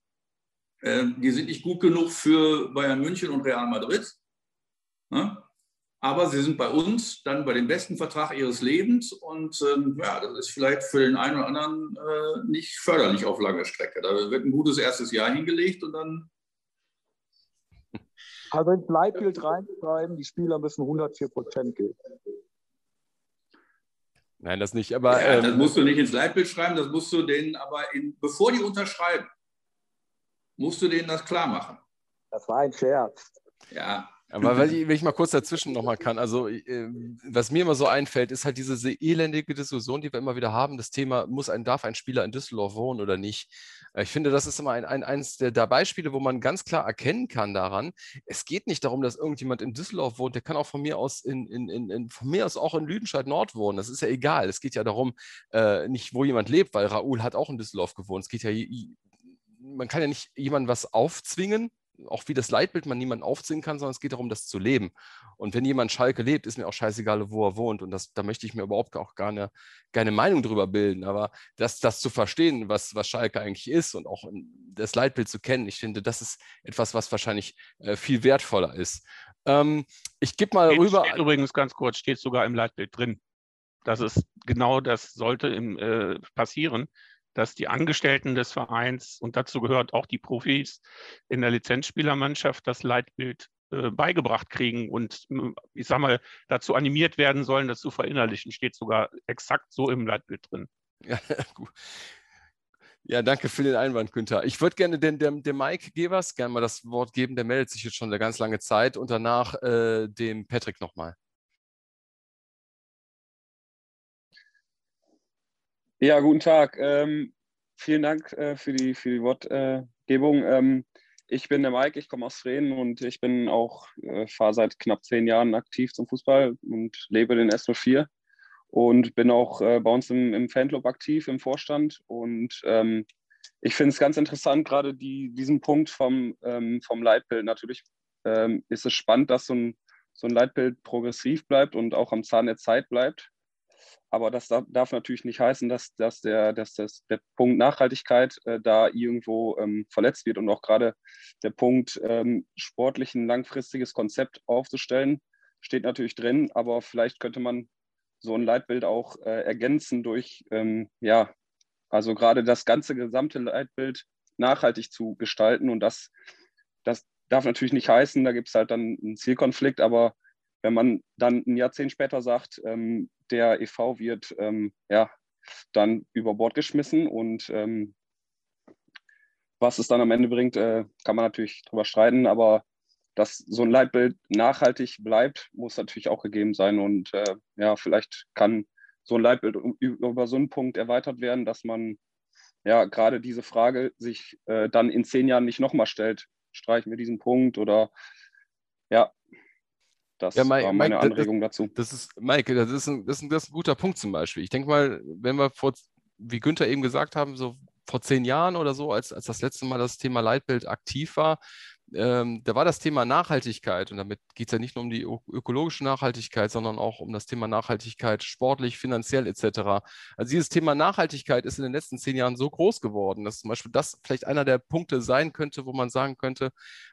S14: äh, die sind nicht gut genug für Bayern München und Real Madrid. Ne? Aber sie sind bei uns dann bei dem besten Vertrag ihres Lebens und ähm, ja, das ist vielleicht für den einen oder anderen äh, nicht förderlich auf lange Strecke. Da wird ein gutes erstes Jahr hingelegt und dann
S9: also ins Leitbild reinschreiben, die Spieler müssen 104 Prozent geben.
S1: Nein, das nicht. Aber
S14: ja, ähm, das musst du nicht ins Leitbild schreiben, das musst du denen aber, in, bevor die unterschreiben, musst du denen das klar machen.
S9: Das war ein Scherz.
S14: Ja,
S1: aber wenn ich mal kurz dazwischen nochmal kann, also äh, was mir immer so einfällt, ist halt diese elendige Diskussion, die wir immer wieder haben, das Thema, muss ein, darf ein Spieler in Düsseldorf wohnen oder nicht? Äh, ich finde, das ist immer ein, ein, eines der, der, Beispiele, wo man ganz klar erkennen kann daran, es geht nicht darum, dass irgendjemand in Düsseldorf wohnt, der kann auch von mir aus in, in, in von mir aus auch in Lüdenscheid Nord wohnen. Das ist ja egal. Es geht ja darum, äh, nicht wo jemand lebt, weil Raoul hat auch in Düsseldorf gewohnt. Es geht ja man kann ja nicht jemandem was aufzwingen, auch wie das Leitbild man niemanden aufziehen kann, sondern es geht darum, das zu leben. Und wenn jemand Schalke lebt, ist mir auch scheißegal, wo er wohnt. Und das, da möchte ich mir überhaupt auch gar eine, keine Meinung drüber bilden. Aber das, das zu verstehen, was, was Schalke eigentlich ist und auch das Leitbild zu kennen, ich finde, das ist etwas, was wahrscheinlich äh, viel wertvoller ist. Ähm, ich gebe mal
S2: steht,
S1: rüber.
S2: Steht übrigens ganz kurz, steht sogar im Leitbild drin. Das ist genau das sollte im, äh, passieren dass die Angestellten des Vereins, und dazu gehört auch die Profis in der Lizenzspielermannschaft, das Leitbild äh, beigebracht kriegen und äh, ich sag mal, dazu animiert werden sollen, das zu verinnerlichen. Steht sogar exakt so im Leitbild drin.
S1: Ja, gut. Ja, danke für den Einwand, Günther. Ich würde gerne dem, dem, dem Mike Gebers gerne mal das Wort geben. Der meldet sich jetzt schon eine ganz lange Zeit und danach äh, dem Patrick nochmal.
S21: Ja, guten Tag. Ähm, vielen Dank äh, für, die, für die Wortgebung. Ähm, ich bin der Mike, ich komme aus Freden und ich bin auch, äh, fahre seit knapp zehn Jahren aktiv zum Fußball und lebe den S04 und bin auch äh, bei uns im, im, Fanclub aktiv, im Vorstand. Und ähm, ich finde es ganz interessant, gerade die, diesen Punkt vom, ähm, vom Leitbild. Natürlich ähm, ist es spannend, dass so ein, so ein Leitbild progressiv bleibt und auch am Zahn der Zeit bleibt. Aber das darf natürlich nicht heißen, dass, dass, der, dass das, der Punkt Nachhaltigkeit äh, da irgendwo ähm, verletzt wird. Und auch gerade der Punkt ähm, sportlich ein langfristiges Konzept aufzustellen, steht natürlich drin, aber vielleicht könnte man so ein Leitbild auch äh, ergänzen durch, ähm, ja, also gerade das ganze gesamte Leitbild nachhaltig zu gestalten. Und das, das darf natürlich nicht heißen, da gibt es halt dann einen Zielkonflikt, aber wenn man dann ein Jahrzehnt später sagt, ähm, der EV wird ähm, ja, dann über Bord geschmissen und ähm, was es dann am Ende bringt, äh, kann man natürlich drüber streiten, aber dass so ein Leitbild nachhaltig bleibt, muss natürlich auch gegeben sein. Und äh, ja, vielleicht kann so ein Leitbild über so einen Punkt erweitert werden, dass man ja gerade diese Frage sich äh, dann in zehn Jahren nicht nochmal stellt. Streichen wir diesen Punkt oder ja, das
S1: ja, Mike,
S21: war meine
S1: Mike,
S21: Anregung
S1: das,
S21: dazu.
S1: Das ist, Mike, das ist, ein, das, ist ein, das ist ein guter Punkt zum Beispiel. Ich denke mal, wenn wir vor, wie Günther eben gesagt haben, so vor zehn Jahren oder so, als, als das letzte Mal das Thema Leitbild aktiv war, ähm, da war das Thema Nachhaltigkeit und damit geht es ja nicht nur um die ökologische Nachhaltigkeit, sondern auch um das Thema Nachhaltigkeit sportlich, finanziell etc. Also dieses Thema Nachhaltigkeit ist in den letzten zehn Jahren so groß geworden, dass zum Beispiel das vielleicht einer der Punkte sein könnte, wo man sagen könnte,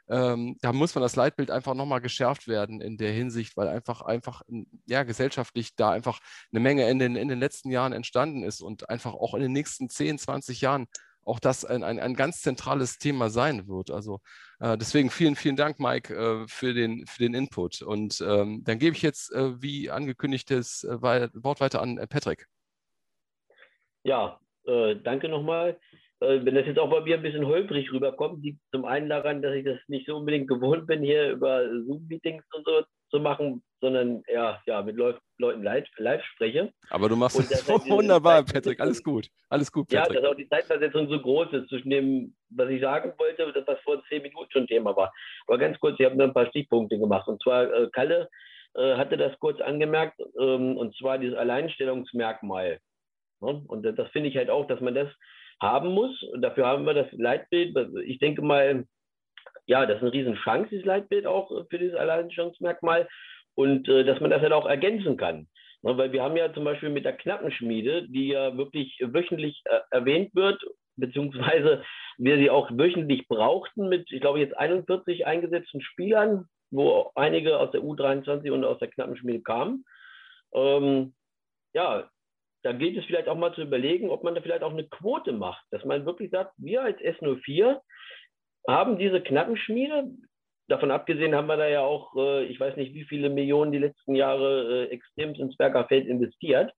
S1: ähm, da muss man das Leitbild einfach nochmal geschärft werden in der Hinsicht, weil einfach, einfach ja, gesellschaftlich da einfach eine Menge in den, in den letzten Jahren entstanden ist und einfach auch in den nächsten 10, 20 Jahren auch das ein, ein, ein ganz zentrales Thema sein wird. Also äh, deswegen vielen, vielen Dank, Mike, äh, für, den, für den Input. Und ähm, dann gebe ich jetzt, äh, wie angekündigt, das äh, Wort weiter an äh, Patrick.
S18: Ja, äh, danke nochmal. wenn das jetzt auch bei mir ein bisschen holprig rüberkommt, liegt zum einen daran, dass ich das nicht so unbedingt gewohnt bin, hier über Zoom-Meetings und so zu machen, sondern ja, ja mit Leuten live, live spreche.
S1: Aber du machst es wunderbar, Patrick. Alles gut. Alles gut,
S18: Patrick. Ja, dass auch die Zeitversetzung so groß ist zwischen dem, was ich sagen wollte, das, was vor zehn Minuten schon Thema war. Aber ganz kurz, ich habe nur ein paar Stichpunkte gemacht. Und zwar, äh, Kalle äh, hatte das kurz angemerkt, ähm, und zwar dieses Alleinstellungsmerkmal. Ne? Und das finde ich halt auch, dass man das haben muss. Und dafür haben wir das Leitbild. Ich denke mal, ja, das ist eine Riesenchance, dieses Leitbild auch für dieses Alleinstellungsmerkmal und äh, dass man das halt auch ergänzen kann. Ne, weil wir haben ja zum Beispiel mit der Knappenschmiede, die ja wirklich wöchentlich äh, erwähnt wird, beziehungsweise wir sie auch wöchentlich brauchten mit, ich glaube, jetzt 41 eingesetzten Spielern, wo einige aus der U23 und aus der Knappenschmiede kamen. Ähm, ja, da gilt es vielleicht auch mal zu überlegen, ob man da vielleicht auch eine Quote macht, dass man wirklich sagt, wir als S04 haben diese Knappenschmiede, davon abgesehen haben wir da ja auch, äh, ich weiß nicht, wie viele Millionen die letzten Jahre äh, extrem ins Bergerfeld investiert,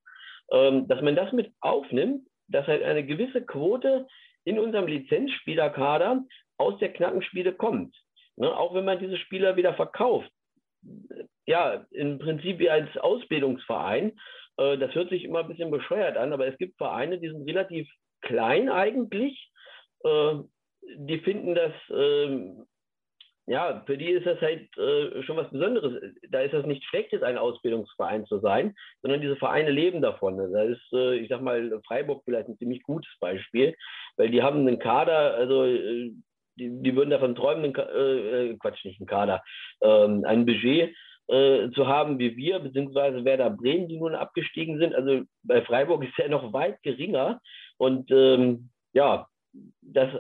S18: ähm, dass man das mit aufnimmt, dass halt eine gewisse Quote in unserem Lizenzspielerkader aus der Knappenschmiede kommt. Ne? Auch wenn man diese Spieler wieder verkauft. Ja, im Prinzip wie als Ausbildungsverein. Äh, das hört sich immer ein bisschen bescheuert an, aber es gibt Vereine, die sind relativ klein eigentlich, äh, die finden das, ähm, ja, für die ist das halt äh, schon was Besonderes. Da ist das nicht schlecht, jetzt ein Ausbildungsverein zu sein, sondern diese Vereine leben davon. Da ist, äh, ich sag mal, Freiburg vielleicht ein ziemlich gutes Beispiel, weil die haben einen Kader, also äh, die, die würden davon träumen, einen, äh, Quatsch, nicht einen Kader, ähm, ein Budget äh, zu haben wie wir, beziehungsweise Werder Bremen, die nun abgestiegen sind. Also bei Freiburg ist ja noch weit geringer. Und ähm, ja, das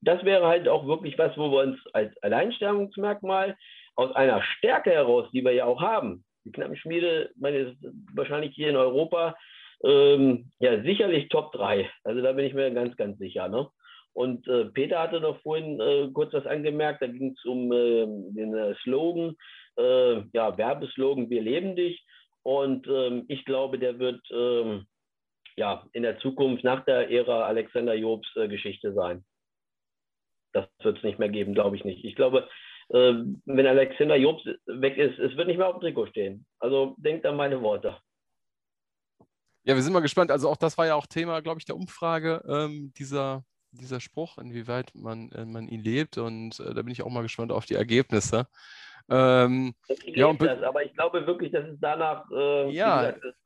S18: das wäre halt auch wirklich was, wo wir uns als Alleinstellungsmerkmal aus einer Stärke heraus, die wir ja auch haben, die Knappenschmiede, meine, ist wahrscheinlich hier in Europa ähm, ja sicherlich Top 3. Also da bin ich mir ganz, ganz sicher. Ne? Und äh, Peter hatte noch vorhin äh, kurz was angemerkt, da ging es um äh, den Slogan, äh, ja, Werbeslogan, wir leben dich. Und ähm, ich glaube, der wird ähm, ja in der Zukunft nach der Ära Alexander Jobs äh, Geschichte sein das wird es nicht mehr geben, glaube ich nicht. Ich glaube, äh, wenn Alexander Jobs weg ist, es wird nicht mehr auf dem Trikot stehen. Also denkt an meine Worte.
S1: Ja, wir sind mal gespannt. Also auch das war ja auch Thema, glaube ich, der Umfrage, ähm, dieser, dieser Spruch, inwieweit man, äh, man ihn lebt. Und äh, da bin ich auch mal gespannt auf die Ergebnisse. Ähm,
S18: ja, das, aber ich glaube wirklich, dass es danach äh,
S1: ja,
S18: gesagt.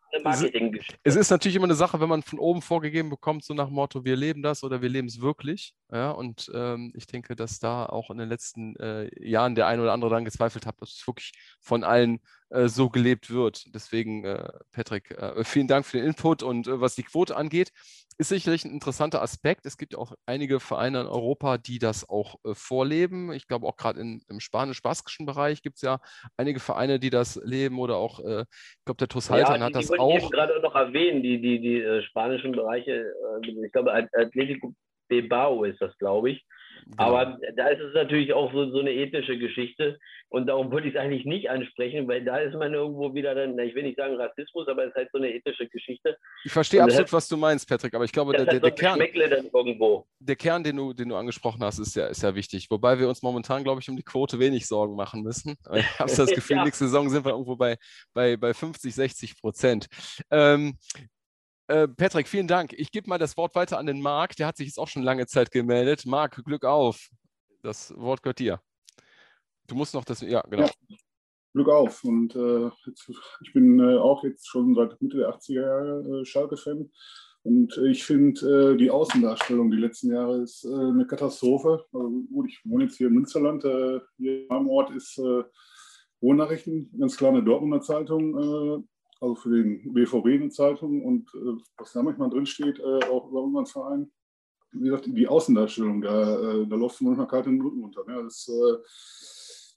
S1: Es ist natürlich immer eine Sache, wenn man von oben vorgegeben bekommt, so nach dem Motto, wir leben das oder wir leben es wirklich. Ja, und ähm, ich denke, dass da auch in den letzten äh, Jahren der ein oder andere dann gezweifelt hat, dass es wirklich von allen so gelebt wird. Deswegen, äh, Patrick, äh, vielen Dank für den Input. Und äh, was die Quote angeht, ist sicherlich ein interessanter Aspekt. Es gibt ja auch einige Vereine in Europa, die das auch äh, vorleben. Ich glaube, auch gerade im spanisch-baskischen Bereich gibt es ja einige Vereine, die das leben oder auch, äh, ich glaube, der TuS Haltern
S18: ja,
S1: hat das
S18: die
S1: auch.
S18: Ich gerade noch erwähnen, die, die, die äh, spanischen Bereiche. Äh, ich glaube, Atletico Bilbao ist das, glaube ich. Genau. Aber da ist es natürlich auch so, so eine ethische Geschichte. Und darum würde ich es eigentlich nicht ansprechen, weil da ist man irgendwo wieder dann, ich will nicht sagen Rassismus, aber es ist halt so eine ethische Geschichte.
S1: Ich verstehe absolut, hat, was du meinst, Patrick, aber ich glaube, der, der, der Kern, der Kern, den du, den du angesprochen hast, ist ja, ist ja wichtig. Wobei wir uns momentan, glaube ich, um die Quote wenig Sorgen machen müssen. Ich habe das Gefühl, ja. nächste Saison sind wir irgendwo bei, bei, bei 50, 60 Prozent. Ähm, äh, Patrick, vielen Dank. Ich gebe mal das Wort weiter an den Marc. Der hat sich jetzt auch schon lange Zeit gemeldet. Marc, Glück auf. Das Wort gehört dir. Du musst noch das, ja, genau. Ja,
S22: Glück auf. Und äh, jetzt, ich bin äh, auch jetzt schon seit Mitte der 80er Jahre äh, Schalke-Fan. Und ich finde, äh, die Außendarstellung die letzten Jahre ist eine Katastrophe. Also, gut, ich wohne jetzt hier im Münsterland. hier am Ort ist Wohnnachrichten, ganz klar eine Dortmunder Zeitung also für den BVB eine Zeitung und äh, was da manchmal drin steht, äh, auch über unseren Verein. Wie gesagt, die Außendarstellung, da, äh, da läuft manchmal kalt den Rücken runter. Ne? Das ist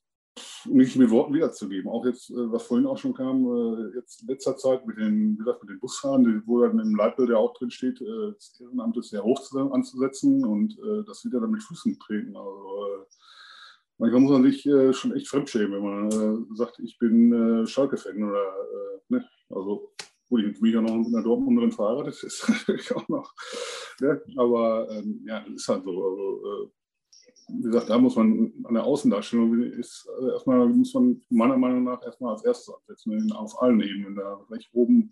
S22: äh, nicht mit Worten wiederzugeben. Auch jetzt, äh, was vorhin auch schon kam, äh, jetzt in letzter Zeit mit den, wie gesagt, mit den Busfahren, wo dann im Leitbild ja auch drin steht, das Ehrenamt ist sehr hoch anzusetzen und das wird ja dann mit Füßen treten. Also manchmal muss man sich äh, schon echt fremdschämen, wenn man äh, sagt, ich bin äh, Schalke-Fan oder ne? Also gut, ich bin ja noch mit einer Dortmunderin verheiratet, ist natürlich auch noch. Ne? Aber ähm, ja, ist halt so. Also, wie gesagt, da muss man an der Außendarstellung ist also erstmal muss man meiner Meinung nach erstmal als erstes ansetzen, auf allen Ebenen. Da vielleicht oben,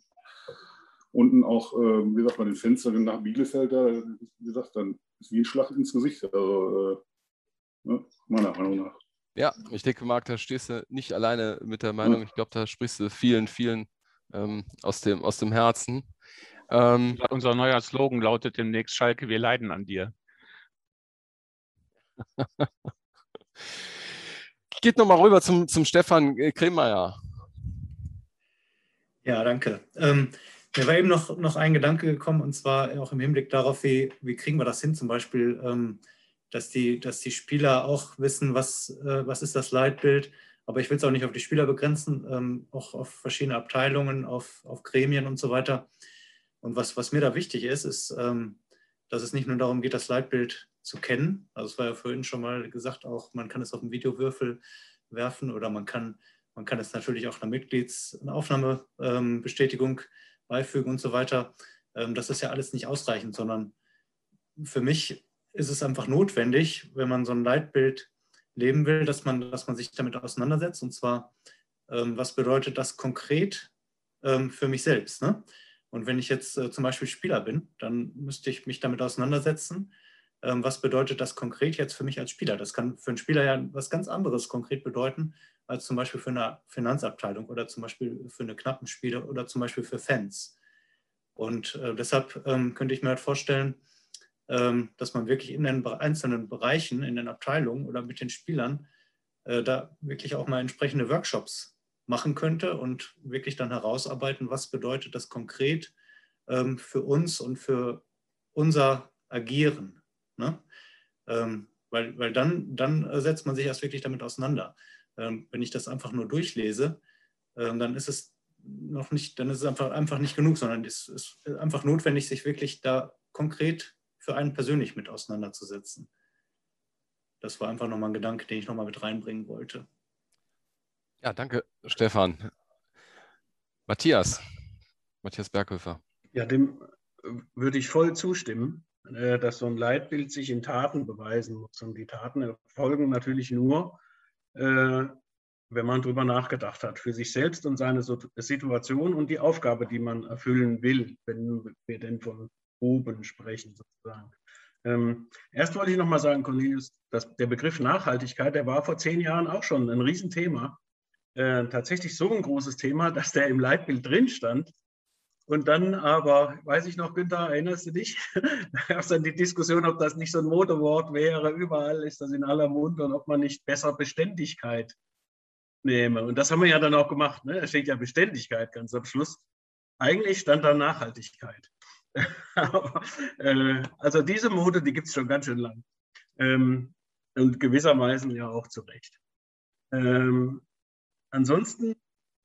S22: unten auch, äh, wie gesagt, bei den Fenstern nach Bielefeld, da, wie gesagt, dann ist wie ein Schlag ins Gesicht. Also, äh? Meiner Meinung nach.
S1: Ja, ich denke, Marc, da stehst du nicht alleine mit der Meinung. Ich glaube, da sprichst du vielen, vielen ähm, aus, dem, aus dem Herzen.
S2: Ähm, Unser neuer Slogan lautet demnächst Schalke, wir leiden an dir.
S1: Geht nochmal rüber zum, zum Stefan Kremeyer.
S16: Ja, danke. Ähm, mir war eben noch, noch ein Gedanke gekommen, und zwar auch im Hinblick darauf, wie, wie kriegen wir das hin, zum Beispiel, ähm, dass, die, dass die Spieler auch wissen, was, äh, was ist das Leitbild, aber ich will es auch nicht auf die Spieler begrenzen, ähm, auch auf verschiedene Abteilungen, auf, auf Gremien und so weiter. Und was, was mir da wichtig ist, ist, ähm, dass es nicht nur darum geht, das Leitbild zu kennen. Also es war ja vorhin schon mal gesagt, auch man kann es auf dem Videowürfel werfen oder man kann, man kann es natürlich auch einer Mitgliedsaufnahmebestätigung ähm, beifügen und so weiter. Ähm, das ist ja alles nicht ausreichend, sondern für mich ist es einfach notwendig, wenn man so ein Leitbild leben will, dass man, dass man sich damit auseinandersetzt. Und zwar, ähm, was bedeutet das konkret ähm, für mich selbst? Ne? Und wenn ich jetzt äh, zum Beispiel Spieler bin, dann müsste ich mich damit auseinandersetzen. Ähm, was bedeutet das konkret jetzt für mich als Spieler? Das kann für einen Spieler ja was ganz anderes konkret bedeuten, als zum Beispiel für eine Finanzabteilung oder zum Beispiel für eine Knappenspieler oder zum Beispiel für Fans. Und äh, deshalb ähm, könnte ich mir halt vorstellen, dass man wirklich in den einzelnen Bereichen, in den Abteilungen oder mit den Spielern äh, da wirklich auch mal entsprechende Workshops machen könnte und wirklich dann herausarbeiten, was bedeutet das konkret ähm, für uns und für unser Agieren. Ne? Ähm, weil, weil dann, dann setzt man sich erst wirklich damit auseinander. wenn ich das einfach nur durchlese, dann ist es noch nicht, dann ist es einfach, einfach nicht genug, sondern es ist einfach notwendig, sich wirklich da konkret für einen persönlich mit auseinanderzusetzen. Das war einfach nochmal ein Gedanke, den ich nochmal mit reinbringen wollte.
S1: Ja, danke, Stefan. Matthias, Matthias Berghöfer.
S12: Ja, dem würde ich voll zustimmen, äh, dass so ein Leitbild sich in Taten beweisen muss. Und die Taten erfolgen natürlich nur, äh, wenn man darüber nachgedacht hat, für sich selbst und seine Situation und die Aufgabe, die man erfüllen will, wenn wir denn von oben sprechen sozusagen. Ähm, erst wollte ich noch mal sagen, Cornelius, dass der Begriff Nachhaltigkeit, der war vor zehn Jahren auch schon ein Riesenthema. Äh, tatsächlich so ein großes Thema, dass der im Leitbild drin stand. Und dann aber, weiß ich noch, Günther, erinnerst du dich? da gab es dann die Diskussion, ob das nicht so ein Modewort wäre. Überall ist das in aller Munde und ob man nicht besser Beständigkeit nehme. Und das haben wir ja dann auch gemacht. Ne? Da steht ja Beständigkeit ganz am Schluss. Eigentlich stand da Nachhaltigkeit. Äh, also diese Mode, die gibt es schon ganz schön lang. Ähm, und gewissermaßen ja auch zu Recht. Ähm, ansonsten,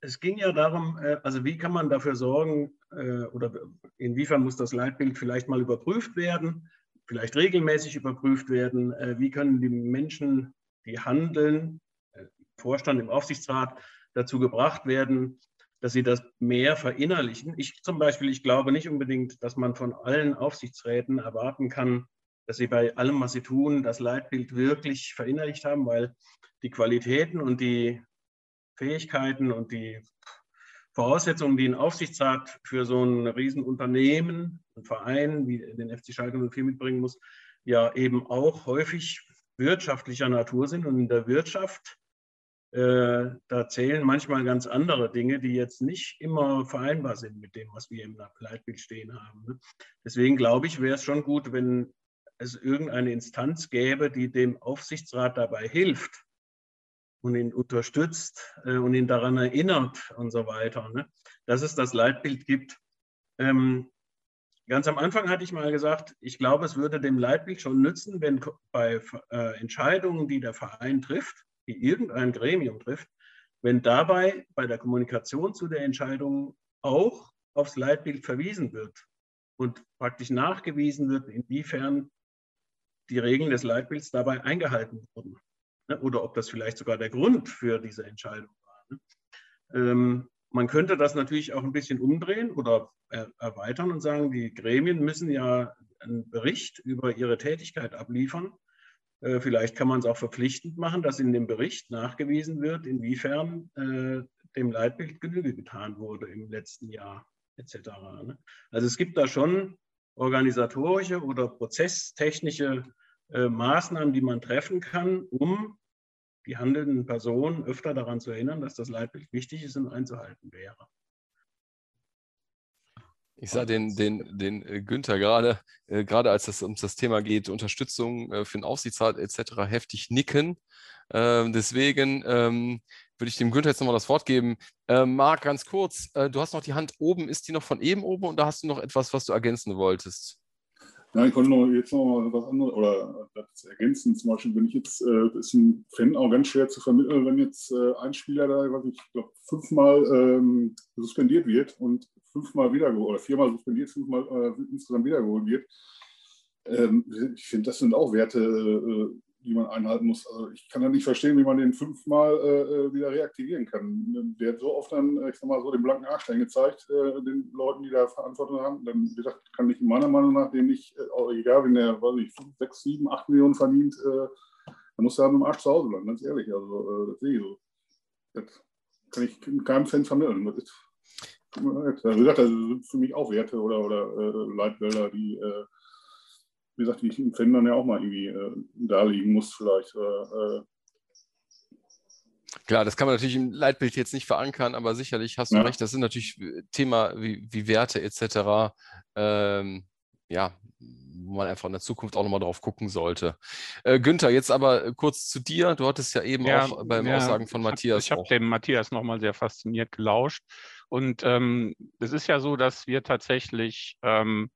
S12: es ging ja darum, äh, also wie kann man dafür sorgen äh, oder inwiefern muss das Leitbild vielleicht mal überprüft werden? vielleicht regelmäßig überprüft werden? Äh, wie können die Menschen, die handeln, äh, Vorstand, im Aufsichtsrat, dazu gebracht werden, dass sie das mehr verinnerlichen? Ich zum Beispiel, ich glaube nicht unbedingt, dass man von allen Aufsichtsräten erwarten kann, dass sie bei allem, was sie tun, das Leitbild wirklich verinnerlicht haben, weil die Qualitäten und die Fähigkeiten und die Voraussetzungen, die ein Aufsichtsrat für so ein Riesenunternehmen, ein Verein wie den FC Schalke 04 mitbringen muss, ja eben auch häufig wirtschaftlicher Natur sind. Und in der Wirtschaft, äh, da zählen manchmal ganz andere Dinge, die jetzt nicht immer vereinbar sind mit dem, was wir im Leitbild stehen haben. Ne? Deswegen glaube ich, wäre es schon gut, wenn es irgendeine Instanz gäbe, die dem Aufsichtsrat dabei hilft, und ihn unterstützt äh, und ihn daran erinnert und so weiter, ne? dass es das Leitbild gibt. Ähm, ganz am Anfang hatte ich mal gesagt, ich glaube, es würde dem Leitbild schon nützen, wenn bei äh, Entscheidungen, die der Verein trifft, die irgendein Gremium trifft, wenn dabei bei der Kommunikation zu der Entscheidung auch aufs Leitbild verwiesen wird und praktisch nachgewiesen wird, inwiefern die Regeln des Leitbilds dabei eingehalten wurden ne? oder ob das vielleicht sogar der Grund für diese Entscheidung war. Ne? Ähm, man könnte das natürlich auch ein bisschen umdrehen oder er erweitern und sagen, die Gremien müssen ja einen Bericht über ihre Tätigkeit abliefern. Äh, vielleicht kann man es auch verpflichtend machen, dass in dem Bericht nachgewiesen wird, inwiefern äh, dem Leitbild Genüge getan wurde im letzten Jahr etc. Ne? Also es gibt da schon organisatorische oder prozesstechnische äh, Maßnahmen, die man treffen kann, um die handelnden Personen öfter daran zu erinnern, dass das Leitbild wichtig ist und einzuhalten wäre.
S1: Ich sah den, den, den äh, Günther gerade, äh, gerade als es um das Thema geht, Unterstützung äh, für den Aufsichtsrat etc., heftig nicken. Ähm, deswegen ähm, würde ich dem Günther jetzt nochmal das Wort geben. Ähm, Marc, ganz kurz, äh, du hast noch die Hand oben, ist die noch von eben oben und da hast du noch etwas, was du ergänzen wolltest?
S22: Ja, ich wollte noch jetzt noch was anderes oder das ergänzen. Zum Beispiel, wenn ich jetzt, äh, ist ein Fan auch ganz schwer zu vermitteln, wenn jetzt äh, ein Spieler da, was ich glaube, fünfmal ähm, suspendiert wird und fünfmal wiedergeholt oder viermal suspendiert, fünfmal äh, insgesamt wiedergeholt wird. Ähm, ich finde, das sind auch Werte, äh, die man einhalten muss. Also ich kann ja nicht verstehen, wie man den fünfmal äh, äh, wieder reaktivieren kann. Der hat so oft dann, ich sag mal so, den blanken Arschstein gezeigt, äh, den Leuten, die da Verantwortung haben. Dann, wie gesagt, kann ich meiner Meinung nach dem nicht, äh, egal, wenn der, weiß ich, 5, 6, 7, 8 Millionen verdient, äh, dann muss er mit dem Arsch zu Hause bleiben, ganz ehrlich. Also, äh, das sehe ich so. Das kann ich keinem Fan vermitteln. Das ist, wie gesagt, das sind für mich auch Werte oder, oder Leitbilder, die wie gesagt, die im Fan dann ja auch mal irgendwie äh, da liegen muss, vielleicht. Äh, äh,
S1: Klar, das kann man natürlich im Leitbild jetzt nicht verankern, aber sicherlich hast du ja. recht, das sind natürlich Thema wie, wie Werte etc. Ähm, ja, wo man einfach in der Zukunft auch nochmal drauf gucken sollte. Äh, Günther, jetzt aber kurz zu dir. Du hattest ja eben ja, auch beim ja, Aussagen von Matthias.
S2: Ich habe hab dem Matthias nochmal sehr fasziniert gelauscht. Und ähm, es ist ja so, dass wir tatsächlich ähm,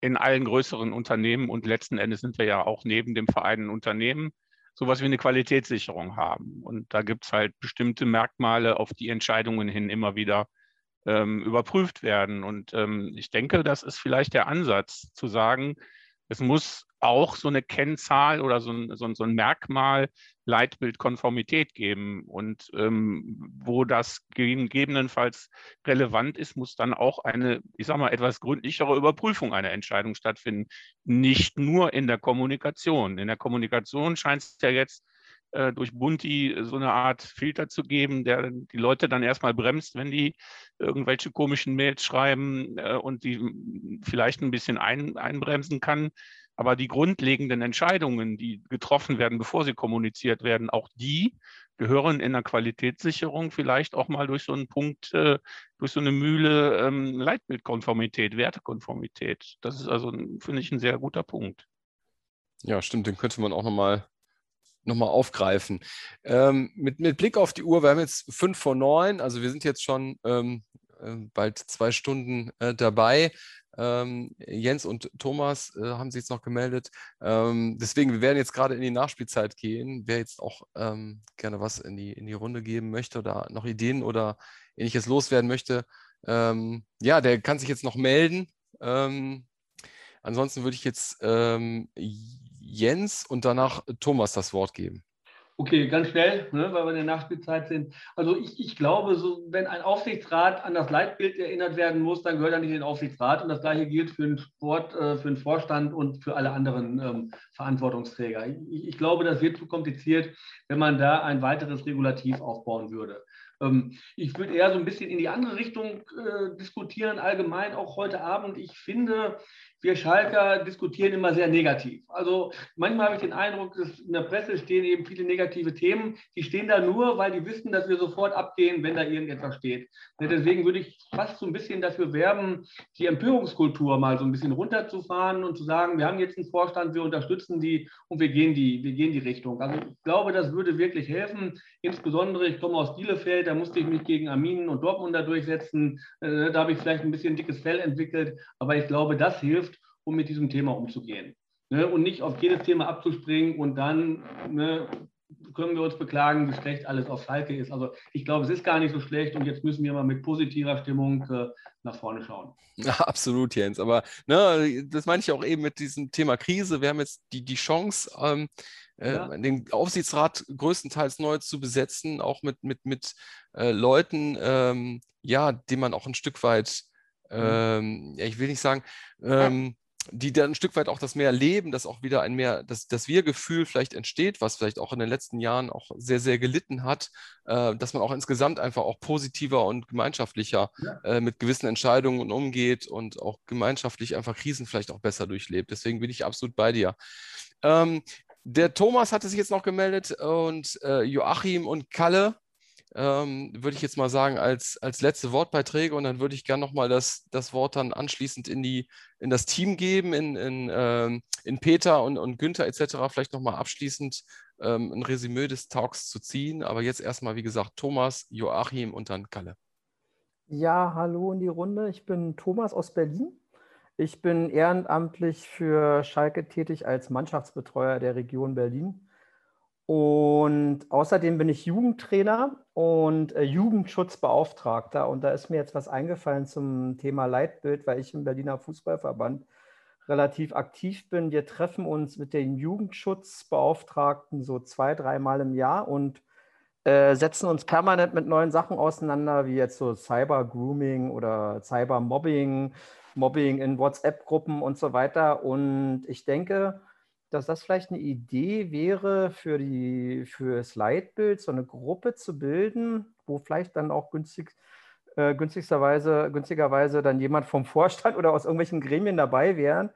S2: in allen größeren Unternehmen und letzten Endes sind wir ja auch neben dem Verein ein Unternehmen, sowas wie eine Qualitätssicherung haben. Und da gibt es halt bestimmte Merkmale, auf die Entscheidungen hin immer wieder ähm, überprüft werden. Und ähm, ich denke, das ist vielleicht der Ansatz zu sagen, es muss auch so eine Kennzahl oder so ein, so ein, so ein Merkmal Leitbildkonformität geben. Und ähm, wo das gegebenenfalls relevant ist, muss dann auch eine, ich sage mal, etwas gründlichere Überprüfung einer Entscheidung stattfinden. Nicht nur in der Kommunikation. In der Kommunikation scheint es ja jetzt äh, durch Bunti so eine Art Filter zu geben, der die Leute dann erstmal bremst, wenn die irgendwelche komischen Mails schreiben äh, und die vielleicht ein bisschen ein, einbremsen kann. Aber die grundlegenden Entscheidungen, die getroffen werden, bevor sie kommuniziert werden, auch die gehören in der Qualitätssicherung vielleicht auch mal durch so einen Punkt, äh, durch so eine Mühle ähm, Leitbildkonformität, Wertekonformität. Das ist also, finde ich, ein sehr guter Punkt.
S1: Ja, stimmt, den könnte man auch nochmal noch mal aufgreifen. Ähm, mit, mit Blick auf die Uhr, wir haben jetzt fünf vor neun, also wir sind jetzt schon ähm, äh, bald zwei Stunden äh, dabei. Ähm, Jens und Thomas äh, haben sich jetzt noch gemeldet. Ähm, deswegen, wir werden jetzt gerade in die Nachspielzeit gehen. Wer jetzt auch ähm, gerne was in die, in die Runde geben möchte oder noch Ideen oder ähnliches loswerden möchte, ähm, ja, der kann sich jetzt noch melden. Ähm, ansonsten würde ich jetzt ähm, Jens und danach Thomas das Wort geben.
S5: Okay, ganz schnell, ne, weil wir in der Nachspielzeit sind. Also ich, ich glaube, so, wenn ein Aufsichtsrat an das Leitbild erinnert werden muss, dann gehört er nicht in den Aufsichtsrat. Und das gleiche gilt für den Sport, äh, für den Vorstand und für alle anderen ähm, Verantwortungsträger. Ich, ich, glaube, das wird zu kompliziert, wenn man da ein weiteres Regulativ aufbauen würde. Ähm, ich würde eher so ein bisschen in die andere Richtung äh, diskutieren, allgemein auch heute Abend. Ich finde, wir Schalker diskutieren immer sehr negativ. Also manchmal habe ich den Eindruck, dass in der Presse stehen eben viele negative Themen. Die stehen da nur, weil die wissen, dass wir sofort abgehen, wenn da irgendetwas steht. Deswegen würde ich fast so ein bisschen dafür werben, die Empörungskultur mal so ein bisschen runterzufahren und zu sagen, wir haben jetzt einen Vorstand, wir unterstützen die und wir gehen die, wir gehen die Richtung. Also ich glaube, das würde wirklich helfen. Insbesondere, ich komme aus Bielefeld, da musste ich mich gegen Arminen und Dortmunder durchsetzen. Äh, da habe ich vielleicht ein bisschen dickes Fell entwickelt, aber ich glaube, das hilft um mit diesem Thema umzugehen. Ne? Und nicht auf jedes Thema abzuspringen und dann ne, können wir uns beklagen, wie schlecht alles auf Schalke ist. Also ich glaube, es ist gar nicht so schlecht und jetzt müssen wir mal mit positiver Stimmung äh, nach vorne schauen.
S1: Ja, absolut, Jens. Aber ne, das meine ich auch eben mit diesem Thema Krise. Wir haben jetzt die, die Chance, ähm, äh, ja. den Aufsichtsrat größtenteils neu zu besetzen, auch mit, mit, mit äh, Leuten, ähm, ja, die man auch ein Stück weit, mhm. ähm, ja, ich will nicht sagen, ähm, die dann ein Stück weit auch das mehr leben, dass auch wieder ein mehr, das, das Wir-Gefühl vielleicht entsteht, was vielleicht auch in den letzten Jahren auch sehr, sehr gelitten hat, äh, dass man auch insgesamt einfach auch positiver und gemeinschaftlicher ja. äh, mit gewissen Entscheidungen umgeht und auch gemeinschaftlich einfach Krisen vielleicht auch besser durchlebt. Deswegen bin ich absolut bei dir. Ähm, der Thomas hatte sich jetzt noch gemeldet und äh, Joachim und Kalle ähm, würde ich jetzt mal sagen, als, als letzte Wortbeiträge und dann würde ich gerne nochmal das, das Wort dann anschließend in, die, in das Team geben, in, in, ähm, in Peter und, und Günther etc. Vielleicht nochmal abschließend ähm, ein Resümee des Talks zu ziehen. Aber jetzt erstmal, wie gesagt, Thomas, Joachim und dann Kalle.
S23: Ja, hallo in die Runde. Ich bin Thomas aus Berlin. Ich bin ehrenamtlich für Schalke tätig als Mannschaftsbetreuer der Region Berlin und außerdem bin ich Jugendtrainer und äh, Jugendschutzbeauftragter. Und da ist mir jetzt was eingefallen zum Thema Leitbild, weil ich im Berliner Fußballverband relativ aktiv bin. Wir treffen uns mit den Jugendschutzbeauftragten so zwei, dreimal im Jahr und äh, setzen uns permanent mit neuen Sachen auseinander, wie jetzt so Cyber-Grooming oder Cyber-Mobbing, Mobbing in WhatsApp-Gruppen und so weiter. Und ich denke, dass das vielleicht eine Idee wäre für, die, für das Leitbild, so eine Gruppe zu bilden, wo vielleicht dann auch günstig, äh, günstigsterweise, günstigerweise dann jemand vom Vorstand oder aus irgendwelchen Gremien dabei wären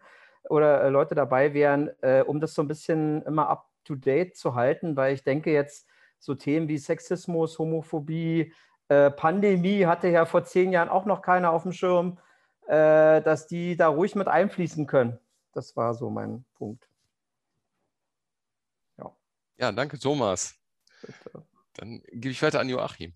S23: oder äh, Leute dabei wären, äh, um das so ein bisschen immer up-to-date zu halten, weil ich denke jetzt, so Themen wie Sexismus, Homophobie, äh, Pandemie hatte ja vor zehn Jahren auch noch keiner auf dem Schirm, äh, dass die da ruhig mit einfließen können. Das war so mein Punkt.
S1: Ja, danke, Thomas. Dann gebe ich weiter an Joachim.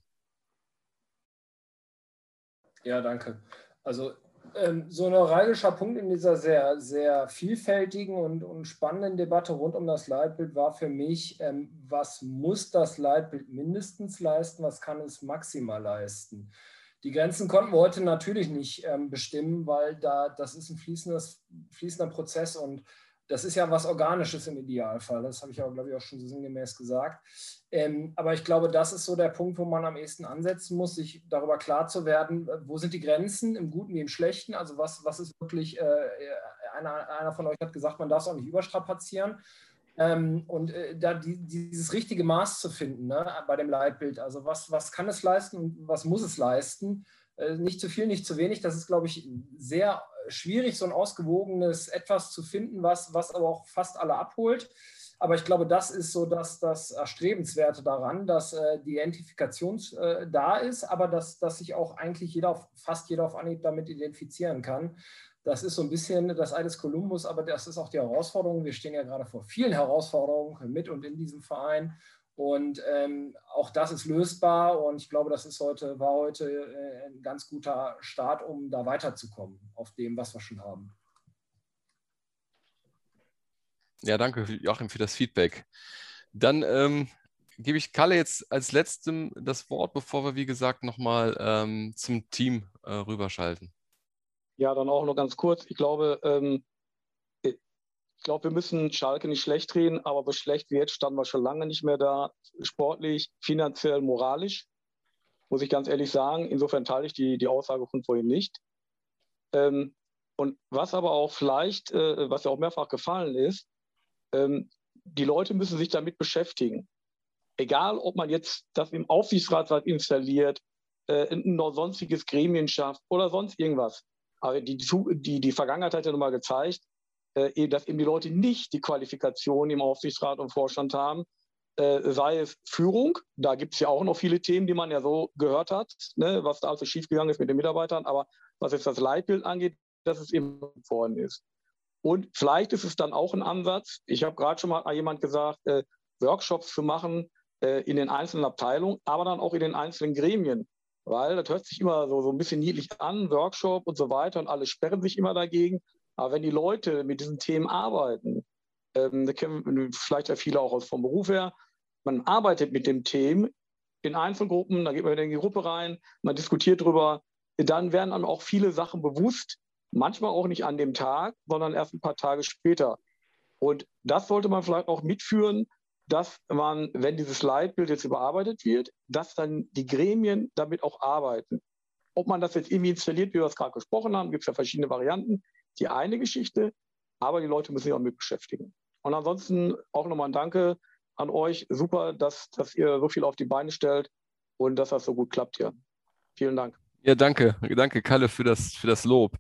S8: Ja, danke. Also ähm, so ein neuralgischer Punkt in dieser sehr, sehr vielfältigen und, und spannenden Debatte rund um das Leitbild war für mich, ähm, was muss das Leitbild mindestens leisten, was kann es maximal leisten? Die Grenzen konnten wir heute natürlich nicht ähm, bestimmen, weil da das ist ein fließender Prozess und das ist ja was Organisches im Idealfall. Das habe ich auch, glaube ich, auch schon so sinngemäß gesagt. Ähm, aber ich glaube, das ist so der Punkt, wo man am ehesten ansetzen muss, sich darüber klar zu werden, wo sind die Grenzen im Guten wie im Schlechten. Also was, was ist wirklich, äh, einer, einer von euch hat gesagt, man darf es auch nicht überstrapazieren. Ähm, und äh, da die, dieses richtige Maß zu finden ne, bei dem Leitbild. Also was, was kann es leisten und was muss es leisten? Äh, nicht zu viel, nicht zu wenig. Das ist, glaube ich, sehr schwierig, so ein ausgewogenes Etwas zu finden, was, was aber auch fast alle abholt. Aber ich glaube, das ist so dass das Erstrebenswerte daran, dass äh, die Identifikation äh, da ist, aber dass, dass sich auch eigentlich jeder, fast jeder auf Anhieb damit identifizieren kann. Das ist so ein bisschen das Ei des Kolumbus, aber das ist auch die Herausforderung. Wir stehen ja gerade vor vielen Herausforderungen mit und in diesem Verein. Und ähm, auch das ist lösbar und ich glaube, das ist heute, war heute äh, ein ganz guter Start, um da weiterzukommen auf dem, was wir schon haben.
S1: Ja, danke Joachim für das Feedback. Dann ähm, gebe ich Kalle jetzt als letztem das Wort, bevor wir, wie gesagt, nochmal ähm, zum Team äh, rüberschalten.
S9: Ja, dann auch noch ganz kurz. Ich glaube, ähm, glaube, wir müssen Schalke nicht schlecht reden, aber so schlecht wie jetzt standen wir schon lange nicht mehr da, sportlich, finanziell, moralisch, muss ich ganz ehrlich sagen. Insofern teile ich die, die Aussage von vorhin nicht. Ähm, und was aber auch vielleicht, äh, was ja auch mehrfach gefallen ist, ähm, die Leute müssen sich damit beschäftigen. Egal, ob man jetzt das im Aufsichtsrat installiert, äh, ein sonstiges Gremien schafft oder sonst irgendwas. Aber die, die, die Vergangenheit hat ja nun mal gezeigt, äh, dass eben die Leute nicht die Qualifikation im Aufsichtsrat und Vorstand haben, äh, sei es Führung, da gibt es ja auch noch viele Themen, die man ja so gehört hat, ne, was da also schiefgegangen ist mit den Mitarbeitern, aber was jetzt das Leitbild angeht, dass es eben worden ist. Und vielleicht ist es dann auch ein Ansatz, ich habe gerade schon mal jemand gesagt, äh, Workshops zu machen äh, in den einzelnen Abteilungen, aber dann auch in den einzelnen Gremien. Weil das hört sich immer so, so ein bisschen niedlich an, Workshop und so weiter, und alle sperren sich immer dagegen. Aber wenn die Leute mit diesen Themen arbeiten, ähm, kennen vielleicht ja viele auch vom Beruf her, man arbeitet mit dem Thema in Einzelgruppen, da geht man in die Gruppe rein, man diskutiert darüber, dann werden einem auch viele Sachen bewusst, manchmal auch nicht an dem Tag, sondern erst ein paar Tage später. Und das sollte man vielleicht auch mitführen, dass man, wenn dieses Leitbild jetzt überarbeitet wird, dass dann die Gremien damit auch arbeiten. Ob man das jetzt irgendwie installiert, wie wir es gerade gesprochen haben, gibt es ja verschiedene Varianten die eine Geschichte, aber die Leute müssen sich auch mit beschäftigen. Und ansonsten auch nochmal ein Danke an euch. Super, dass, dass ihr so viel auf die Beine stellt und dass das so gut klappt hier. Vielen Dank.
S1: Ja, danke. Danke, Kalle, für das, für das Lob.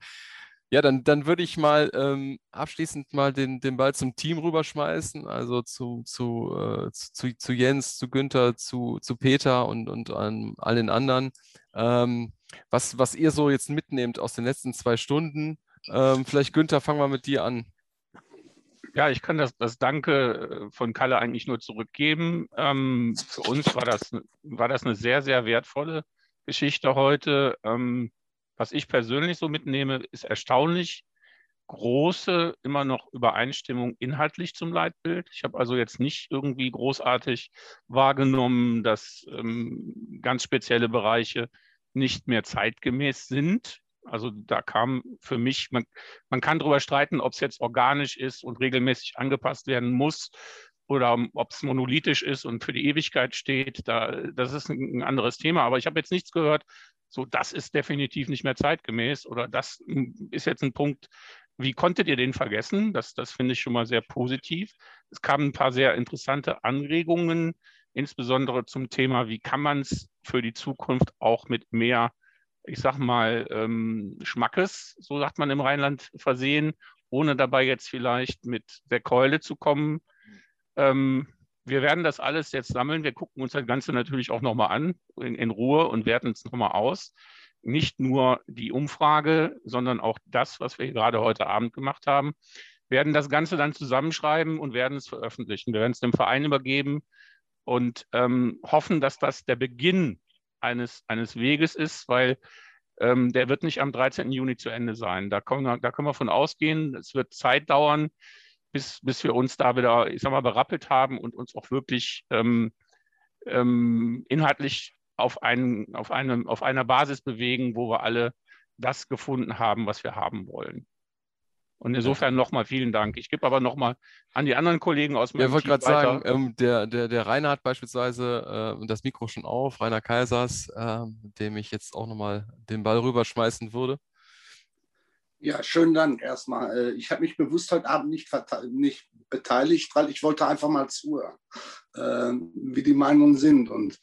S1: Ja, dann, dann würde ich mal ähm, abschließend mal den, den Ball zum Team rüberschmeißen, also zu, zu, äh, zu, zu Jens, zu Günther, zu, zu Peter und, und an allen anderen. Ähm, was, was ihr so jetzt mitnehmt aus den letzten zwei Stunden, ähm, vielleicht Günther, fangen wir mit dir an.
S2: Ja, ich kann das, das Danke äh, von Kalle eigentlich nur zurückgeben. Ähm, für uns war das, war das eine sehr, sehr wertvolle Geschichte heute. Ähm, was ich persönlich so mitnehme, ist erstaunlich große immer noch Übereinstimmung inhaltlich zum Leitbild. Ich habe also jetzt nicht irgendwie großartig wahrgenommen, dass ähm, ganz spezielle Bereiche nicht mehr zeitgemäß sind. Also da kam für mich, man, man kann darüber streiten, ob es jetzt organisch ist und regelmäßig angepasst werden muss oder ob es monolithisch ist und für die Ewigkeit steht. Da, das ist ein, anderes Thema. Aber ich habe jetzt nichts gehört, so das ist definitiv nicht mehr zeitgemäß oder das ist jetzt ein Punkt, wie konntet ihr den vergessen? Das, das finde ich schon mal sehr positiv. Es kamen ein paar sehr interessante Anregungen, insbesondere zum Thema, wie kann man es für die Zukunft auch mit mehr ich sag mal, ähm, Schmackes, so sagt man im Rheinland, versehen, ohne dabei jetzt vielleicht mit der Keule zu kommen. Ähm, wir werden das alles jetzt sammeln. Wir gucken uns das Ganze natürlich auch nochmal an, in, in Ruhe und werten es nochmal aus. Nicht nur die Umfrage, sondern auch das, was wir gerade heute Abend gemacht haben. Wir werden das Ganze dann zusammenschreiben und werden es veröffentlichen. Wir werden es dem Verein übergeben und ähm, hoffen, dass das der Beginn eines, eines Weges ist, weil ähm, der wird nicht am 13. Juni zu Ende sein. Da wir, da können wir von ausgehen. Es wird Zeit dauern, bis, bis wir uns da wieder, ich sag mal, berappelt haben und uns auch wirklich ähm, ähm, inhaltlich auf, einen, auf, einem, auf einer Basis bewegen, wo wir alle das gefunden haben, was wir haben wollen. Und insofern nochmal vielen Dank. Ich gebe aber nochmal an die anderen Kollegen aus
S1: meinem Ja, ich wollte gerade sagen, ähm, der, der, der Rainer hat beispielsweise äh, das Mikro schon auf, Rainer Kaisers, äh, dem ich jetzt auch nochmal den Ball rüberschmeißen würde.
S7: Ja, schönen Dank erstmal. Äh, ich habe mich bewusst heute Abend nicht, nicht beteiligt, weil ich wollte einfach mal zuhören, äh, wie die Meinungen sind. Und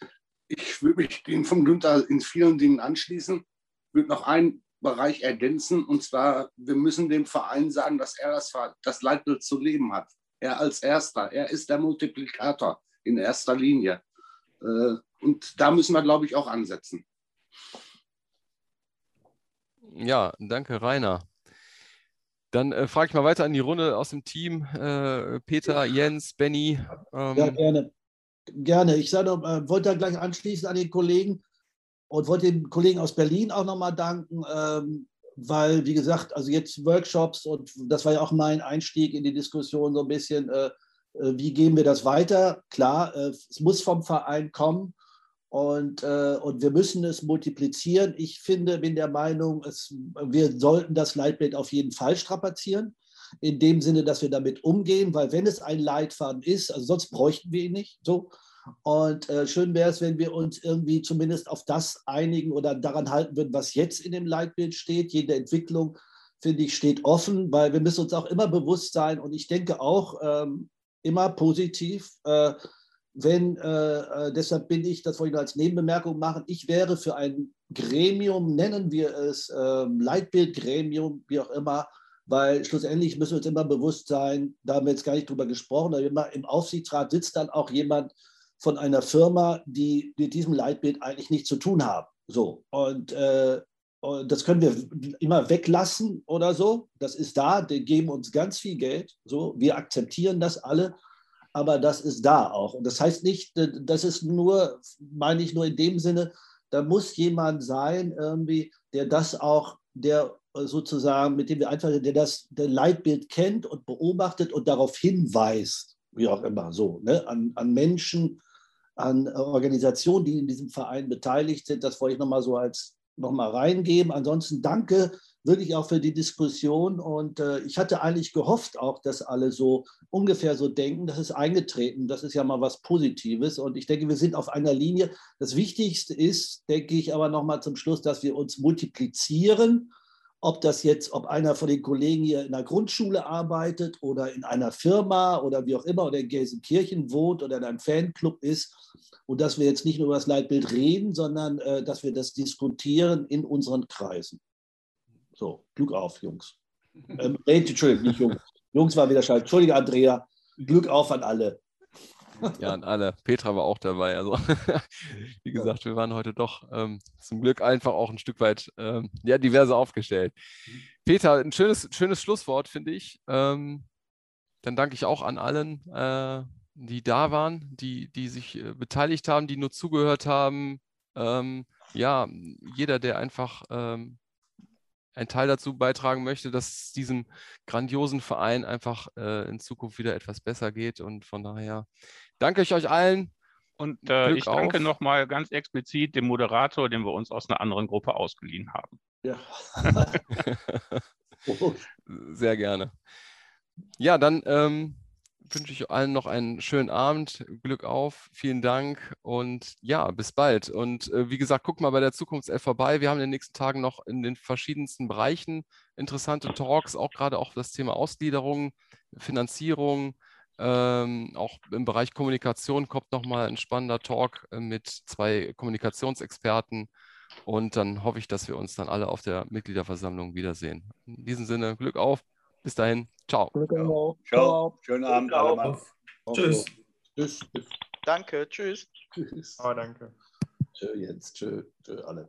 S7: ich würde mich dem von Günther in vielen Dingen anschließen. Ich würde noch ein Bereich ergänzen. Und zwar, wir müssen dem Verein sagen, dass er das, das Leitbild zu leben hat. Er als Erster. Er ist der Multiplikator in erster Linie. Äh, und da müssen wir, glaube ich, auch ansetzen.
S1: Ja, danke, Rainer. Dann äh, frage ich mal weiter in die Runde aus dem Team. Äh, Peter, Jens, Benny.
S3: Ähm. Ja, gerne. Gerne. Ich sage noch, äh, wollte da gleich anschließen an den Kollegen und wollte den Kollegen aus Berlin auch nochmal danken, ähm, weil, wie gesagt, also jetzt Workshops und das war ja auch mein Einstieg in die Diskussion so ein bisschen, äh, äh wie gehen wir das weiter? Klar, äh, es muss vom Verein kommen und, äh, und wir müssen es multiplizieren. Ich finde, bin der Meinung, es, wir sollten das Leitbild auf jeden Fall strapazieren. in dem Sinne, dass wir damit umgehen, weil wenn es ein Leitfaden ist, also sonst bräuchten wir ihn nicht. So. Und äh, schön wäre es, wenn wir uns irgendwie zumindest auf das einigen oder daran halten würden, was jetzt in dem Leitbild steht. Jede Entwicklung, finde ich, steht offen, weil wir müssen uns auch immer bewusst sein und ich denke auch ähm, immer positiv. Äh, wenn, äh, äh deshalb bin ich, das wollte ich nur als Nebenbemerkung machen, ich wäre für ein Gremium, nennen wir es äh, Leitbildgremium, wie auch immer, weil schlussendlich müssen wir uns immer bewusst sein, da haben wir jetzt gar nicht drüber gesprochen, aber immer im Aufsichtsrat sitzt dann auch jemand von einer Firma, die mit diesem Leitbild eigentlich nichts zu tun haben. So, und, äh, das können wir immer weglassen oder so. Das ist da, die geben uns ganz viel Geld. So, wir akzeptieren das alle aber das ist da auch. Und das heißt nicht, das ist nur, meine ich nur in dem Sinne, da muss jemand sein, irgendwie, der das auch, der sozusagen, mit dem wir einfach, der das der Leitbild kennt und beobachtet und darauf hinweist, wie auch immer, so, ne, an, an Menschen, an Organisationen, die in diesem Verein beteiligt sind. Das wollte ich nochmal so als nochmal reingeben. Ansonsten danke wirklich auch für die Diskussion. Und äh, ich hatte eigentlich gehofft auch, dass alle so ungefähr so denken. Das ist eingetreten. Das ist ja mal was Positives. Und ich denke, wir sind auf einer Linie. Das Wichtigste ist, denke ich, aber nochmal zum Schluss, dass wir uns multiplizieren. Ob das jetzt, ob einer von den Kollegen hier in der Grundschule arbeitet oder in einer Firma oder wie auch immer oder in Gelsenkirchen wohnt oder in einem Fanclub ist. Und dass wir jetzt nicht nur über das Leitbild reden, sondern äh, dass wir das diskutieren in unseren Kreisen. So, Glück auf, Jungs. Ähm, Entschuldigung, nicht Jungs. Jungs war wieder scheiße. Entschuldige, Andrea. Glück auf an alle.
S1: Ja, an alle. Petra war auch dabei. Also, wie gesagt, wir waren heute doch ähm, zum Glück einfach auch ein Stück weit ähm, ja, diverse aufgestellt. Peter, ein schönes, schönes Schlusswort, finde ich. Ähm, dann danke ich auch an allen, äh, die da waren, die, die sich äh, beteiligt haben, die nur zugehört haben. Ähm, ja, jeder, der einfach ähm, einen Teil dazu beitragen möchte, dass es diesem grandiosen Verein einfach äh, in Zukunft wieder etwas besser geht. Und von daher danke ich euch allen.
S2: Und äh, ich danke nochmal ganz explizit dem Moderator, den wir uns aus einer anderen Gruppe ausgeliehen haben. Ja.
S1: Sehr gerne. Ja, dann ähm, wünsche ich allen noch einen schönen Abend. Glück auf, vielen Dank und ja, bis bald. Und äh, wie gesagt, guck mal bei der Zukunftself vorbei. Wir haben in den nächsten Tagen noch in den verschiedensten Bereichen interessante Talks, auch gerade auch das Thema Ausgliederung, Finanzierung. Ähm, auch im Bereich Kommunikation kommt nochmal ein spannender Talk äh, mit zwei Kommunikationsexperten. Und dann hoffe ich, dass wir uns dann alle auf der Mitgliederversammlung wiedersehen. In diesem Sinne, Glück auf. Bis dahin. Ciao.
S12: Ciao. Ciao. Schönen Abend. Alle
S3: Tschüss. Tschüss.
S24: Danke. Tschüss.
S3: Tschüss. Oh, danke. Tschö, Jens. Tschö. Tschö, alle.